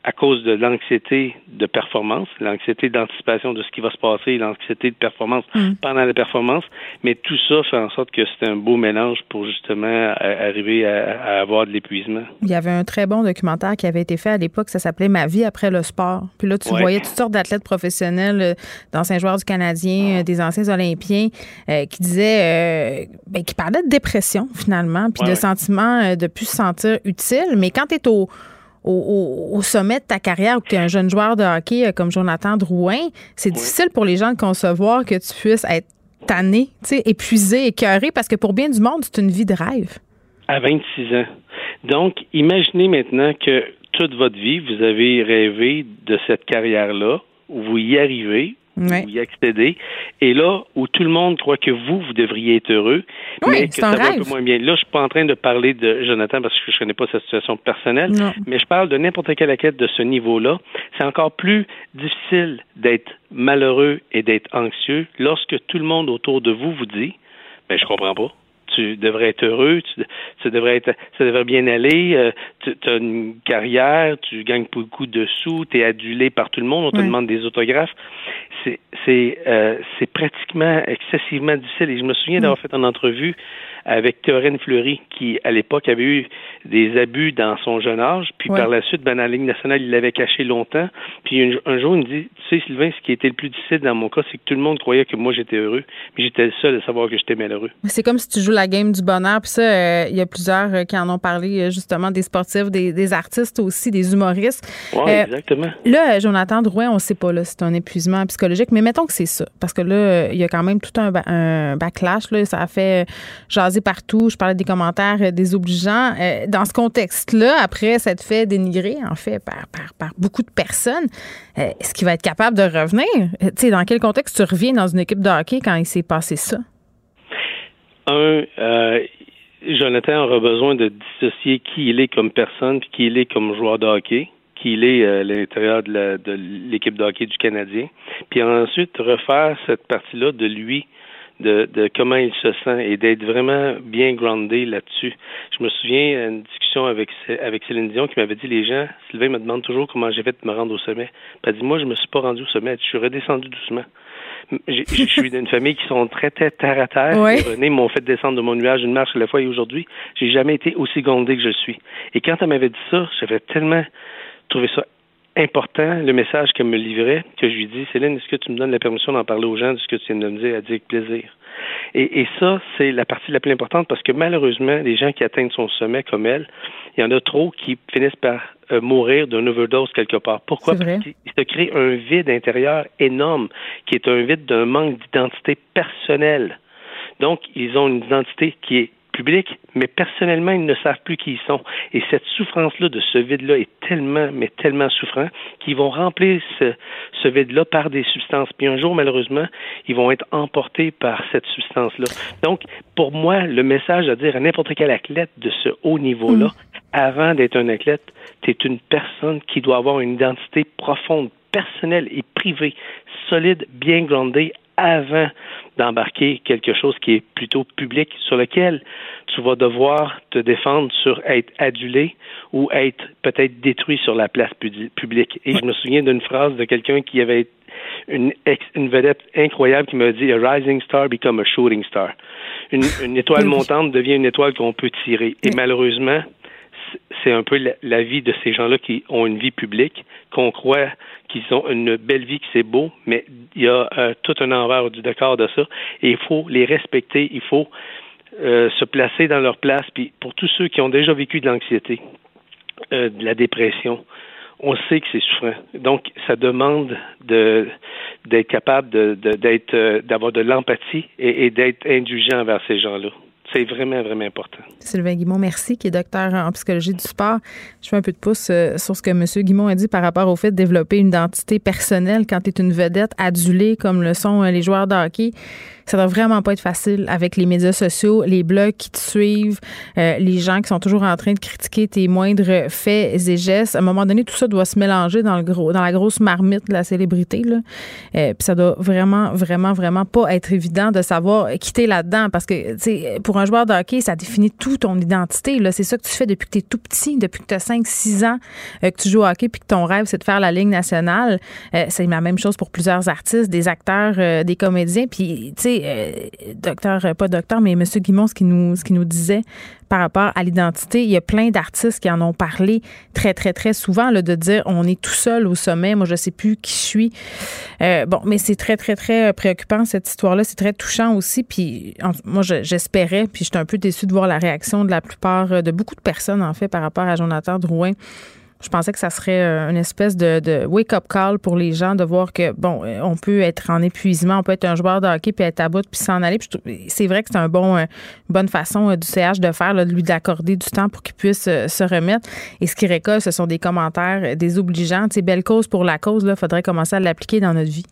à cause de l'anxiété de performance, l'anxiété d'anticipation de ce qui va se passer, l'anxiété de performance mm. pendant la performance, mais tout ça fait en sorte que c'est un beau mélange pour justement arriver à, avoir de l'épuisement. Il y avait un très bon documentaire qui avait été fait à l'époque, ça s'appelait Ma vie après le sport. Puis là, tu voyais toutes sortes d'athlètes professionnels, euh, d'anciens joueurs du Canadien, euh, des anciens Olympiens, euh, qui disaient, ben, qui parlaient de dépression finalement, puis de sentiment de plus se sentir utile. Mais quand tu es au au, sommet de ta carrière ou que tu es un jeune joueur de hockey euh, comme Jonathan Drouin, c'est difficile pour les gens de concevoir que tu puisses être tanné, épuisé, écœuré, parce que pour bien du monde, c'est une vie de rêve. À 26 ans. Donc, imaginez maintenant que toute votre vie, vous avez rêvé de cette carrière-là, vous y arrivez, vous y accéder. Et là, où tout le monde croit que vous, vous devriez être heureux, mais que ça va un peu moins bien. Là, je suis pas en train de parler de Jonathan parce que je connais pas sa situation personnelle, mais je parle de n'importe quelle enquête de ce niveau-là. C'est encore plus difficile d'être malheureux et d'être anxieux lorsque tout le monde autour de vous vous dit, ben, je comprends pas. Tu devrais être heureux, tu, devrais être, ça devrait bien aller, euh, tu as une carrière, tu gagnes beaucoup de sous, tu es adulé par tout le monde, on te demande des autographes. C'est c'est euh, c'est pratiquement excessivement difficile. Et je me souviens d'avoir fait une entrevue avec Théorène Fleury, qui, à l'époque, avait eu des abus dans son jeune âge, puis par la suite, ben, dans la Ligue nationale, il l'avait caché longtemps. Puis un, jour, il me dit, tu sais, Sylvain, ce qui était le plus difficile dans mon cas, c'est que tout le monde croyait que moi, j'étais heureux, mais j'étais le seul à savoir que j'étais malheureux. C'est comme si tu joues la game du bonheur, puis ça, euh, il y a plusieurs euh, qui en ont parlé, euh, justement, des sportifs, des, artistes aussi, des humoristes. Oui, exactement. Là, Jonathan Drouin, on ne sait pas, là, c'est un épuisement psychologique, mais mettons que c'est ça, parce que là, il y a quand même tout un, un backlash, là, ça a fait Je parlais des commentaires euh, désobligeants. Euh, dans ce contexte-là, après s'être fait dénigrer, en fait, par, beaucoup de personnes, euh, est-ce qu'il va être capable de revenir? Tu sais, dans quel contexte tu reviens dans une équipe de hockey quand il s'est passé ça? Un, Jonathan aura besoin de dissocier qui il est comme personne puis qui il est comme joueur de hockey qui il est à l'intérieur de l'équipe de hockey du Canadien, puis ensuite refaire cette partie-là de lui de, de comment il se sent et d'être vraiment bien groundé là-dessus. Je me souviens d'une discussion avec, avec Céline Dion qui m'avait dit les gens, Sylvain me demande toujours comment j'ai fait de me rendre au sommet. Elle dit moi je me suis pas rendu au sommet, je suis redescendu doucement. Je suis d'une famille qui sont très, très terre à terre. Ouais. René m'ont fait descendre de mon nuage une marche à la fois et aujourd'hui, j'ai jamais été aussi gondé que je suis. Et quand elle m'avait dit ça, j'avais tellement trouvé ça important, le message qu'elle me livrait, que je lui dis, Céline, est-ce que tu me donnes la permission d'en parler aux gens de ce que tu viens de me dire? Elle dit avec plaisir. Et, ça, c'est la partie la plus importante parce que malheureusement, les gens qui atteignent son sommet comme elle, il y en a trop qui finissent par euh, mourir d'un overdose quelque part. Pourquoi? Parce qu'il se crée un vide intérieur énorme, qui est un vide d'un manque d'identité personnelle. Donc, ils ont une identité qui est public, mais personnellement, ils ne savent plus qui ils sont. Et cette souffrance-là, de ce vide-là, est tellement, mais tellement souffrant qu'ils vont remplir ce, ce vide-là par des substances. Puis un jour, malheureusement, ils vont être emportés par cette substance-là. Donc, pour moi, le message à dire à n'importe quel athlète de ce haut niveau-là, mm. avant d'être un athlète, tu es une personne qui doit avoir une identité profonde, personnelle et privée, solide, bien groundée avant d'embarquer quelque chose qui est plutôt public, sur lequel tu vas devoir te défendre sur être adulé ou être peut-être détruit sur la place publique. Et je me souviens d'une phrase de quelqu'un qui avait une, une vedette incroyable qui m'a dit A rising star become a shooting star. Une, une étoile montante devient une étoile qu'on peut tirer. Et malheureusement, c'est un peu la, vie de ces gens-là qui ont une vie publique, qu'on croit qu'ils ont une belle vie, que c'est beau, mais il y a euh, tout un envers du décor de ça, et il faut les respecter, il faut euh, se placer dans leur place. Puis pour tous ceux qui ont déjà vécu de l'anxiété, euh, de la dépression, on sait que c'est souffrant. Donc, ça demande de d'être capable de, d'être d'avoir de l'empathie et d'être indulgent envers ces gens-là. C'est vraiment, vraiment important. Sylvain Guimont, merci, qui est docteur en psychologie du sport. Je fais un peu de pouce euh, sur ce que M. Guimont a dit par rapport au fait de développer une identité personnelle quand tu es une vedette adulée comme le sont euh, les joueurs de hockey ça doit vraiment pas être facile avec les médias sociaux, les blogs qui te suivent, euh, les gens qui sont toujours en train de critiquer tes moindres faits et gestes. À un moment donné, tout ça doit se mélanger dans le gros, dans la grosse marmite de la célébrité. Là. Euh, puis ça doit vraiment, vraiment, vraiment pas être évident de savoir quitter là-dedans parce que, tu sais, pour un joueur de hockey, ça définit tout ton identité. Là. C'est ça que tu fais depuis que tu es tout petit, depuis que tu as 5-6 ans euh, que tu joues au hockey puis que ton rêve, c'est de faire la Ligue nationale. c'est la même chose pour plusieurs artistes, des acteurs, des comédiens. Puis, tu sais, euh, docteur, euh, pas docteur, mais M. Guimont, ce qu'il nous, ce qui nous disait par rapport à l'identité, il y a plein d'artistes qui en ont parlé très, très, très souvent, là, de dire on est tout seul au sommet, moi, je sais plus qui je suis. Euh, bon, mais c'est très, très, très préoccupant, cette histoire-là. C'est très touchant aussi. Puis, moi, j'espérais, puis j'étais un peu déçue de voir la réaction de la plupart, de beaucoup de personnes, en fait, par rapport à Jonathan Drouin je pensais que ça serait euh, une espèce de, wake-up call pour les gens de voir que, bon, euh, on peut être en épuisement, on peut être un joueur de hockey puis être à bout puis s'en aller. C'est vrai que c'est un bon, euh, une bonne façon du CH de faire, de lui d'accorder du temps pour qu'il puisse se remettre. Et ce qui récolte, ce sont des commentaires désobligeants. C'est belle cause pour la cause, il faudrait commencer à l'appliquer dans notre vie.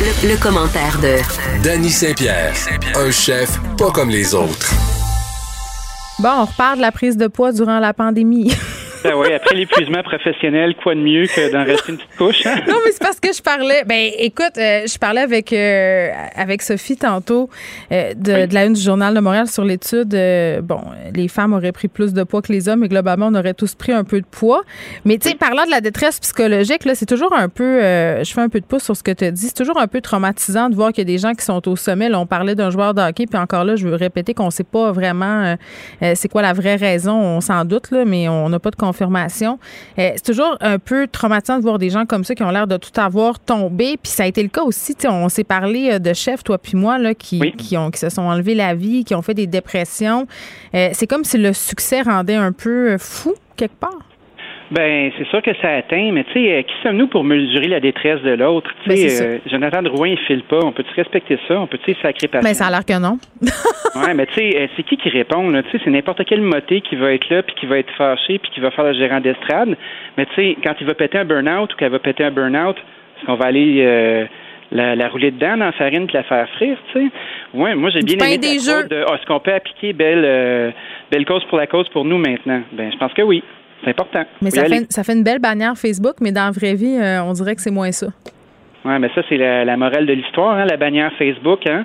Le, commentaire de Danny Saint-Pierre, un chef pas comme les autres. Bon, on repart de la prise de poids durant la pandémie. Ben oui, après l'épuisement professionnel, quoi de mieux que d'en rester une petite couche? Hein? Non, mais c'est parce que je parlais. Ben, écoute, euh, je parlais avec euh, avec Sophie tantôt euh, de, la une du journal de Montréal sur l'étude. bon, les femmes auraient pris plus de poids que les hommes, et globalement, on aurait tous pris un peu de poids. Mais tu sais, parlant de la détresse psychologique, là, c'est toujours un peu. je fais un peu de pouce sur ce que tu as dit. C'est toujours un peu traumatisant de voir qu'il y a des gens qui sont au sommet. Là, on parlait d'un joueur de hockey, puis encore là, je veux répéter qu'on ne sait pas vraiment c'est quoi la vraie raison. On s'en doute là, mais on n'a pas de confirmation. Euh, c'est toujours un peu traumatisant de voir des gens comme ça qui ont l'air de tout avoir tombé. Puis ça a été le cas aussi. On s'est parlé euh, de chefs, toi puis moi, là, qui, qui, ont, qui se sont enlevés la vie, qui ont fait des dépressions. Euh, c'est comme si le succès rendait un peu fou quelque part. Ben, c'est sûr que ça atteint, mais tu sais, euh, qui sommes-nous pour mesurer la détresse de l'autre? Tu ben, sais, euh, Jonathan Drouin, il file pas. On peut-tu respecter ça? On peut-tu sacrer Mais ben, ça a l'air que non. ouais, mais tu sais, euh, c'est qui qui répond, là? Tu sais, c'est n'importe quel moté qui va être là, puis qui va être fâché, puis qui va faire le gérant d'estrade. Mais tu sais, quand il va péter un burn-out ou qu'elle va péter un burn-out, est-ce qu'on va aller... la, rouler dedans dans la farine puis la faire frire, tu sais? Ouais, moi j'ai bien aimé des jeux. de est-ce qu'on peut appliquer belle belle cause pour la cause pour nous maintenant? Ben je pense que oui. C'est important. Mais ça fait, ça fait, une belle bannière Facebook, mais dans la vraie vie, euh, on dirait que c'est moins ça. Oui, mais ça, c'est la, morale de l'histoire, hein, la bannière Facebook. Hein.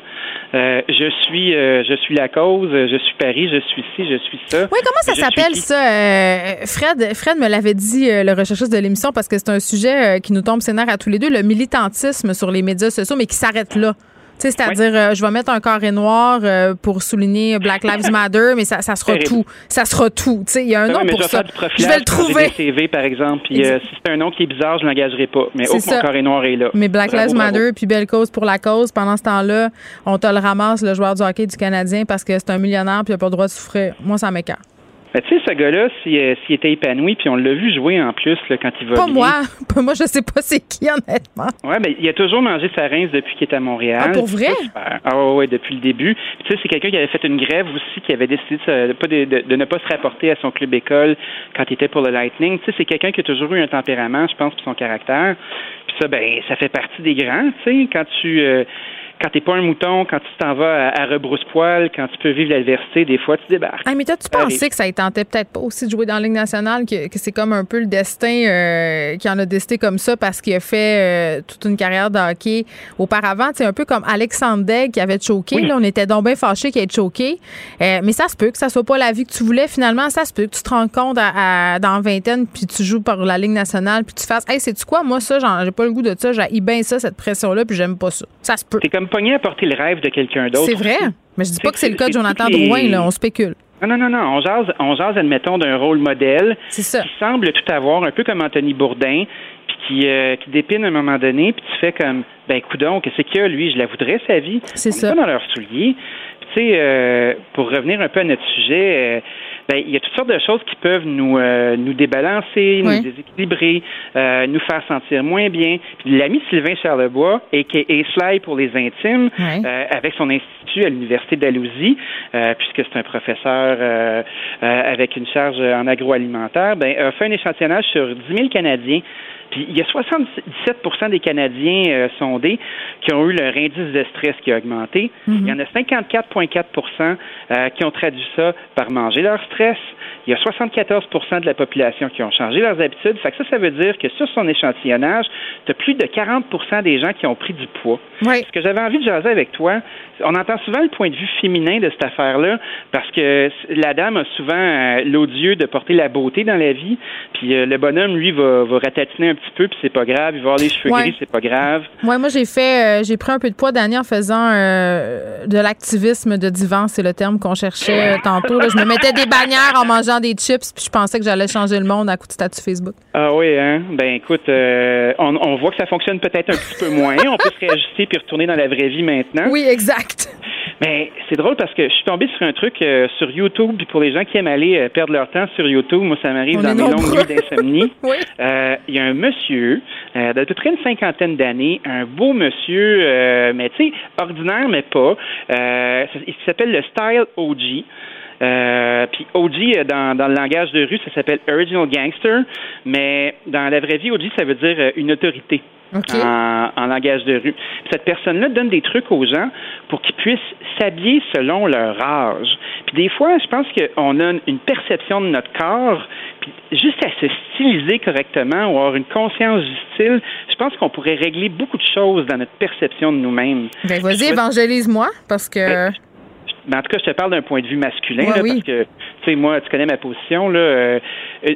Euh, je suis euh, je suis la cause, je suis Paris, je suis ci, je suis ça. Oui, comment ça s'appelle ça? Fred, Fred me l'avait dit, le recherchiste de l'émission, parce que c'est un sujet qui nous tombe scénaire à tous les deux, le militantisme sur les médias sociaux, mais qui s'arrête là c'est-à-dire, euh, je vais mettre un carré noir euh, pour souligner Black Lives Matter, mais ça, ça sera tout. Ça sera tout. il y a un nom pour ça. Je vais le trouver. CV, par exemple. Puis euh, si c'est un nom qui est bizarre, je l'engagerai pas. Mais oh, mon carré noir est là. Mais Black Lives Matter, puis belle cause pour la cause. Pendant ce temps-là, on te le ramasse, le joueur du hockey du Canadien, parce que c'est un millionnaire, puis il n'a pas le droit de souffrir. Moi, ça m'écarte. Ben, tu sais, ce gars-là, euh, s'il était épanoui, puis on l'a vu jouer en plus là, quand il va. Pas moi. Pas moi, je sais pas c'est qui, honnêtement. Ouais, mais il a toujours mangé sa rince depuis qu'il est à Montréal. Ah, pour vrai? Ah, ouais, depuis le début. tu sais, c'est quelqu'un qui avait fait une grève aussi, qui avait décidé de, pas de, ne pas se rapporter à son club école quand il était pour le Lightning. Tu sais, c'est quelqu'un qui a toujours eu un tempérament, je pense, pour son caractère. Puis ça, ben, ça fait partie des grands, tu sais, quand tu. Euh, quand t'es pas un mouton, quand tu t'en vas à, rebrousse-poil, quand tu peux vivre l'adversité, des fois, tu débarques. Ah, mais toi, tu pensais que ça tentait peut-être pas aussi de jouer dans la Ligue nationale, que, c'est comme un peu le destin euh, qui en a décidé comme ça parce qu'il a fait euh, toute une carrière de hockey auparavant. C'est un peu comme Alexandre Degg qui avait choqué. Là, on était donc bien fâchés qu'il ait choqué. Euh, mais ça se peut que ça soit pas la vie que tu voulais finalement. Ça se peut que tu te rends compte à, dans vingtaine puis tu joues par la Ligue nationale puis tu fasses Hey, c'est-tu quoi? Moi, ça, j'ai pas le goût de ça. J'ai bien ça, cette pression-là, puis j'aime pas ça. Ça se peut pogné à porter le rêve de quelqu'un d'autre. C'est vrai? Mais je dis pas que c'est le cas de Jonathan Drouin, là. On spécule. Non, non, non, non. On jase, on jase admettons, d'un rôle modèle. C'est ça. Qui semble tout avoir, un peu comme Anthony Bourdin, puis qui, euh, qui dépine à un moment donné, puis tu fais comme, ben, coudon, qu'est-ce qu'il y a, lui? Je la voudrais, sa vie. C'est ça. Pas dans leurs souliers. Puis, tu sais, euh, pour revenir un peu à notre sujet, euh, ben, il y a toutes sortes de choses qui peuvent nous, euh, nous débalancer, nous déséquilibrer, euh, nous faire sentir moins bien. L'ami Sylvain Charlebois, et qui est Sly pour les intimes, euh, avec son institut à l'Université d'Alousie, puisque c'est un professeur avec une charge en agroalimentaire, ben, a fait un échantillonnage sur 10 000 Canadiens puis il y a 77% des Canadiens euh, sondés qui ont eu leur indice de stress qui a augmenté. Mhm. Il y en a 54,4% euh, qui ont traduit ça par manger leur stress. Il y a 74% de la population qui ont changé leurs habitudes. Ça, ça veut dire que sur son échantillonnage, tu as plus de 40% des gens qui ont pris du poids. Ce que j'avais envie de jaser avec toi, on entend souvent le point de vue féminin de cette affaire-là, parce que la dame a souvent euh, l'odieux de porter la beauté dans la vie, puis le bonhomme, lui, va, va ratatiner un petit peu, puis c'est pas grave. Il va avoir les cheveux gris, c'est pas grave. Ouais, moi, j'ai fait, euh, j'ai pris un peu de poids dernier en faisant euh, de l'activisme de divan, c'est le terme qu'on cherchait euh, tantôt. Je me mettais des bannières en mangeant des chips, puis je pensais que j'allais changer le monde à coup de statut Facebook. Ah oui, hein? Ben écoute, on, on, voit que ça fonctionne peut-être un petit peu moins. on peut se réajuster puis retourner dans la vraie vie maintenant. Oui, exact. Mais c'est drôle parce que je suis tombé sur un truc euh, sur YouTube, puis pour les gens qui aiment aller euh, perdre leur temps sur YouTube, moi ça m'arrive dans mes longues nuits d'insomnie. Euh, il y a un monsieur d'à peu près une cinquantaine d'années, un beau monsieur, mais tu sais, ordinaire mais pas. il s'appelle le Style OG. Puis OG, dans, dans le langage de rue, ça s'appelle Original Gangster, mais dans la vraie vie, OG, ça veut dire une autorité en, langage de rue. cette personne-là donne des trucs aux gens pour qu'ils puissent s'habiller selon leur âge. Puis des fois, je pense qu'on a une perception de notre corps Puis juste à se styliser correctement ou avoir une conscience du style, je pense qu'on pourrait régler beaucoup de choses dans notre perception de nous-mêmes. Ben, vas-y, évangélise-moi, parce que... Ben, ben, en tout cas, je te parle d'un point de vue masculin, là, parce que, tu sais, moi, tu connais ma position, là. Euh,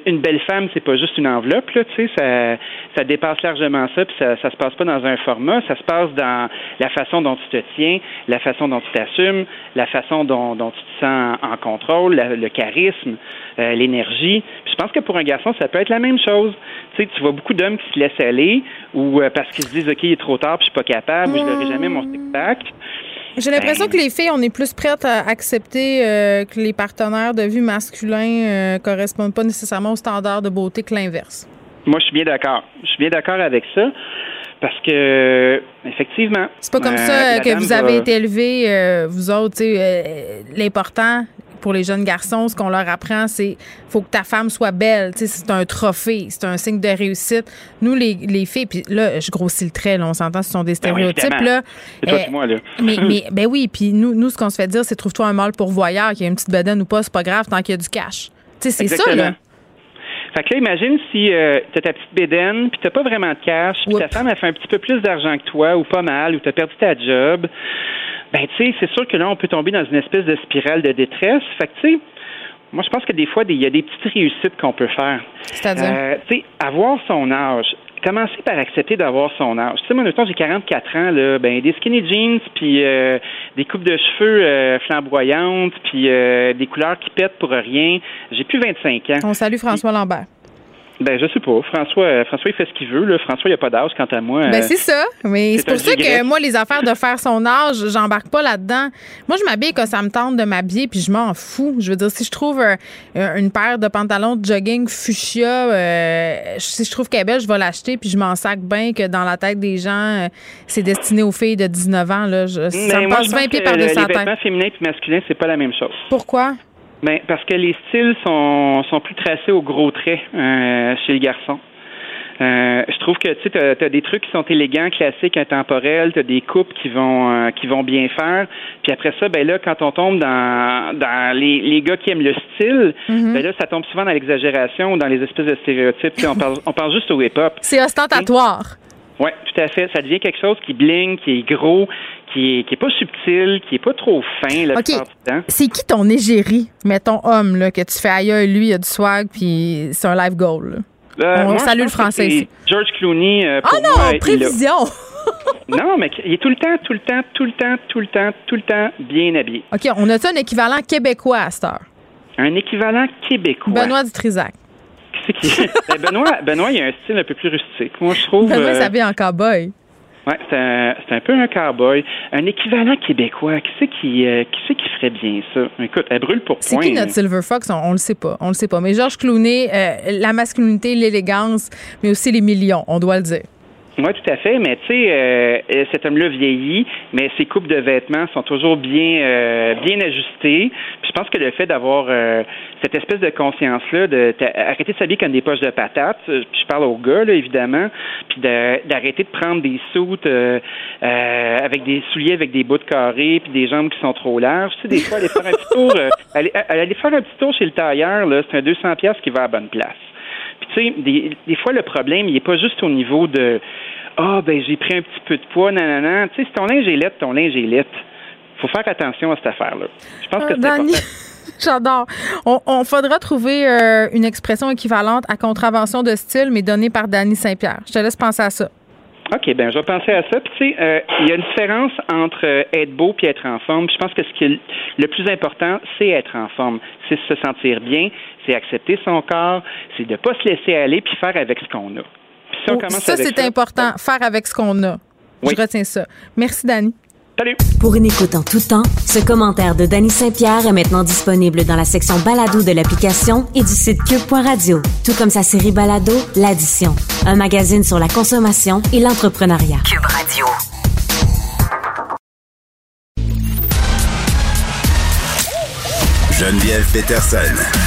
une belle femme, c'est pas juste une enveloppe, là, tu sais, ça, ça dépasse largement ça, puis ça, ça se passe pas dans un format, ça se passe dans la façon dont tu te tiens, la façon dont tu t'assumes, la façon dont, dont, tu te sens en contrôle, le charisme, euh, l'énergie. Je pense que pour un garçon, ça peut être la même chose. Tu sais, tu vois beaucoup d'hommes qui se laissent aller, ou euh, parce qu'ils se disent, OK, il est trop tard, puis je suis pas capable, ou je n'aurai jamais mon stick-back. J'ai l'impression ben, que les filles, on est plus prêtes à accepter euh, que les partenaires de vue masculins euh, correspondent pas nécessairement aux standards de beauté que l'inverse. Moi, je suis bien d'accord. Je suis bien d'accord avec ça. Parce que, effectivement. C'est pas comme euh, ça que vous avez été élevés, vous autres. L'important, pour les jeunes garçons, ce qu'on leur apprend, c'est faut que ta femme soit belle. C'est un trophée, c'est un signe de réussite. Nous, les, les filles, puis là, je grossis le trait, là, on s'entend, ce sont des ben stéréotypes. là. C'est toi, moi, là. mais, mais, ben oui, puis nous, nous, ce qu'on se fait dire, c'est trouve-toi un mâle pourvoyeur, qui a une petite bedaine ou pas, c'est pas grave tant qu'il y a du cash. C'est ça, là. Fait que là, imagine si euh, tu as ta petite bédaine, puis t'as pas vraiment de cash, puis ta femme a fait un petit peu plus d'argent que toi, ou pas mal, ou tu as perdu ta job ben tu sais, c'est sûr que là, on peut tomber dans une espèce de spirale de détresse. Fait que tu sais, moi, je pense que des fois, il y a des petites réussites qu'on peut faire. C'est-à-dire? Euh, tu sais, avoir son âge. Commencer par accepter d'avoir son âge. Tu sais, moi, temps, j'ai 44 ans, là, ben, des skinny jeans, puis euh, des coupes de cheveux euh, flamboyantes, puis des couleurs qui pètent pour rien. J'ai plus 25 ans. On salue François Lambert. Ben, je sais pas. François, euh, François, il fait ce qu'il veut. Là. François, il a pas d'âge, quant à moi. Ben, c'est ça. Mais c'est pour ça que moi, les affaires de faire son âge, j'embarque pas là-dedans. Moi, je m'habille quand ça me tente de m'habiller, puis je m'en fous. Je veux dire, si je trouve euh, une paire de pantalons de jogging fuchsia, euh, si je trouve qu'elle est belle, je vais l'acheter, puis je m'en sac bien que dans la tête des gens, c'est destiné aux filles de 19 ans. Là. ça me passe 20 pieds par-dessus la tête. Les vêtements féminins et masculins, c'est pas la même chose. Pourquoi? Ben, parce que les styles sont, sont plus tracés au gros trait euh, chez les garçons. Euh, je trouve que tu as, des trucs qui sont élégants, classiques, intemporels, tu as des coupes qui vont euh, qui vont bien faire. Puis après ça, ben là, quand on tombe dans, dans les, les gars qui aiment le style, mm-hmm. ben là, ça tombe souvent dans l'exagération ou dans les espèces de stéréotypes. on parle on parle juste au hip-hop. C'est ostentatoire. Oui, tout à fait. Ça devient quelque chose qui bling, qui est gros, qui est, qui est pas subtil, qui est pas trop fin la plupart du temps. C'est qui ton égérie, mettons homme, là, que tu fais ailleurs, lui, il a du swag, puis c'est un live goal. Euh, On salue le français ici. George Clooney. Euh, oh non, prévision! non, mais il est tout le temps, tout le temps, tout le temps, tout le temps, tout le temps bien habillé. OK, on a-tu un équivalent québécois à cette heure? Un équivalent québécois. Benoît Dutrisac. Qui... ben Benoît, Benoît, il a un style un peu plus rustique. Moi, je trouve. Benoît euh... s'habille en cowboy. Oui, c'est un, un, peu un cowboy. Un équivalent québécois. Qui c'est qui, euh, qui, qui ferait bien ça? Écoute, elle brûle pour point. C'est qui notre Silver Fox? On, ne le sait pas. On le sait pas. Mais Georges Clooney, euh, la masculinité, l'élégance, mais aussi les millions, on doit le dire. Oui, tout à fait. Mais tu sais, euh, cet homme-là vieillit, mais ses coupes de vêtements sont toujours bien, euh, bien ajustées. Puis je pense que le fait d'avoir euh, cette espèce de conscience-là, de de s'habiller comme des poches de patates, puis je parle aux gars, là, évidemment, puis d'arrêter de, prendre des soutes avec des souliers avec des bouts de carré, puis des jambes qui sont trop larges. Tu sais, des fois, aller faire un petit tour, aller, aller, faire un petit tour chez le tailleur, là, c'est un 200 pièces qui va à bonne place. Puis tu sais, des, des, fois, le problème, il n'est pas juste au niveau de Ah, ben j'ai pris un petit peu de poids, nanana. Tu sais, si ton linge est lettre, ton linge est lettre. faut faire attention à cette affaire-là. Je pense que c'est important. J'adore. On, on, faudra trouver euh, une expression équivalente à contravention de style, mais donnée par Danny Saint-Pierre. Je te laisse penser à ça. OK, ben je vais penser à ça. Puis tu sais, euh, il y a une différence entre euh, être beau puis être en forme. je pense que ce qui est le plus important, c'est être en forme, c'est se sentir bien, c'est accepter son corps, c'est de pas se laisser aller puis faire avec ce qu'on a. Si oh, ça, c'est important, faire avec ce qu'on a. Je retiens ça. Merci, Dani. Salut. Pour une écoute en tout temps, ce commentaire de Danny Saint-Pierre est maintenant disponible dans la section balado de l'application et du site cube.radio, tout comme sa série balado L'Addition, un magazine sur la consommation et l'entrepreneuriat. Cube Radio. Geneviève Peterson.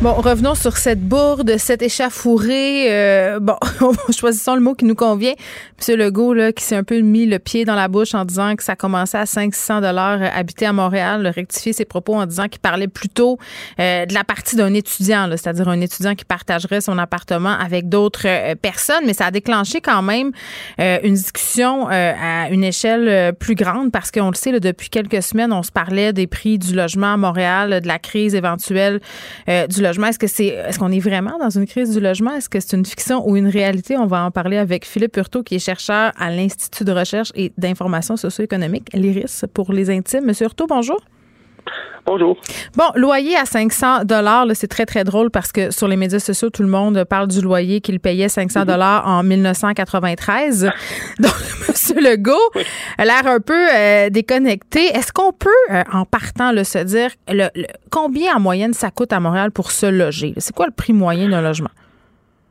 Bon, revenons sur cette bourde, cette échafourée. Euh, bon, choisissons le mot qui nous convient. Monsieur Legault, là, qui s'est un peu mis le pied dans la bouche en disant que ça commençait à 500 dollars euh, habiter à Montréal, le rectifier ses propos en disant qu'il parlait plutôt euh, de la partie d'un étudiant, c'est-à-dire un étudiant qui partagerait son appartement avec d'autres personnes. Mais ça a déclenché quand même une discussion à une échelle plus grande parce qu'on le sait, là, depuis quelques semaines, on se parlait des prix du logement à Montréal, de la crise éventuelle du est-ce qu'on est vraiment dans une crise du logement? Est-ce que c'est une fiction ou une réalité? On va en parler avec Philippe Hurtaud, qui est chercheur à l'Institut de recherche et d'information socio-économique, l'IRIS, pour les intimes. Monsieur Hurtaud, bonjour. Bonjour. Bon, loyer à 500 dollars, c'est très très drôle parce que sur les médias sociaux, tout le monde parle du loyer qu'il payait 500 dollars en 1993. Donc, M. Legault a l'air un peu euh, déconnecté. Est-ce qu'on peut, euh, en partant, le se dire le, combien en moyenne ça coûte à Montréal pour se loger? C'est quoi le prix moyen d'un logement?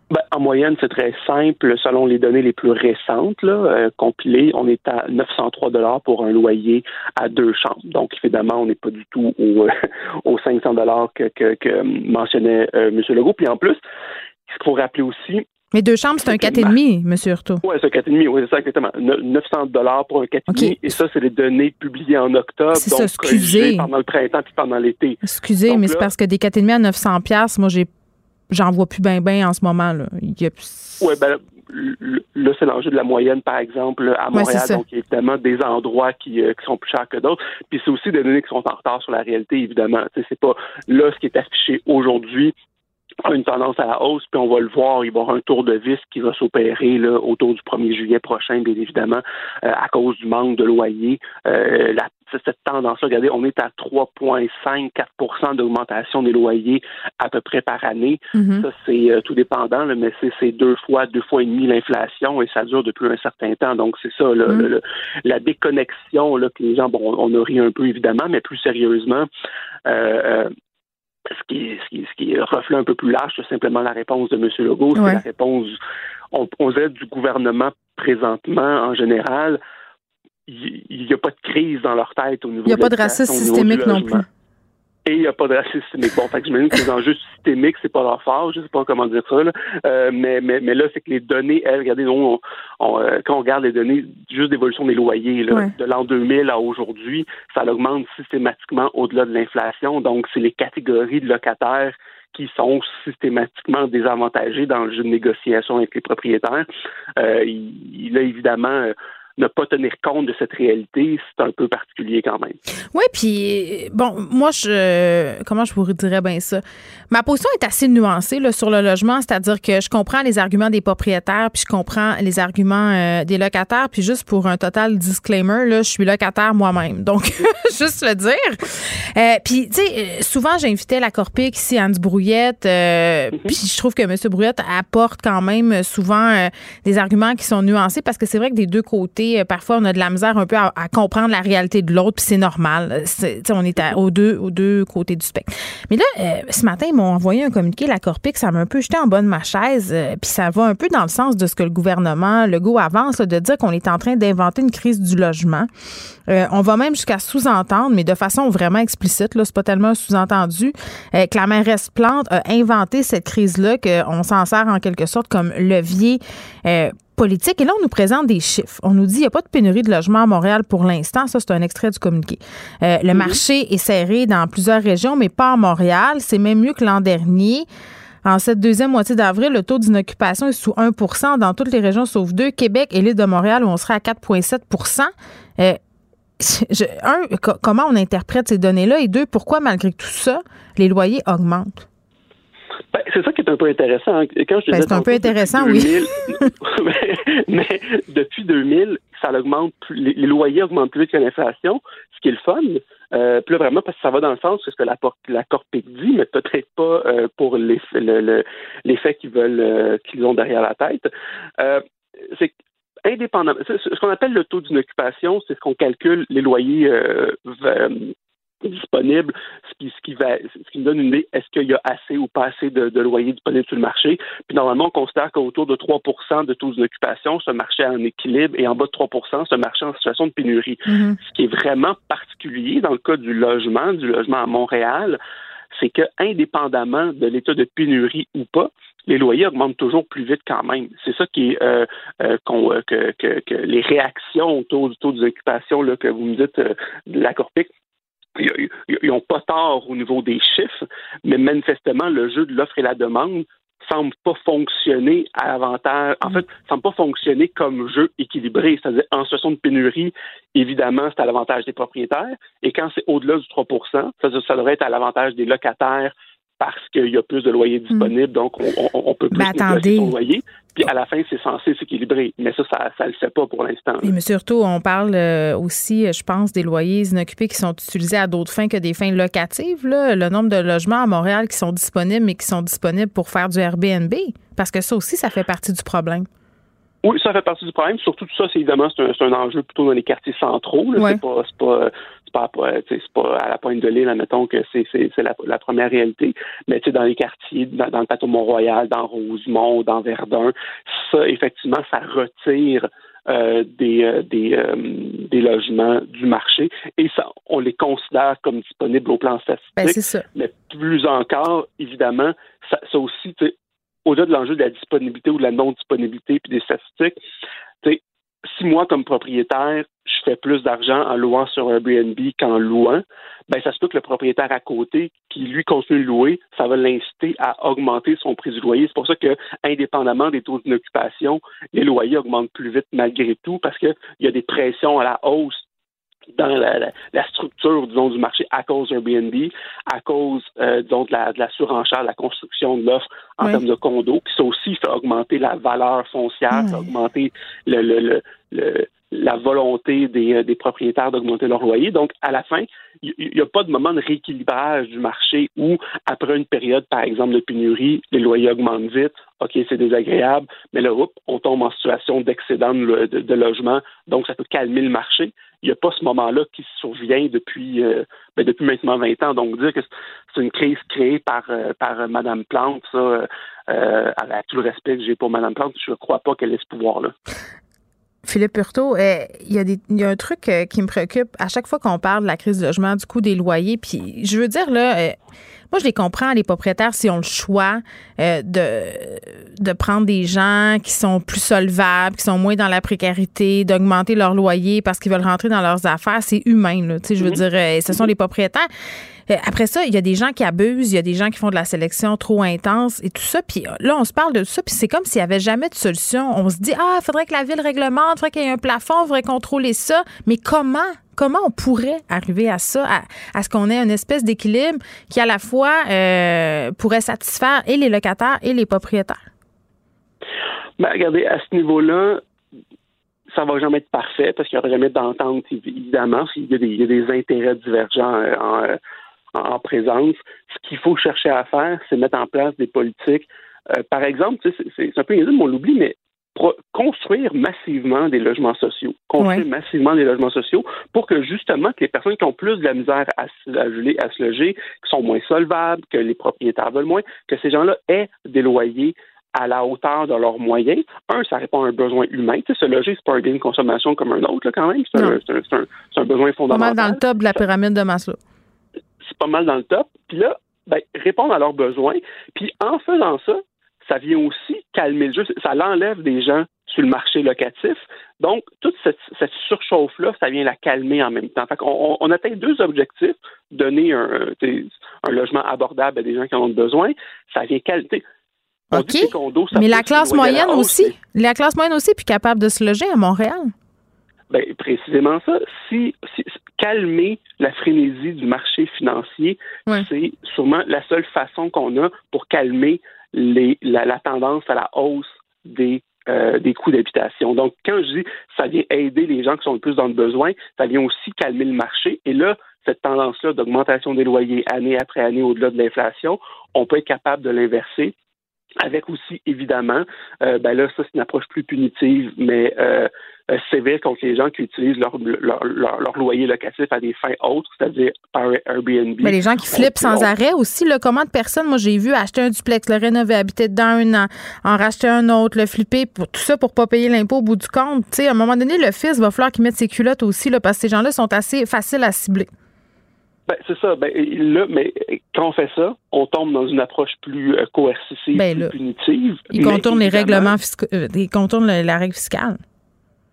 Ben, en moyenne, c'est très simple. Selon les données les plus récentes, là, euh, compilées, on est à 903 dollars pour un loyer à deux chambres. Donc, évidemment, on n'est pas du tout au, aux 500 dollars que, que, mentionnait euh, M. Legault. Puis en plus, ce qu'il faut rappeler aussi, mais deux chambres, c'est un 4,5, M. Hurtaud. Oui, c'est un 4,5, oui, c'est ça, exactement. 900 dollars pour un 4,5. Et ça, c'est les données publiées en octobre. C'est ça, excusez. pendant le printemps puis pendant l'été. Excusez, mais c'est parce que des 4,5 à 900 moi, j'ai j'en vois plus bien ben en ce moment. Là. Oui, ben là, c'est l'enjeu de la moyenne, par exemple, à Montréal. donc, il y a évidemment des endroits qui, euh, qui sont plus chers que d'autres. Puis c'est aussi des données qui sont en retard sur la réalité, évidemment. C'est pas là ce qui est affiché aujourd'hui a une tendance à la hausse, puis on va le voir, il va y avoir un tour de vis qui va s'opérer autour du 1er juillet prochain, bien évidemment, euh, à cause du manque de loyers. Euh, la, cette tendance-là, regardez, on est à 3,5-4% d'augmentation des loyers à peu près par année. Mm-hmm. Ça, c'est euh, tout dépendant, là, mais c'est deux fois, deux fois et demi l'inflation et ça dure depuis un certain temps. Donc, c'est ça, mm-hmm. la déconnexion là, que les gens, bon, on a ri un peu évidemment, mais plus sérieusement, euh, ce qui, ce, qui, ce qui reflète un peu plus large, c'est simplement la réponse de M. Legault. C'est la réponse, on, on du gouvernement présentement en général. Il n'y a pas de crise dans leur tête au niveau Il n'y a pas de racisme systémique non plus. Et il n'y a pas de racisme systémique. Bon, fait que j'imagine que les enjeux systémiques, c'est pas leur fort, je sais pas comment dire ça, là. Euh, mais, mais, mais là, c'est que les données, elles, regardez, on, euh, quand on regarde les données juste d'évolution des loyers, là, de l'an 2000 à aujourd'hui, ça augmente systématiquement au-delà de l'inflation. Donc, c'est les catégories de locataires qui sont systématiquement désavantagés dans le jeu de négociation avec les propriétaires. Euh, il, il a évidemment ne pas tenir compte de cette réalité, c'est un peu particulier quand même. Oui, puis bon, moi, je comment je vous dirais bien ça? Ma position est assez nuancée là, sur le logement, c'est-à-dire que je comprends les arguments des propriétaires, puis je comprends les arguments euh, des locataires, puis juste pour un total disclaimer, là, je suis locataire moi-même, donc juste le dire. Euh, puis, tu sais, souvent, j'invitais la Corpic ici, Anne Brouillette, euh, mhm. puis je trouve que M. Brouillette apporte quand même souvent des arguments qui sont nuancés, parce que c'est vrai que des deux côtés, euh, parfois, on a de la misère un peu à, comprendre la réalité de l'autre, puis c'est normal. on est aux, deux, aux deux côtés du spectre. Mais là, euh, ce matin, ils m'ont envoyé un communiqué, la Corpic, ça m'a un peu jeté en bas de ma chaise, euh, puis ça va un peu dans le sens de ce que le gouvernement, le go avance, de dire qu'on est en train d'inventer une crise du logement. on va même jusqu'à sous-entendre, mais de façon vraiment explicite, là, c'est pas tellement sous-entendu, que la mairesse Plante a inventé cette crise-là, qu'on s'en sert en quelque sorte comme levier politique. Et là, on nous présente des chiffres. On nous dit qu'il n'y a pas de pénurie de logements à Montréal pour l'instant. Ça, c'est un extrait du communiqué. Euh, le mhm. marché est serré dans plusieurs régions, mais pas à Montréal. C'est même mieux que l'an dernier. En cette deuxième moitié d'avril, le taux d'inoccupation est sous 1% dans toutes les régions sauf deux, Québec et l'île de Montréal, où on serait à 4,7 euh, un, comment on interprète ces données-là? Et deux, pourquoi, malgré tout ça, les loyers augmentent? Ben, c'est ça qui est un peu intéressant. Hein. Quand je ben, c'est un peu intéressant, oui. mais, depuis 2000, ça augmente les, loyers augmentent plus vite que l'inflation, ce qui est le fun. Euh, puis là, vraiment, parce que ça va dans le sens de ce que la, la Corpic dit, mais peut-être pas euh, pour l'effet le, qu'ils veulent euh, qu'ils ont derrière la tête. Euh, c'est indépendamment. Ce qu'on appelle le taux d'inoccupation, c'est ce qu'on calcule les loyers disponible, ce qui, ce qui, va, ce qui me donne une idée, est-ce qu'il y a assez ou pas assez de, loyers disponibles sur le marché? Puis normalement, on constate qu'autour de 3 de taux d'occupation, ce marché est en équilibre et en bas de 3 ce marché en situation de pénurie. Mm-hmm. Ce qui est vraiment particulier dans le cas du logement, du logement à Montréal, c'est que, indépendamment de l'état de pénurie ou pas, les loyers augmentent toujours plus vite quand même. C'est ça qui est euh, euh, euh que, que, que, les réactions autour du taux d'occupation que vous me dites de la Corpic ils n'ont pas tort au niveau des chiffres, mais manifestement, le jeu de l'offre et la demande semble pas fonctionner à avantage, en fait, semble pas fonctionner comme jeu équilibré. C'est-à-dire, en situation de pénurie, évidemment, c'est à l'avantage des propriétaires. Et quand c'est au-delà du 3 ça, ça devrait être à l'avantage des locataires parce qu'il y a plus de loyers disponibles, donc on, peut plus de loyer. Puis à la fin, c'est censé s'équilibrer. Mais ça, ça ne le fait pas pour l'instant. Mais surtout, on parle euh, aussi, je pense, des loyers inoccupés qui sont utilisés à d'autres fins que des fins locatives. Le nombre de logements à Montréal qui sont disponibles, mais qui sont disponibles pour faire du Airbnb. Parce que ça aussi, ça fait partie du problème. Oui, ça fait partie du problème. Surtout tout ça, c'est évidemment c'est un, enjeu plutôt dans les quartiers centraux. C'est pas, pas, pas, pas à la pointe de l'île, admettons que c'est la, la, première réalité. Mais dans les quartiers, dans, le plateau Mont-Royal, dans Rosemont, dans Verdun, ça, effectivement, ça retire euh, des, euh, des, euh, des, logements du marché et ça, on les considère comme disponibles au plan statistique. Ben, ça. Mais plus encore, évidemment, ça, ça aussi, au-delà de l'enjeu de la disponibilité ou de la non-disponibilité puis des statistiques, si moi, comme propriétaire, je fais plus d'argent en louant sur Airbnb qu'en louant, ben ça se peut que le propriétaire à côté, qui lui continue de louer, ça va l'inciter à augmenter son prix du loyer. C'est pour ça que, indépendamment des taux d'occupation, les loyers augmentent plus vite malgré tout parce qu'il y a des pressions à la hausse dans la, structure, disons, du marché à cause d'Airbnb, à cause, euh, disons, de la, de la surenchère, de la construction de l'offre en termes de condos, qui ça aussi fait augmenter la valeur foncière, fait augmenter le, le, le, la volonté des, euh, des propriétaires d'augmenter leur loyer. Donc, à la fin, il n'y a pas de moment de rééquilibrage du marché où, après une période, par exemple, de pénurie, les loyers augmentent vite. OK, c'est désagréable, mais là, on tombe en situation d'excédent de, de, logement, donc ça peut calmer le marché. Il n'y a pas ce moment-là qui survient depuis, euh, ben, depuis maintenant 20 ans. Donc, dire que c'est une crise créée par, euh, par Mme Plante, ça, avec tout le respect que j'ai pour Mme Plante, je ne crois pas qu'elle ait ce pouvoir-là. Philippe Hurtaud, euh, il y, a y a un truc euh, qui me préoccupe à chaque fois qu'on parle de la crise du logement, du coût des loyers. Puis je veux dire, là, euh, moi, je les comprends, les propriétaires, si ont le choix de, de prendre des gens qui sont plus solvables, qui sont moins dans la précarité, d'augmenter leur loyer parce qu'ils veulent rentrer dans leurs affaires. C'est humain, là. Tu sais, je veux dire, ce sont les propriétaires. Euh, après ça, il y a des gens qui abusent, il y a des gens qui font de la sélection trop intense et tout ça. Puis euh, là, on se parle de ça, puis c'est comme s'il n'y avait jamais de solution. On se dit, ah, il faudrait que la ville réglemente, il faudrait qu'il y ait un plafond, il faudrait contrôler ça. Mais comment? Comment on pourrait arriver à ça, à, ce qu'on ait une espèce d'équilibre qui, à la fois, euh, pourrait satisfaire et les locataires et les propriétaires? Ben, regardez, à ce niveau-là, ça va jamais être parfait parce qu'il n'y aura jamais d'entente, évidemment. Il y, a des, intérêts divergents en, en présence. Ce qu'il faut chercher à faire, c'est mettre en place des politiques. Euh, par exemple, c'est un peu mais on l'oublie, mais construire massivement des logements sociaux, construire massivement des logements sociaux pour que justement que les personnes qui ont plus de la misère à se, à, se loger, qui sont moins solvables, que les propriétaires veulent moins, que ces gens-là aient des loyers à la hauteur de leurs moyens. Un, ça répond à un besoin humain. Tu sais, se loger, c'est pas un bien de consommation comme un autre, quand même. C'est un, un, besoin fondamental. Pas mal dans le top de la pyramide de Maslow c'est pas mal dans le top. Puis là, ben, répondre à leurs besoins. Puis en faisant ça, ça vient aussi calmer le jeu. Ça l'enlève des gens sur le marché locatif. Donc, toute cette, surchauffe-là, ça vient la calmer en même temps. Fait on, on, atteint deux objectifs. Donner un, un, logement abordable à des gens qui en ont besoin. Ça vient calmer. OK. Mais la classe moyenne aussi. La classe moyenne aussi, puis capable de se loger à Montréal. Ben, précisément ça. Si, calmer la frénésie du marché financier, c'est sûrement la seule façon qu'on a pour calmer les, la, tendance à la hausse des euh, des coûts d'habitation. Donc, quand je dis ça vient aider les gens qui sont le plus dans le besoin, ça vient aussi calmer le marché. Et là, cette tendance-là d'augmentation des loyers année après année au-delà de l'inflation, on peut être capable de l'inverser avec aussi, évidemment, euh, ben là, ça, c'est une approche plus punitive, mais euh, euh, sévère contre les gens qui utilisent leur, leur, leur, loyer locatif à des fins autres, c'est-à-dire par Airbnb. Mais les gens qui flippent sans arrêt aussi, le comment de personnes, moi j'ai vu acheter un duplex, le rénover, habiter dedans un an, en racheter un autre, le flipper, pour, tout ça pour pas payer l'impôt au bout du compte. Tu sais, à un moment donné, le fils va falloir qu'il mette ses culottes aussi, là, parce que ces gens-là sont assez faciles à cibler. Ben, c'est ça. Ben, là, mais quand on fait ça, on tombe dans une approche plus euh, coercitive, ben, plus punitive. Il contourne les règlements fiscaux, euh, il contourne la règle fiscale.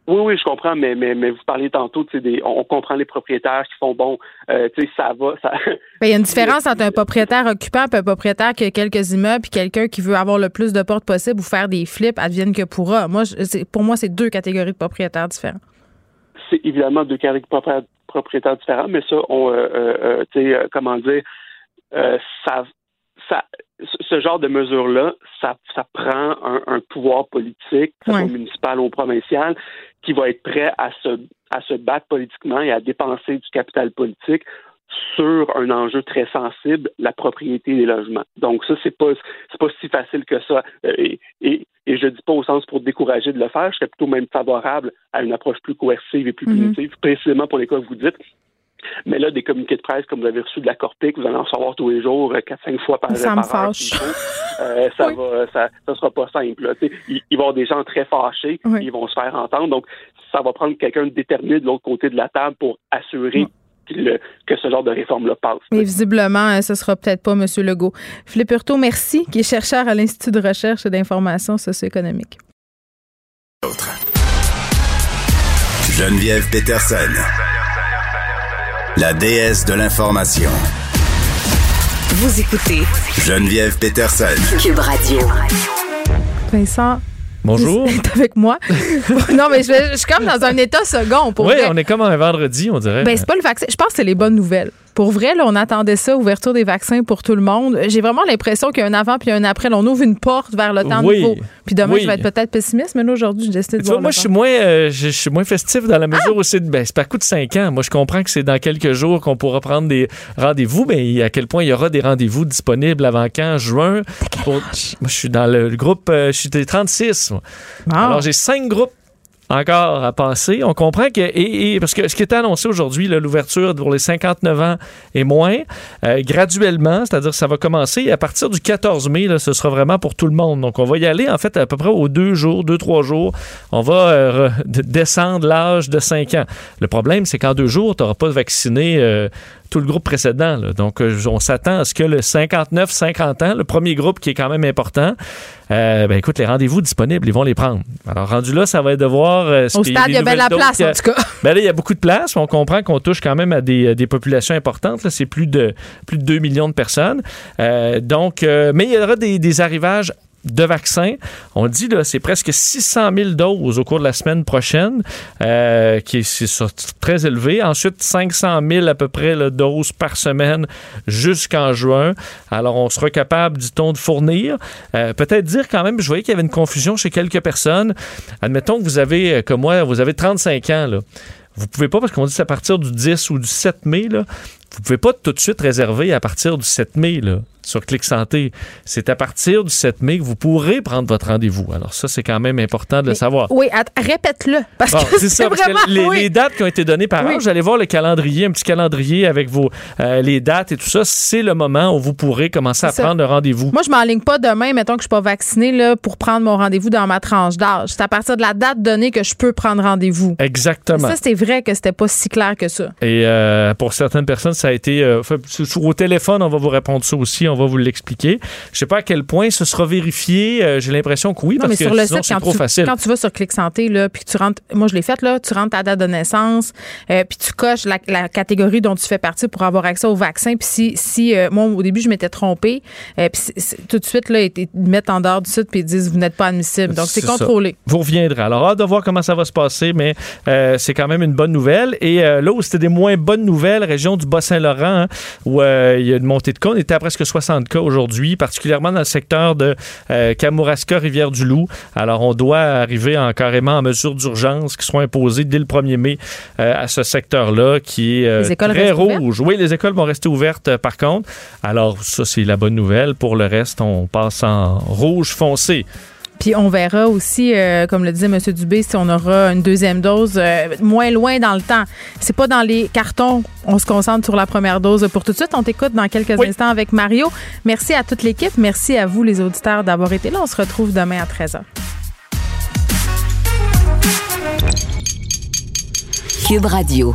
Oui, oui, je comprends, mais, mais, mais vous parliez tantôt, des, on, comprend les propriétaires qui font bon, euh, tu sais, ça va. Ça... Ben, il y a une différence entre un propriétaire occupant et un propriétaire qui a quelques immeubles puis quelqu'un qui veut avoir le plus de portes possible ou faire des flips, advienne que pourra. Moi, pour moi, c'est deux catégories de propriétaires différents. Évidemment deux catégories de propriétaires différents, mais ça, on, euh, euh, sais, comment dire, ça, ça, ce genre de mesures-là, ça, ça prend un, pouvoir politique, municipal ou provincial, qui va être prêt à se, à se battre politiquement et à dépenser du capital politique sur un enjeu très sensible, la propriété des logements. Donc ça, c'est pas c'est pas si facile que ça. Euh, et, et, et je dis pas au sens pour décourager de le faire, je serais plutôt même favorable à une approche plus coercive et plus mm-hmm. punitive, précisément pour les cas que vous dites. Mais là, des communiqués de presse, comme vous avez reçu de la Corpic, vous allez en recevoir tous les jours, 4-5 euh, fois par, ça me fâche. Euh, ça va, ça, ça sera pas simple. Il, il, va y avoir des gens très fâchés, ils vont se faire entendre. Donc, ça va prendre quelqu'un de déterminé de l'autre côté de la table pour assurer que ce genre de réforme-là passe. Mais visiblement, euh, ce ne sera peut-être pas M. Legault. Philippe Hurtaud, merci, qui est chercheur à l'Institut de recherche et d'information socio-économique. Geneviève Peterson la déesse de l'information. Vous écoutez Geneviève Peterson. Cube Radio. Vincent. Bonjour. Est avec moi. non, mais je, suis comme dans un état second. Pour oui, on est comme un vendredi, on dirait. Ben, c'est pas le vaccin. Je pense que c'est les bonnes nouvelles. Pour vrai, là, on attendait ça, ouverture des vaccins pour tout le monde. J'ai vraiment l'impression qu'il y a un avant puis un après. on ouvre une porte vers le temps nouveau. Puis demain, je vais être peut-être pessimiste, mais là, aujourd'hui, j'ai décidé de voir Moi, je suis, moins, euh, je, suis moins festif dans la mesure ah! où c'est ben, pas coup de cinq ans. Moi, je comprends que c'est dans quelques jours qu'on pourra prendre des rendez-vous, mais à quel point il y aura des rendez-vous disponibles avant quand? Juin? Moi, je suis dans le groupe, euh, je suis des 36. Alors, j'ai cinq groupes encore à passer. On comprend que, et, parce que ce qui est annoncé aujourd'hui, l'ouverture pour les 59 ans et moins, euh, graduellement, c'est-à-dire ça va commencer à partir du 14 mai, ce sera vraiment pour tout le monde. Donc on va y aller en fait à peu près aux deux jours, deux, trois jours. On va euh, descendre l'âge de 5 ans. Le problème, c'est qu'en deux jours, tu n'auras pas vacciné euh, tout le groupe précédent. Donc, on s'attend à ce que le 59-50 ans, le premier groupe qui est quand même important, euh, ben écoute, les rendez-vous disponibles, ils vont les prendre. Alors, rendu là, ça va être de voir. Euh, Au stade, il y a bien la place, en tout cas. Ben là, il y a beaucoup de place. On comprend qu'on touche quand même à des, des populations importantes. C'est plus de, plus de 2 millions de personnes. Euh, donc, mais il y aura des, des arrivages de vaccins. On dit là, c'est presque 600 000 doses au cours de la semaine prochaine, euh, qui est, très élevé. Ensuite, 500 000 à peu près de doses par semaine jusqu'en juin. Alors, on sera capable, dit-on, de fournir. Euh, peut-être dire quand même, je voyais qu'il y avait une confusion chez quelques personnes. Admettons que vous avez, euh, comme moi, vous avez 35 ans. Là. Vous pouvez pas, parce qu'on dit c'est à partir du 10 ou du 7 mai, là, vous pouvez pas tout de suite réserver à partir du 7 mai. Sur Clic Santé. C'est à partir du 7 mai que vous pourrez prendre votre rendez-vous. Alors ça, c'est quand même important de le savoir. Oui, répète-le. Parce que c'est ça, parce que les, dates qui ont été données par an, j'allais voir le calendrier, un petit calendrier avec vos euh, les dates et tout ça. C'est le moment où vous pourrez commencer à prendre le rendez-vous. Moi, je m'enligne pas demain, mettons que je suis pas vaccinée, là, pour prendre mon rendez-vous dans ma tranche d'âge. C'est à partir de la date donnée que je peux prendre rendez-vous. Exactement. Ça, c'est vrai que c'était pas si clair que ça. Et euh, pour certaines personnes, ça a été... Euh, au téléphone, on va vous répondre ça aussi on va vous l'expliquer. Je sais pas à quel point ce sera vérifié. Euh, j'ai l'impression que oui, parce que sur le site, c'est trop tu, facile. Quand tu vas sur Clic Santé, là, puis tu rentres, moi je l'ai fait, là, tu rentres ta date de naissance, euh, puis tu coches la, catégorie dont tu fais partie pour avoir accès au vaccin. Puis si, si euh, moi, au début, je m'étais trompée, puis tout de suite, là, ils mettent en dehors du site, puis ils disent, vous n'êtes pas admissible. Donc, c'est contrôlé. Vous reviendrez. Alors, hâte de voir comment ça va se passer, mais c'est quand même une bonne nouvelle. Et là où c'était des moins bonnes nouvelles, région du Bas-Saint-Laurent, hein, où il y a une montée de cas, on était à presque 60 cas aujourd'hui, particulièrement dans le secteur de euh, Kamouraska, Rivière-du-Loup. Alors, on doit arriver en carrément en mesures d'urgence qui seront imposées dès le 1er mai euh, à ce secteur-là qui est euh, très rouge. Oui, les écoles vont rester ouvertes par contre. Alors, ça, c'est la bonne nouvelle. Pour le reste, on passe en rouge foncé. Puis on verra aussi, euh, comme le disait M. Dubé, si on aura une deuxième dose euh, moins loin dans le temps. C'est pas dans les cartons. On se concentre sur la première dose. Pour tout de suite, on t'écoute dans quelques instants avec Mario. Merci à toute l'équipe. Merci à vous, les auditeurs, d'avoir été là. On se retrouve demain à 13h. Cube Radio.